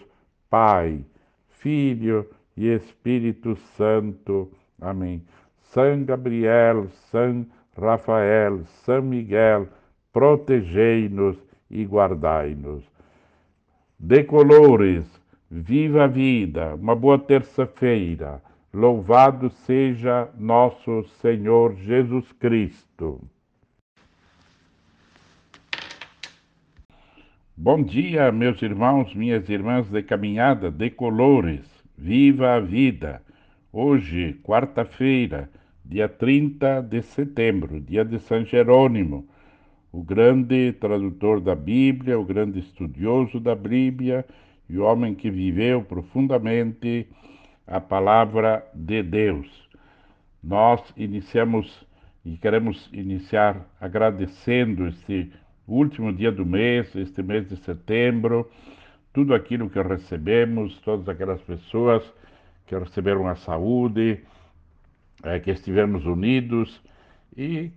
Pai, Filho e Espírito Santo. Amém. São Gabriel, São Rafael, São Miguel, protegei-nos e guardai-nos. Decolores, viva a vida, uma boa terça-feira. Louvado seja nosso Senhor Jesus Cristo. Bom dia, meus irmãos, minhas irmãs de caminhada, decolores. Viva a vida! Hoje, quarta-feira, dia 30 de setembro, dia de São Jerônimo, o grande tradutor da Bíblia, o grande estudioso da Bíblia e o homem que viveu profundamente a palavra de Deus. Nós iniciamos e queremos iniciar agradecendo este último dia do mês, este mês de setembro, tudo aquilo que recebemos, todas aquelas pessoas que receberam a saúde, é, que estivemos unidos e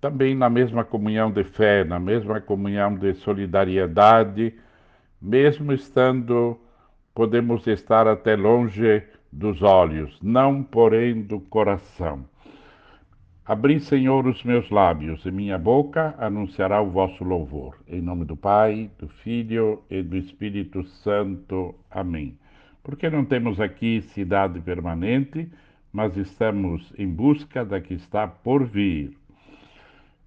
também na mesma comunhão de fé, na mesma comunhão de solidariedade, mesmo estando, podemos estar até longe dos olhos, não porém do coração. Abri, Senhor, os meus lábios, e minha boca anunciará o vosso louvor. Em nome do Pai, do Filho e do Espírito Santo. Amém. Porque não temos aqui cidade permanente, mas estamos em busca da que está por vir.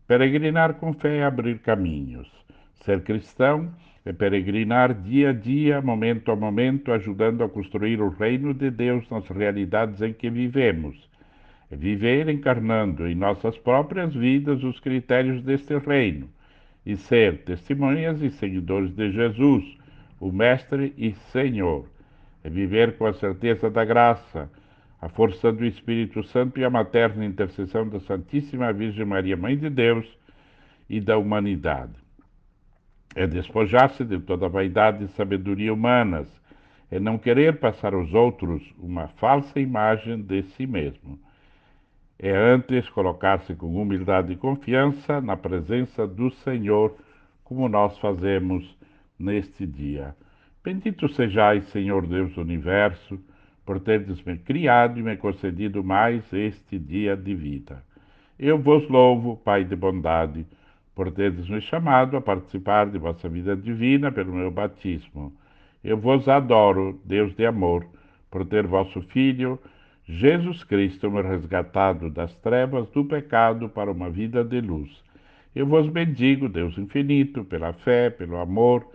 Peregrinar com fé é abrir caminhos. Ser cristão é peregrinar dia a dia, momento a momento, ajudando a construir o reino de Deus nas realidades em que vivemos é viver encarnando em nossas próprias vidas os critérios deste reino e ser testemunhas e seguidores de Jesus, o Mestre e Senhor. É viver com a certeza da graça, a força do Espírito Santo e a materna intercessão da Santíssima Virgem Maria, Mãe de Deus e da humanidade. É despojar-se de toda vaidade e sabedoria humanas, é não querer passar aos outros uma falsa imagem de si mesmo é antes colocar-se com humildade e confiança na presença do Senhor, como nós fazemos neste dia. Bendito sejais, Senhor Deus do universo, por teres me criado e me concedido mais este dia de vida. Eu vos louvo, Pai de bondade, por teres me chamado a participar de vossa vida divina pelo meu batismo. Eu vos adoro, Deus de amor, por ter vosso Filho Jesus Cristo me resgatado das trevas do pecado para uma vida de luz. Eu vos bendigo, Deus infinito, pela fé, pelo amor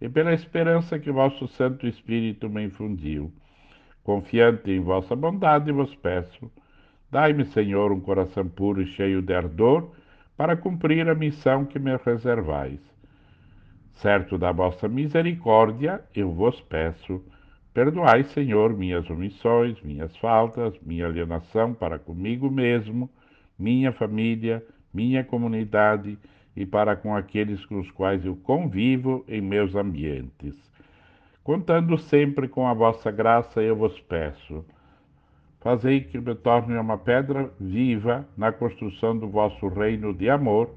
e pela esperança que vosso Santo Espírito me infundiu. Confiante em vossa bondade, vos peço, dai-me, Senhor, um coração puro e cheio de ardor para cumprir a missão que me reservais. Certo da vossa misericórdia, eu vos peço, Perdoai, Senhor, minhas omissões, minhas faltas, minha alienação para comigo mesmo, minha família, minha comunidade e para com aqueles com os quais eu convivo em meus ambientes. Contando sempre com a vossa graça, eu vos peço. Fazei que me torne uma pedra viva na construção do vosso reino de amor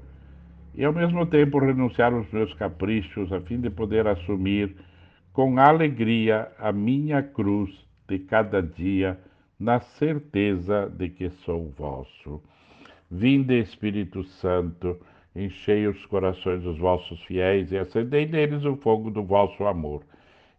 e, ao mesmo tempo, renunciar aos meus caprichos a fim de poder assumir com alegria a minha cruz de cada dia, na certeza de que sou vosso. Vinde, Espírito Santo, enchei os corações dos vossos fiéis e acendei neles o fogo do vosso amor.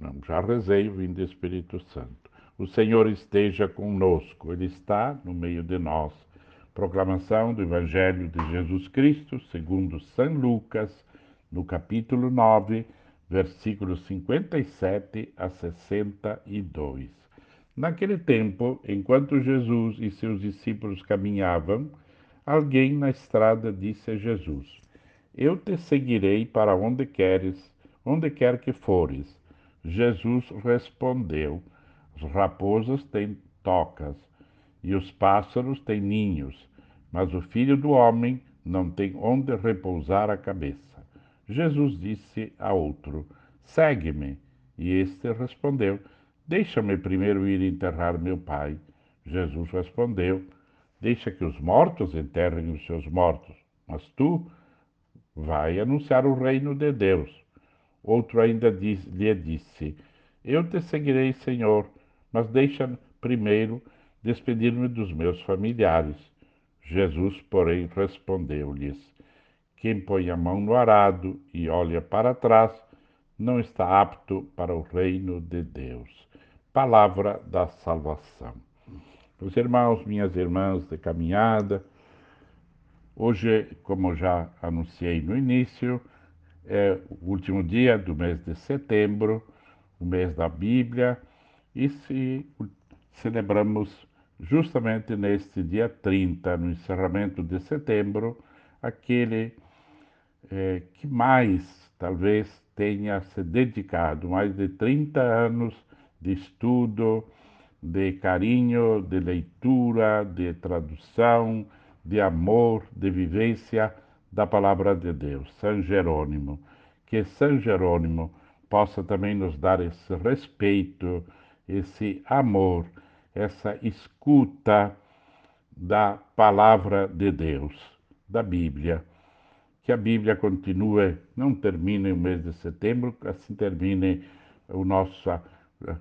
não, já rezei, vinde Espírito Santo. O Senhor esteja conosco, Ele está no meio de nós. Proclamação do Evangelho de Jesus Cristo, segundo São Lucas, no capítulo 9, versículos 57 a 62. Naquele tempo, enquanto Jesus e seus discípulos caminhavam, alguém na estrada disse a Jesus: Eu te seguirei para onde queres, onde quer que fores. Jesus respondeu: As raposas têm tocas e os pássaros têm ninhos, mas o filho do homem não tem onde repousar a cabeça. Jesus disse a outro: Segue-me. E este respondeu: Deixa-me primeiro ir enterrar meu pai. Jesus respondeu: Deixa que os mortos enterrem os seus mortos, mas tu vai anunciar o reino de Deus. Outro ainda diz, lhe disse: Eu te seguirei, Senhor, mas deixa primeiro despedir-me dos meus familiares. Jesus, porém, respondeu-lhes: Quem põe a mão no arado e olha para trás não está apto para o reino de Deus. Palavra da salvação. Meus irmãos, minhas irmãs de caminhada, hoje, como já anunciei no início, é o último dia do mês de setembro, o mês da Bíblia, e se celebramos justamente neste dia 30, no encerramento de setembro, aquele é, que mais talvez tenha se dedicado mais de 30 anos de estudo, de carinho, de leitura, de tradução, de amor, de vivência da palavra de Deus, São Jerônimo. Que São Jerônimo possa também nos dar esse respeito, esse amor, essa escuta da palavra de Deus, da Bíblia. Que a Bíblia continue, não termine o mês de setembro, assim termine a nossa eh,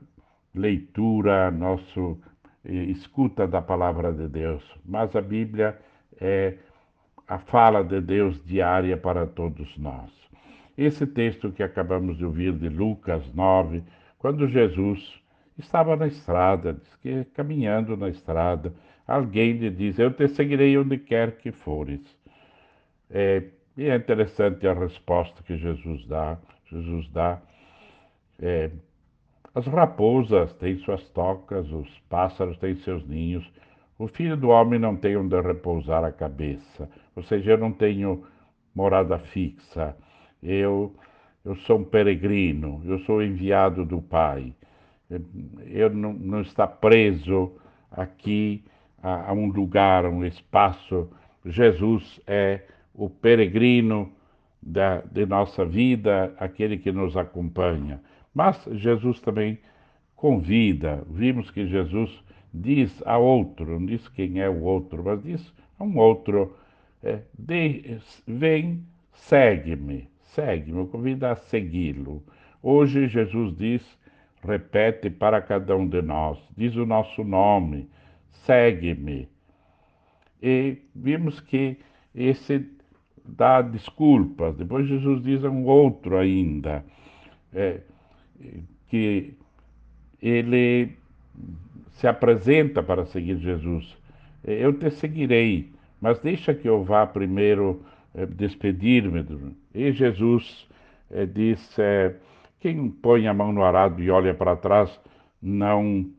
leitura, nossa eh, escuta da palavra de Deus. Mas a Bíblia é a fala de Deus diária para todos nós. Esse texto que acabamos de ouvir de Lucas 9, quando Jesus estava na estrada, que, caminhando na estrada, alguém lhe diz: Eu te seguirei onde quer que fores. É, e é interessante a resposta que Jesus dá. Jesus dá. É, as raposas têm suas tocas, os pássaros têm seus ninhos. O filho do homem não tem onde repousar a cabeça. Ou seja, eu não tenho morada fixa. Eu, eu sou um peregrino, eu sou enviado do Pai. Eu não, não está preso aqui a, a um lugar, a um espaço. Jesus é o peregrino da, de nossa vida, aquele que nos acompanha. Mas Jesus também convida. Vimos que Jesus diz a outro, não diz quem é o outro, mas diz a um outro: é, de, vem, segue-me, segue-me, convida a segui-lo. Hoje Jesus diz, repete para cada um de nós, diz o nosso nome, segue-me. E vimos que esse dá desculpas. Depois Jesus diz a um outro ainda, é, que ele se apresenta para seguir Jesus. Eu te seguirei, mas deixa que eu vá primeiro é, despedir-me. E Jesus é, diz: é, quem põe a mão no arado e olha para trás não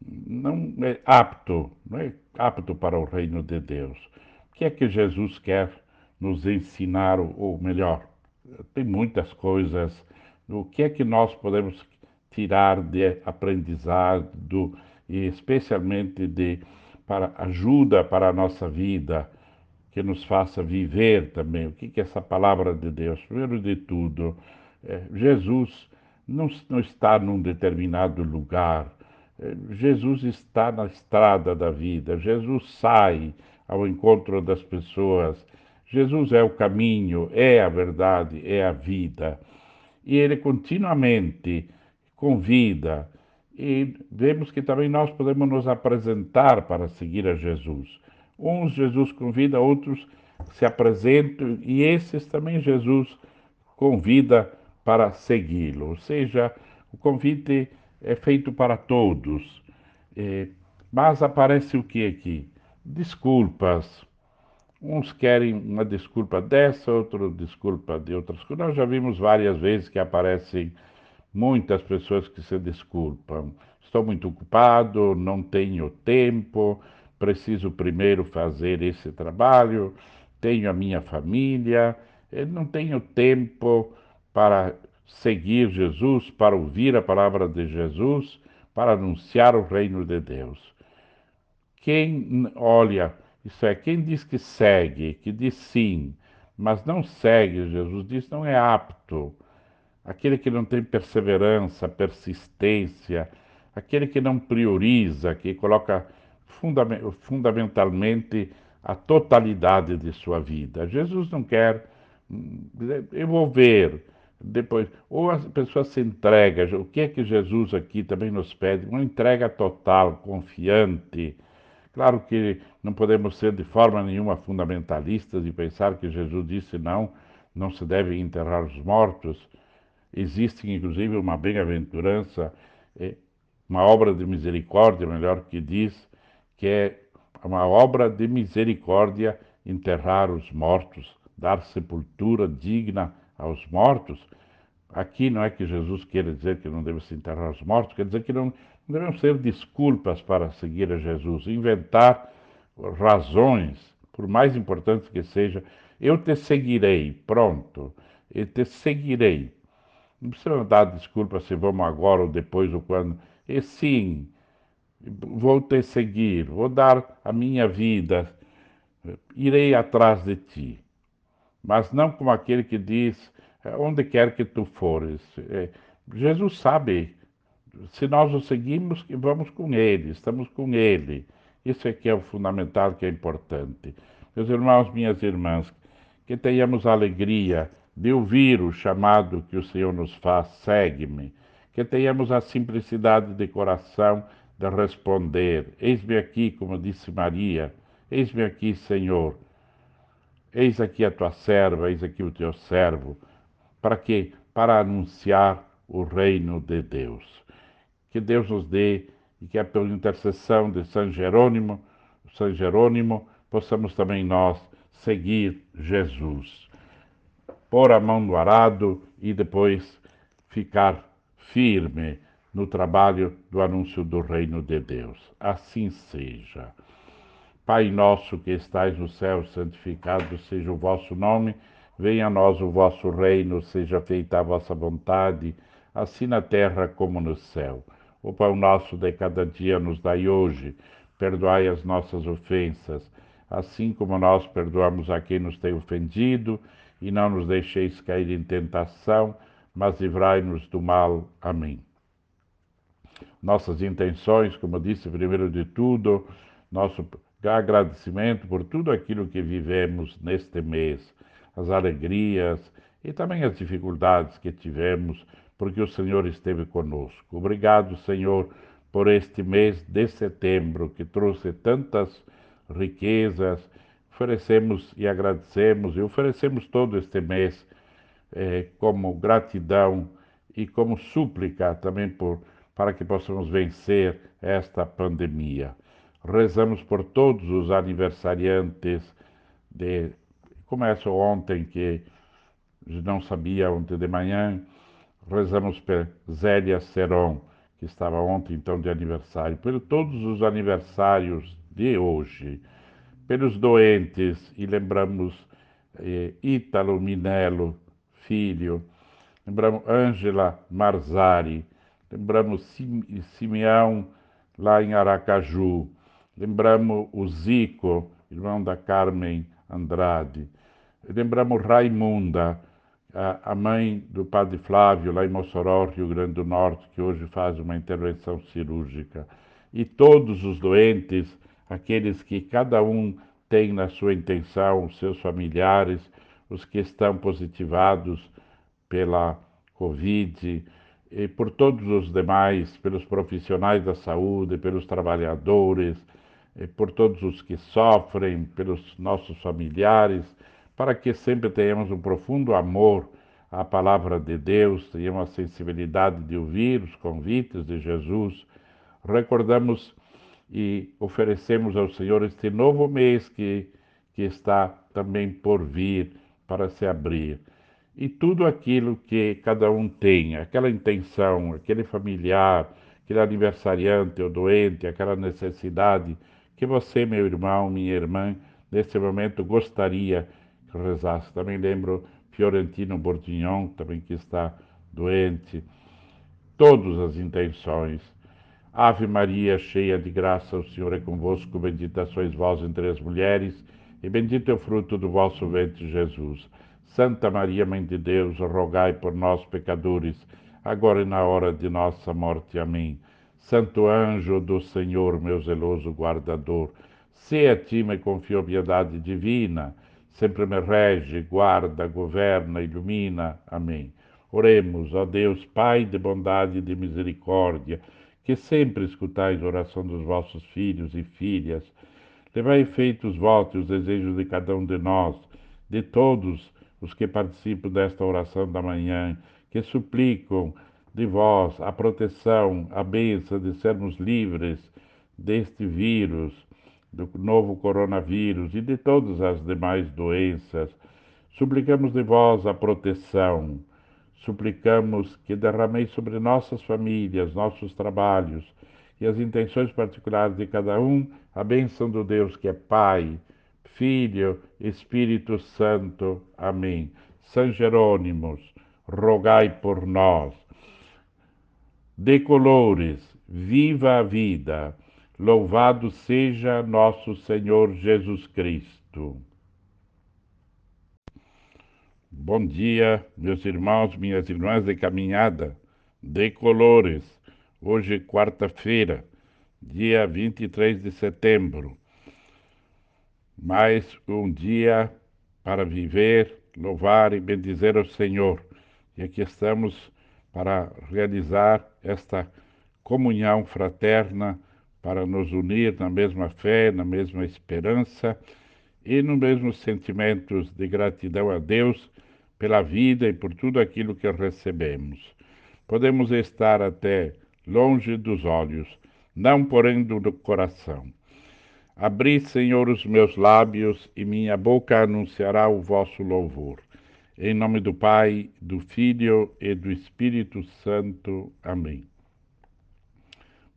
não é apto, não é apto para o reino de Deus. O que é que Jesus quer nos ensinar, ou melhor, tem muitas coisas. O que é que nós podemos tirar de aprendizado, e especialmente de para ajuda para a nossa vida, que nos faça viver também. O que é essa palavra de Deus? Primeiro de tudo, é, Jesus não, não está num determinado lugar. É, Jesus está na estrada da vida. Jesus sai ao encontro das pessoas. Jesus é o caminho, é a verdade, é a vida. E ele continuamente convida, e vemos que também nós podemos nos apresentar para seguir a Jesus. Uns Jesus convida, outros se apresentam, e esses também Jesus convida para segui-lo. Ou seja, o convite é feito para todos. É, mas aparece o que aqui? Desculpas, Uns querem uma desculpa dessa, outro desculpa de outras coisas. Nós já vimos várias vezes que aparecem muitas pessoas que se desculpam. Estou muito ocupado, não tenho tempo, preciso primeiro fazer esse trabalho, tenho a minha família, não tenho tempo para seguir Jesus, para ouvir a palavra de Jesus, para anunciar o reino de Deus. Quem olha isso é, quem diz que segue, que diz sim, mas não segue, Jesus diz, não é apto. Aquele que não tem perseverança, persistência, aquele que não prioriza, que coloca fundamentalmente a totalidade de sua vida. Jesus não quer, hum, eu vou ver, depois, ou a pessoa se entrega, o que é que Jesus aqui também nos pede? Uma entrega total, confiante, Claro que não podemos ser de forma nenhuma fundamentalistas e pensar que Jesus disse não, não se deve enterrar os mortos. Existe, inclusive, uma bem-aventurança, eh, uma obra de misericórdia, melhor que diz, que é uma obra de misericórdia enterrar os mortos, dar sepultura digna aos mortos. Aqui não é que Jesus queira dizer que não deve se enterrar os mortos, quer dizer que não, não devemos ser desculpas para seguir a Jesus, inventar razões, por mais importantes que seja, eu te seguirei, pronto, eu te seguirei. Não precisa dar desculpa se vamos agora ou depois ou quando. E sim, vou te seguir, vou dar a minha vida, irei atrás de ti. Mas não como aquele que diz, onde quer que tu fores. É, Jesus sabe, se nós o seguimos, vamos com ele, estamos com ele. Isso é que é o fundamental, que é importante. Meus irmãos, minhas irmãs, que tenhamos alegria de ouvir o chamado que o Senhor nos faz, segue-me. Que tenhamos a simplicidade de coração de responder: Eis-me aqui, como disse Maria, eis-me aqui, Senhor. Eis aqui a tua serva, eis aqui o teu servo. Para quê? Para anunciar o reino de Deus. Que Deus nos dê e que é pela intercessão de São Jerônimo, São Jerônimo, possamos também nós seguir Jesus. Pôr a mão no arado e depois ficar firme no trabalho do anúncio do reino de Deus. Assim seja. Pai nosso que estais no céu, santificado seja o vosso nome, venha a nós o vosso reino, seja feita a vossa vontade, assim na terra como no céu. O pão nosso de cada dia nos dai hoje, perdoai as nossas ofensas, assim como nós perdoamos a quem nos tem ofendido, e não nos deixeis cair em tentação, mas livrai-nos do mal. Amém nossas intenções, como disse, primeiro de tudo, nosso agradecimento por tudo aquilo que vivemos neste mês, as alegrias e também as dificuldades que tivemos, porque o Senhor esteve conosco. Obrigado, Senhor, por este mês de setembro que trouxe tantas riquezas. Oferecemos e agradecemos e oferecemos todo este mês eh, como gratidão e como súplica também por para que possamos vencer esta pandemia. Rezamos por todos os aniversariantes de. Começo ontem, que não sabia ontem de manhã. Rezamos por Zélia Seron, que estava ontem então de aniversário, por todos os aniversários de hoje, pelos doentes, e lembramos eh, Ítalo Minello, filho, lembramos Ângela Marzari, lembramos Simeão lá em Aracaju, lembramos o Zico, irmão da Carmen Andrade, lembramos Raimunda, a mãe do padre Flávio, lá em Mossoró, Rio Grande do Norte, que hoje faz uma intervenção cirúrgica. E todos os doentes, aqueles que cada um tem na sua intenção, os seus familiares, os que estão positivados pela Covid, e por todos os demais, pelos profissionais da saúde, pelos trabalhadores, por todos os que sofrem, pelos nossos familiares, para que sempre tenhamos um profundo amor à palavra de Deus, tenhamos a sensibilidade de ouvir os convites de Jesus. Recordamos e oferecemos ao Senhor este novo mês que, que está também por vir para se abrir e tudo aquilo que cada um tem, aquela intenção, aquele familiar, aquele aniversariante ou doente, aquela necessidade que você, meu irmão, minha irmã, nesse momento gostaria que rezasse. Também lembro Fiorentino Bordignon, também que está doente. Todas as intenções. Ave Maria, cheia de graça, o Senhor é convosco, bendita sois vós entre as mulheres, e bendito é o fruto do vosso ventre, Jesus. Santa Maria, Mãe de Deus, rogai por nós, pecadores, agora e na hora de nossa morte. Amém. Santo anjo do Senhor, meu zeloso guardador, se a ti me confio piedade divina, sempre me rege, guarda, governa, ilumina. Amém. Oremos, ó Deus, Pai de bondade e de misericórdia, que sempre escutais a oração dos vossos filhos e filhas. Levai efeito os votos e os desejos de cada um de nós, de todos os que participam desta oração da manhã, que suplicam de vós a proteção, a bênção de sermos livres deste vírus, do novo coronavírus e de todas as demais doenças. Suplicamos de vós a proteção suplicamos que derrameis sobre nossas famílias, nossos trabalhos e as intenções particulares de cada um a bênção do Deus que é Pai, Filho, Espírito Santo. Amém. São Jerônimos, rogai por nós. De colores, viva a vida. Louvado seja nosso Senhor Jesus Cristo. Bom dia, meus irmãos, minhas irmãs de caminhada, de colores. Hoje, quarta-feira, dia 23 de setembro. Mais um dia para viver, louvar e bendizer o Senhor. E aqui estamos para realizar esta comunhão fraterna, para nos unir na mesma fé, na mesma esperança e nos mesmos sentimentos de gratidão a Deus pela vida e por tudo aquilo que recebemos. Podemos estar até longe dos olhos, não porém do coração. Abri, Senhor, os meus lábios e minha boca anunciará o vosso louvor. Em nome do Pai, do Filho e do Espírito Santo. Amém.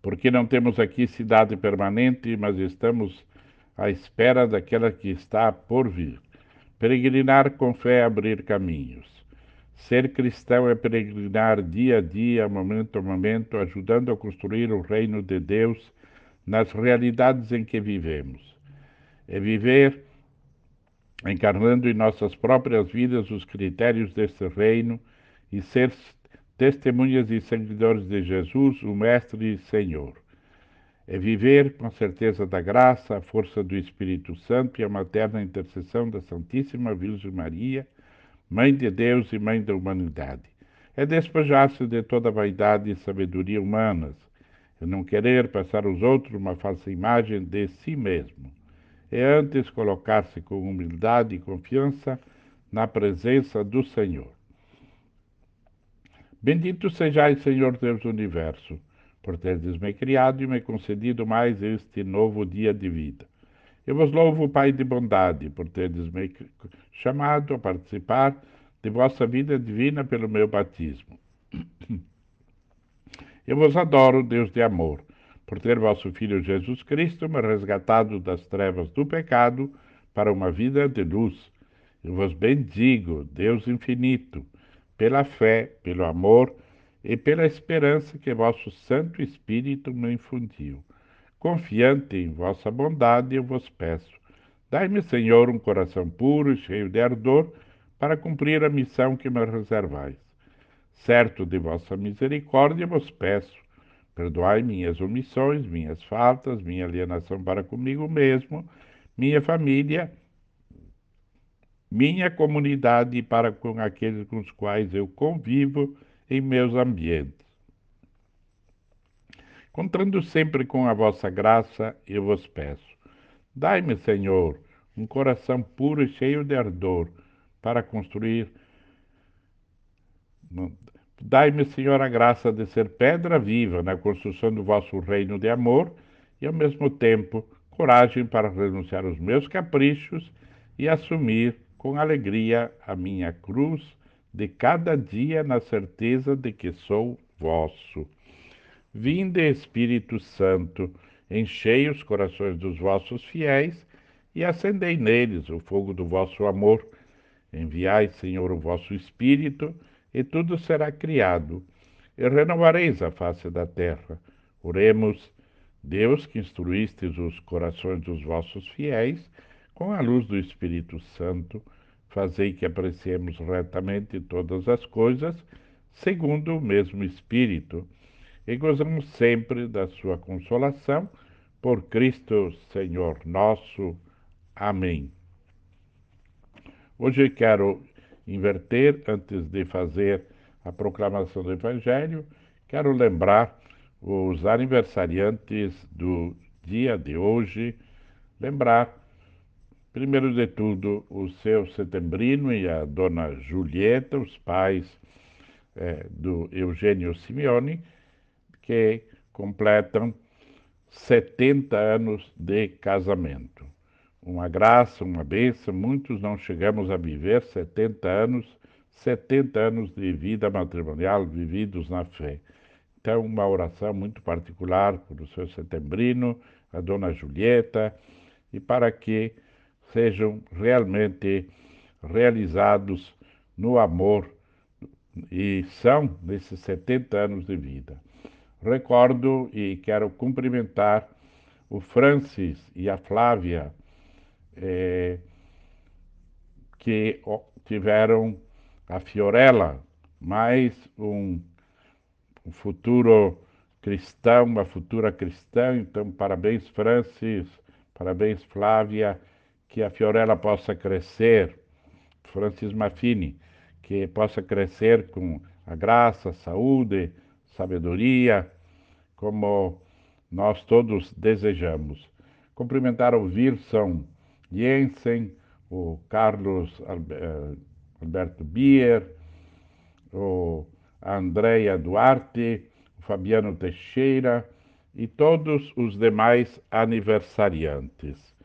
Porque não temos aqui cidade permanente, mas estamos à espera daquela que está por vir. Peregrinar com fé é abrir caminhos. Ser cristão é peregrinar dia a dia, momento a momento, ajudando a construir o reino de Deus nas realidades em que vivemos. É viver encarnando em nossas próprias vidas os critérios deste reino e ser testemunhas e seguidores de Jesus, o Mestre e Senhor é viver com certeza da graça, a força do Espírito Santo e a materna intercessão da Santíssima Virgem Maria, Mãe de Deus e Mãe da humanidade. É despejar-se de toda vaidade e sabedoria humanas, é não querer passar aos outros uma falsa imagem de si mesmo. É antes colocar-se com humildade e confiança na presença do Senhor. Bendito sejais, Senhor Deus do Universo por teres me criado e me concedido mais este novo dia de vida. Eu vos louvo, Pai de bondade, por teres me chamado a participar de vossa vida divina pelo meu batismo. Eu vos adoro, Deus de amor, por ter vosso Filho Jesus Cristo me resgatado das trevas do pecado para uma vida de luz. Eu vos bendigo, Deus infinito, pela fé, pelo amor, e pela esperança que vosso Santo Espírito me infundiu. Confiante em vossa bondade, eu vos peço. Dai-me, Senhor, um coração puro cheio de ardor para cumprir a missão que me reservais. Certo de vossa misericórdia, vos peço. Perdoai minhas omissões, minhas faltas, minha alienação para comigo mesmo, minha família, minha comunidade e para com aqueles com os quais eu convivo em meus ambientes. Contando sempre com a vossa graça, eu vos peço. Dai-me, Senhor, um coração puro e cheio de ardor para construir. Dai-me, Senhor, a graça de ser pedra viva na construção do vosso reino de amor e, ao mesmo tempo, coragem para renunciar aos meus caprichos e assumir com alegria a minha cruz de cada dia na certeza de que sou vosso. Vinde, Espírito Santo, enchei os corações dos vossos fiéis e acendei neles o fogo do vosso amor. Enviai, Senhor, o vosso Espírito, e tudo será criado, e renovareis a face da terra. Oremos, Deus que instruístes os corações dos vossos fiéis, com a luz do Espírito Santo, fazei que apreciemos retamente todas as coisas, segundo o mesmo Espírito, e gozamos sempre da sua consolação, por Cristo Senhor nosso. Amém. Hoje quero inverter, antes de fazer a proclamação do Evangelho, quero lembrar os aniversariantes do dia de hoje, lembrar, primeiro de tudo, o seu setembrino e a dona Julieta, os pais é, do Eugênio Simeone, que completam 70 anos de casamento. Uma graça, uma bênção, muitos não chegamos a viver 70 anos, 70 anos de vida matrimonial vividos na fé. Então, uma oração muito particular para o seu setembrino, a dona Julieta, e para que sejam realmente realizados no amor e são nesses 70 anos de vida. Recordo e quero cumprimentar o Francis e a Flávia, eh, que tiveram a Fiorella, mais um um futuro cristão, uma futura cristã. Então, parabéns, Francis, parabéns, Flávia, que a Fiorella possa crescer, Francis Maffini, que possa crescer com a graça, saúde, sabedoria, como nós todos desejamos. Cumprimentar o Wilson Jensen, o Carlos eh, Alberto Bier, o Andréia Duarte, o Fabiano Teixeira e todos os demais aniversariantes.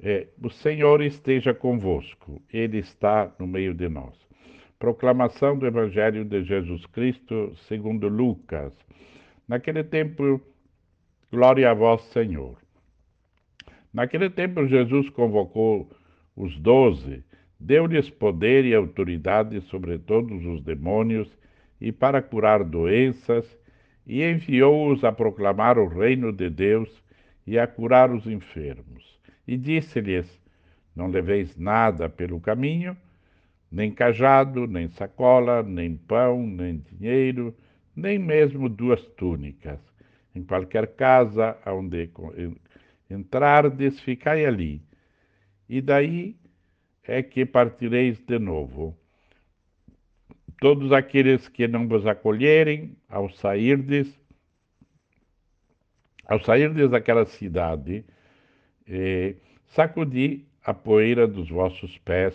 É, o Senhor esteja convosco, Ele está no meio de nós. Proclamação do Evangelho de Jesus Cristo segundo Lucas. Naquele tempo, glória a vós, Senhor. Naquele tempo, Jesus convocou os doze, deu-lhes poder e autoridade sobre todos os demônios e para curar doenças, e enviou-os a proclamar o reino de Deus e a curar os enfermos. E disse-lhes: Não leveis nada pelo caminho, nem cajado, nem sacola, nem pão, nem dinheiro, nem mesmo duas túnicas. Em qualquer casa onde entrardes, ficai ali. E daí é que partireis de novo. Todos aqueles que não vos acolherem, ao sairdes, ao sairdes daquela cidade, eh, sacudi a poeira dos vossos pés,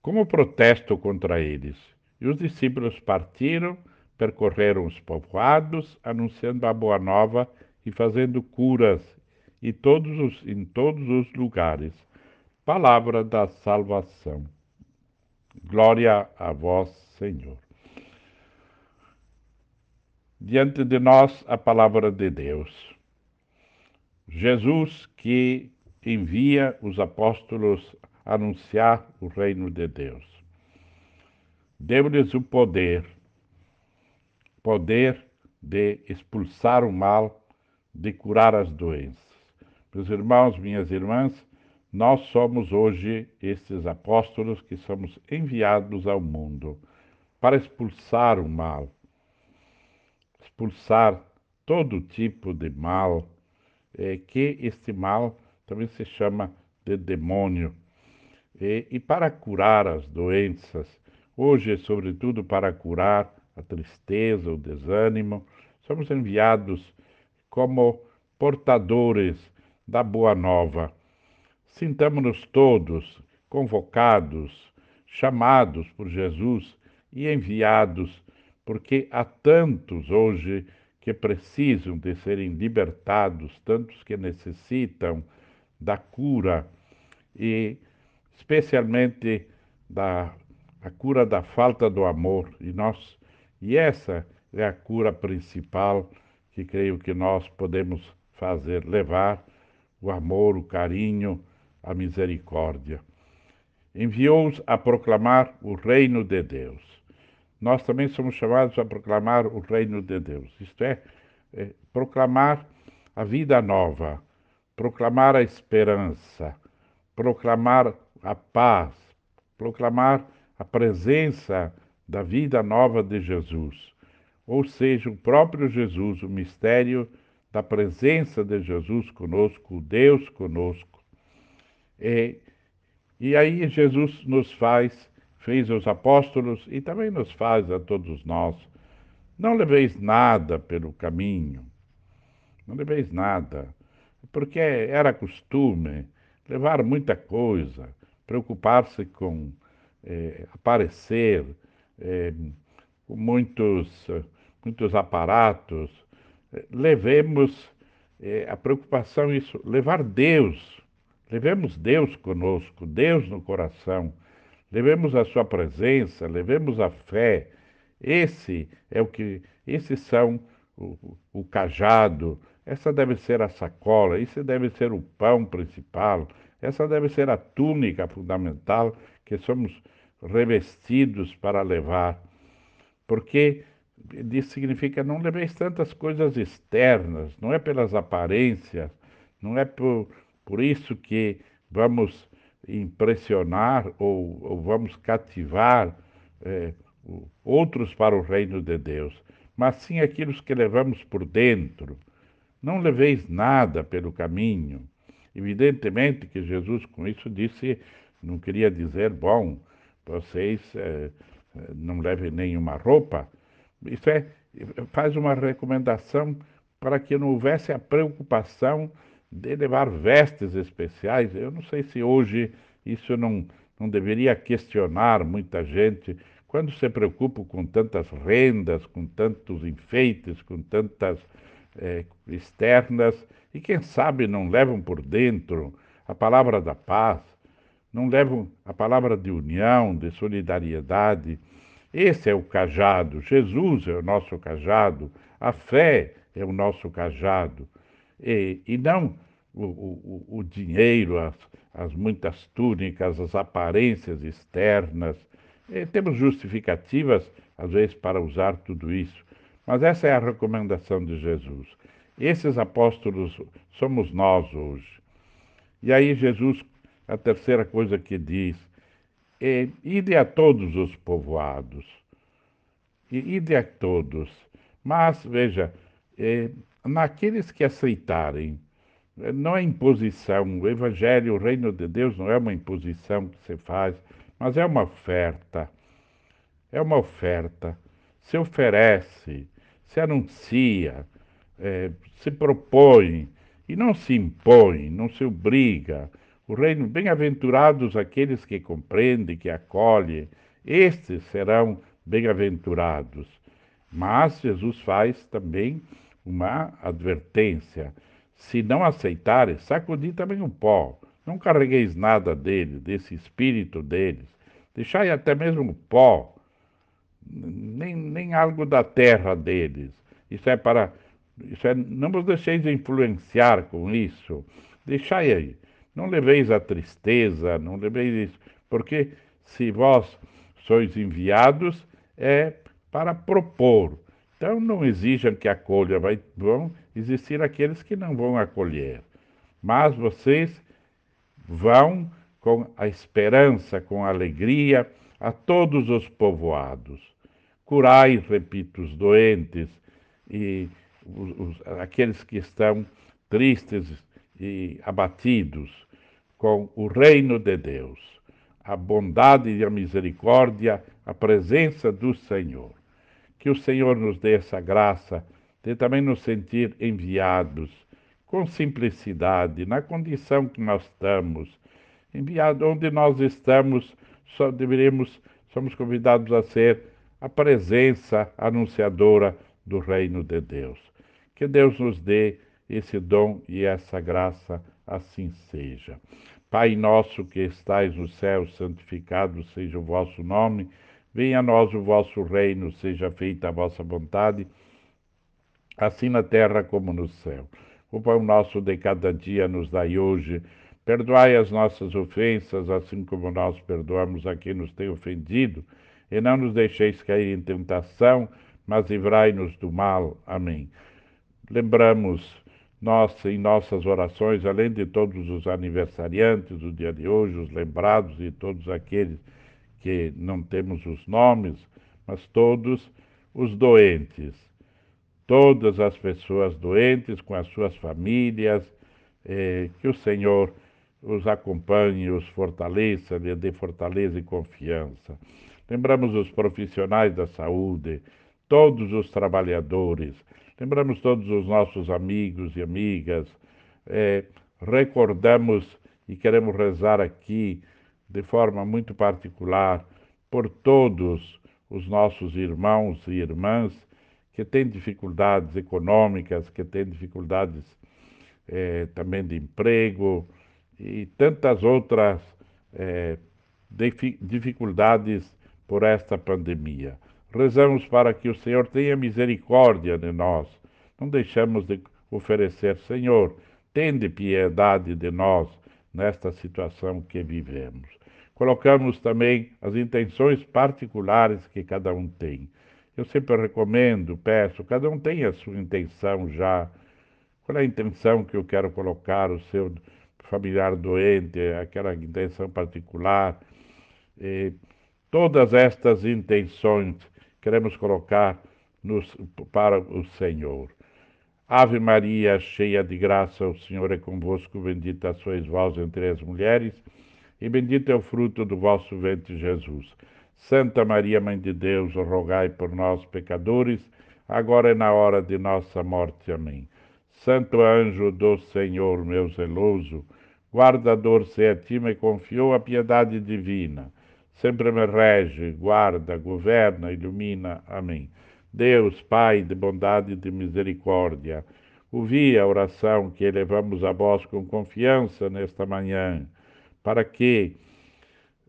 como protesto contra eles. E os discípulos partiram, percorreram os povoados, anunciando a boa nova e fazendo curas e todos os, em todos os lugares. Palavra da salvação. Glória a vós, Senhor. Diante de nós a palavra de Deus. Jesus que envia os apóstolos anunciar o reino de Deus. Deu-lhes o poder, poder de expulsar o mal, de curar as doenças. Meus irmãos, minhas irmãs, nós somos hoje esses apóstolos que somos enviados ao mundo para expulsar o mal, expulsar todo tipo de mal, é, que este mal também se chama de demônio, e, e para curar as doenças, hoje, sobretudo para curar a tristeza, o desânimo, somos enviados como portadores da boa nova. Sintamos-nos todos convocados, chamados por Jesus e enviados, porque há tantos hoje que precisam de serem libertados, tantos que necessitam da cura e especialmente da a cura da falta do amor. E nós e essa é a cura principal que creio que nós podemos fazer, levar o amor, o carinho, a misericórdia. Enviou-os a proclamar o reino de Deus. Nós também somos chamados a proclamar o reino de Deus, isto é, é proclamar a vida nova, proclamar a esperança, proclamar a paz, proclamar a presença da vida nova de Jesus, ou seja, o próprio Jesus, o mistério da presença de Jesus conosco, Deus conosco, e, e aí Jesus nos faz, fez aos apóstolos e também nos faz a todos nós, Não leveis nada pelo caminho, não leveis nada, porque era costume levar muita coisa, preocupar-se com é, aparecer, com muitos, muitos aparatos. Levemos é, a preocupação, isso, levar Deus, levemos Deus conosco, Deus no coração, levemos a sua presença, levemos a fé. Esse é o que, esses são o, o cajado, essa deve ser a sacola, isso deve ser o pão principal, essa deve ser a túnica fundamental que somos revestidos para levar. Porque isso significa não leveis tantas coisas externas, não é pelas aparências, não é por, por isso que vamos impressionar ou, ou vamos cativar é, outros para o reino de Deus, mas sim aqueles que levamos por dentro. Não leveis nada pelo caminho. Evidentemente que Jesus com isso disse, não queria dizer, bom, vocês é, não levem nenhuma roupa. Isso é, faz uma recomendação para que não houvesse a preocupação de levar vestes especiais. Eu não sei se hoje isso não, não deveria questionar muita gente. Quando se preocupa com tantas rendas, com tantos enfeites, com tantas é, externas, e quem sabe não levam por dentro a palavra da paz, não levam a palavra de união, de solidariedade. Esse é o cajado, Jesus é o nosso cajado, a fé é o nosso cajado, e, e não o, o, o dinheiro, as, as, muitas túnicas, as aparências externas. E temos justificativas, às vezes, para usar tudo isso, mas essa é a recomendação de Jesus. Esses apóstolos somos nós hoje. E aí, Jesus a terceira coisa que diz é ide a todos os povoados. Ide a todos. Mas, veja, naqueles que aceitarem, não é imposição. O Evangelho, o reino de Deus não é uma imposição que se faz, mas é uma oferta. É uma oferta. Se oferece, se anuncia, é, se propõe e não se impõe, não se obriga o reino, bem-aventurados aqueles que compreendem, que acolhem, estes serão bem-aventurados. Mas Jesus faz também uma advertência. Se não aceitarem, sacudi também o pó. Não carregueis nada dele, desse espírito deles. Deixai até mesmo o pó, nem, nem algo da terra deles. Isso é para. Isso é, não vos deixeis influenciar com isso. Deixai aí. Não leveis a tristeza, não leveis isso, porque se vós sois enviados, é para propor. Então não exijam que acolha, vai, vão existir aqueles que não vão acolher. Mas vocês vão com a esperança, com a alegria, a todos os povoados. Curai, repito, os doentes e os, os, aqueles que estão tristes e abatidos com o reino de Deus, a bondade e a misericórdia, a presença do Senhor. Que o Senhor nos dê essa graça de também nos sentir enviados com simplicidade, na condição que nós estamos. Enviado onde nós estamos, só deveremos, somos convidados a ser a presença anunciadora do reino de Deus. Que Deus nos dê esse dom e essa graça, assim seja. Pai nosso que estais no céu, santificado seja o vosso nome. Venha a nós o vosso reino, seja feita a vossa vontade, assim na terra como no céu. O pão nosso de cada dia nos dai hoje. Perdoai as nossas ofensas, assim como nós perdoamos a quem nos tem ofendido. E não nos deixeis cair em tentação, mas livrai-nos do mal. Amém. Lembramos nós, em nossas orações, além de todos os aniversariantes do dia de hoje, os lembrados e todos aqueles que não temos os nomes, mas todos os doentes, todas as pessoas doentes com as suas famílias, eh, que o Senhor os acompanhe, os fortaleça, lhe dê fortaleza e confiança. Lembramos os profissionais da saúde, todos os trabalhadores, lembramos todos os nossos amigos e amigas, é, recordamos e queremos rezar aqui de forma muito particular por todos os nossos irmãos e irmãs que têm dificuldades econômicas, que têm dificuldades é, também de emprego e tantas outras é, dificuldades por esta pandemia. Rezamos para que o Senhor tenha misericórdia de nós. Não deixamos de oferecer, Senhor, tende piedade de nós nesta situação que vivemos. Colocamos também as intenções particulares que cada um tem. Eu sempre recomendo, peço, cada um tem a sua intenção já. Qual é a intenção que eu quero colocar, o seu familiar doente, aquela intenção particular? E todas estas intenções queremos colocar nos, para o Senhor. Ave Maria, cheia de graça, o Senhor é convosco, bendita sois vós entre as mulheres, e bendito é o fruto do vosso ventre, Jesus. Santa Maria, Mãe de Deus, rogai por nós, pecadores, agora e na hora de nossa morte. Amém. Santo anjo do Senhor, meu zeloso, guardador se a ti me confiou a piedade divina sempre me rege, guarda, governa, ilumina. Amém. Deus, Pai de bondade e de misericórdia, ouvi a oração que elevamos a vós com confiança nesta manhã, para que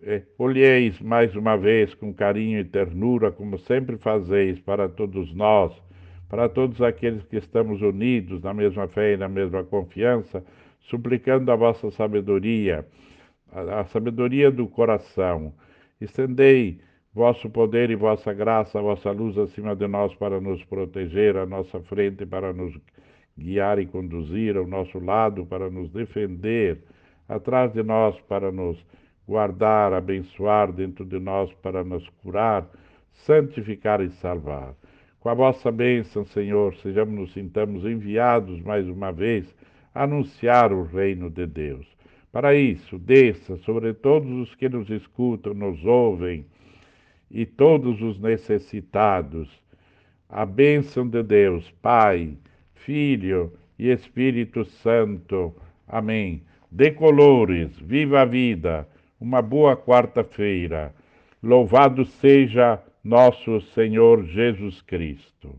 eh, olheis mais uma vez com carinho e ternura, como sempre fazeis, para todos nós, para todos aqueles que estamos unidos na mesma fé e na mesma confiança, suplicando a vossa sabedoria, a, a sabedoria do coração. Estendei vosso poder e vossa graça, vossa luz acima de nós para nos proteger, à nossa frente para nos guiar e conduzir, ao nosso lado para nos defender, atrás de nós para nos guardar, abençoar, dentro de nós para nos curar, santificar e salvar. Com a vossa bênção, Senhor, sejamos nos sintamos enviados mais uma vez a anunciar o reino de Deus. Para isso, desça sobre todos os que nos escutam, nos ouvem e todos os necessitados a bênção de Deus, Pai, Filho e Espírito Santo. Amém. De colores, viva a vida, uma boa quarta-feira. Louvado seja nosso Senhor Jesus Cristo.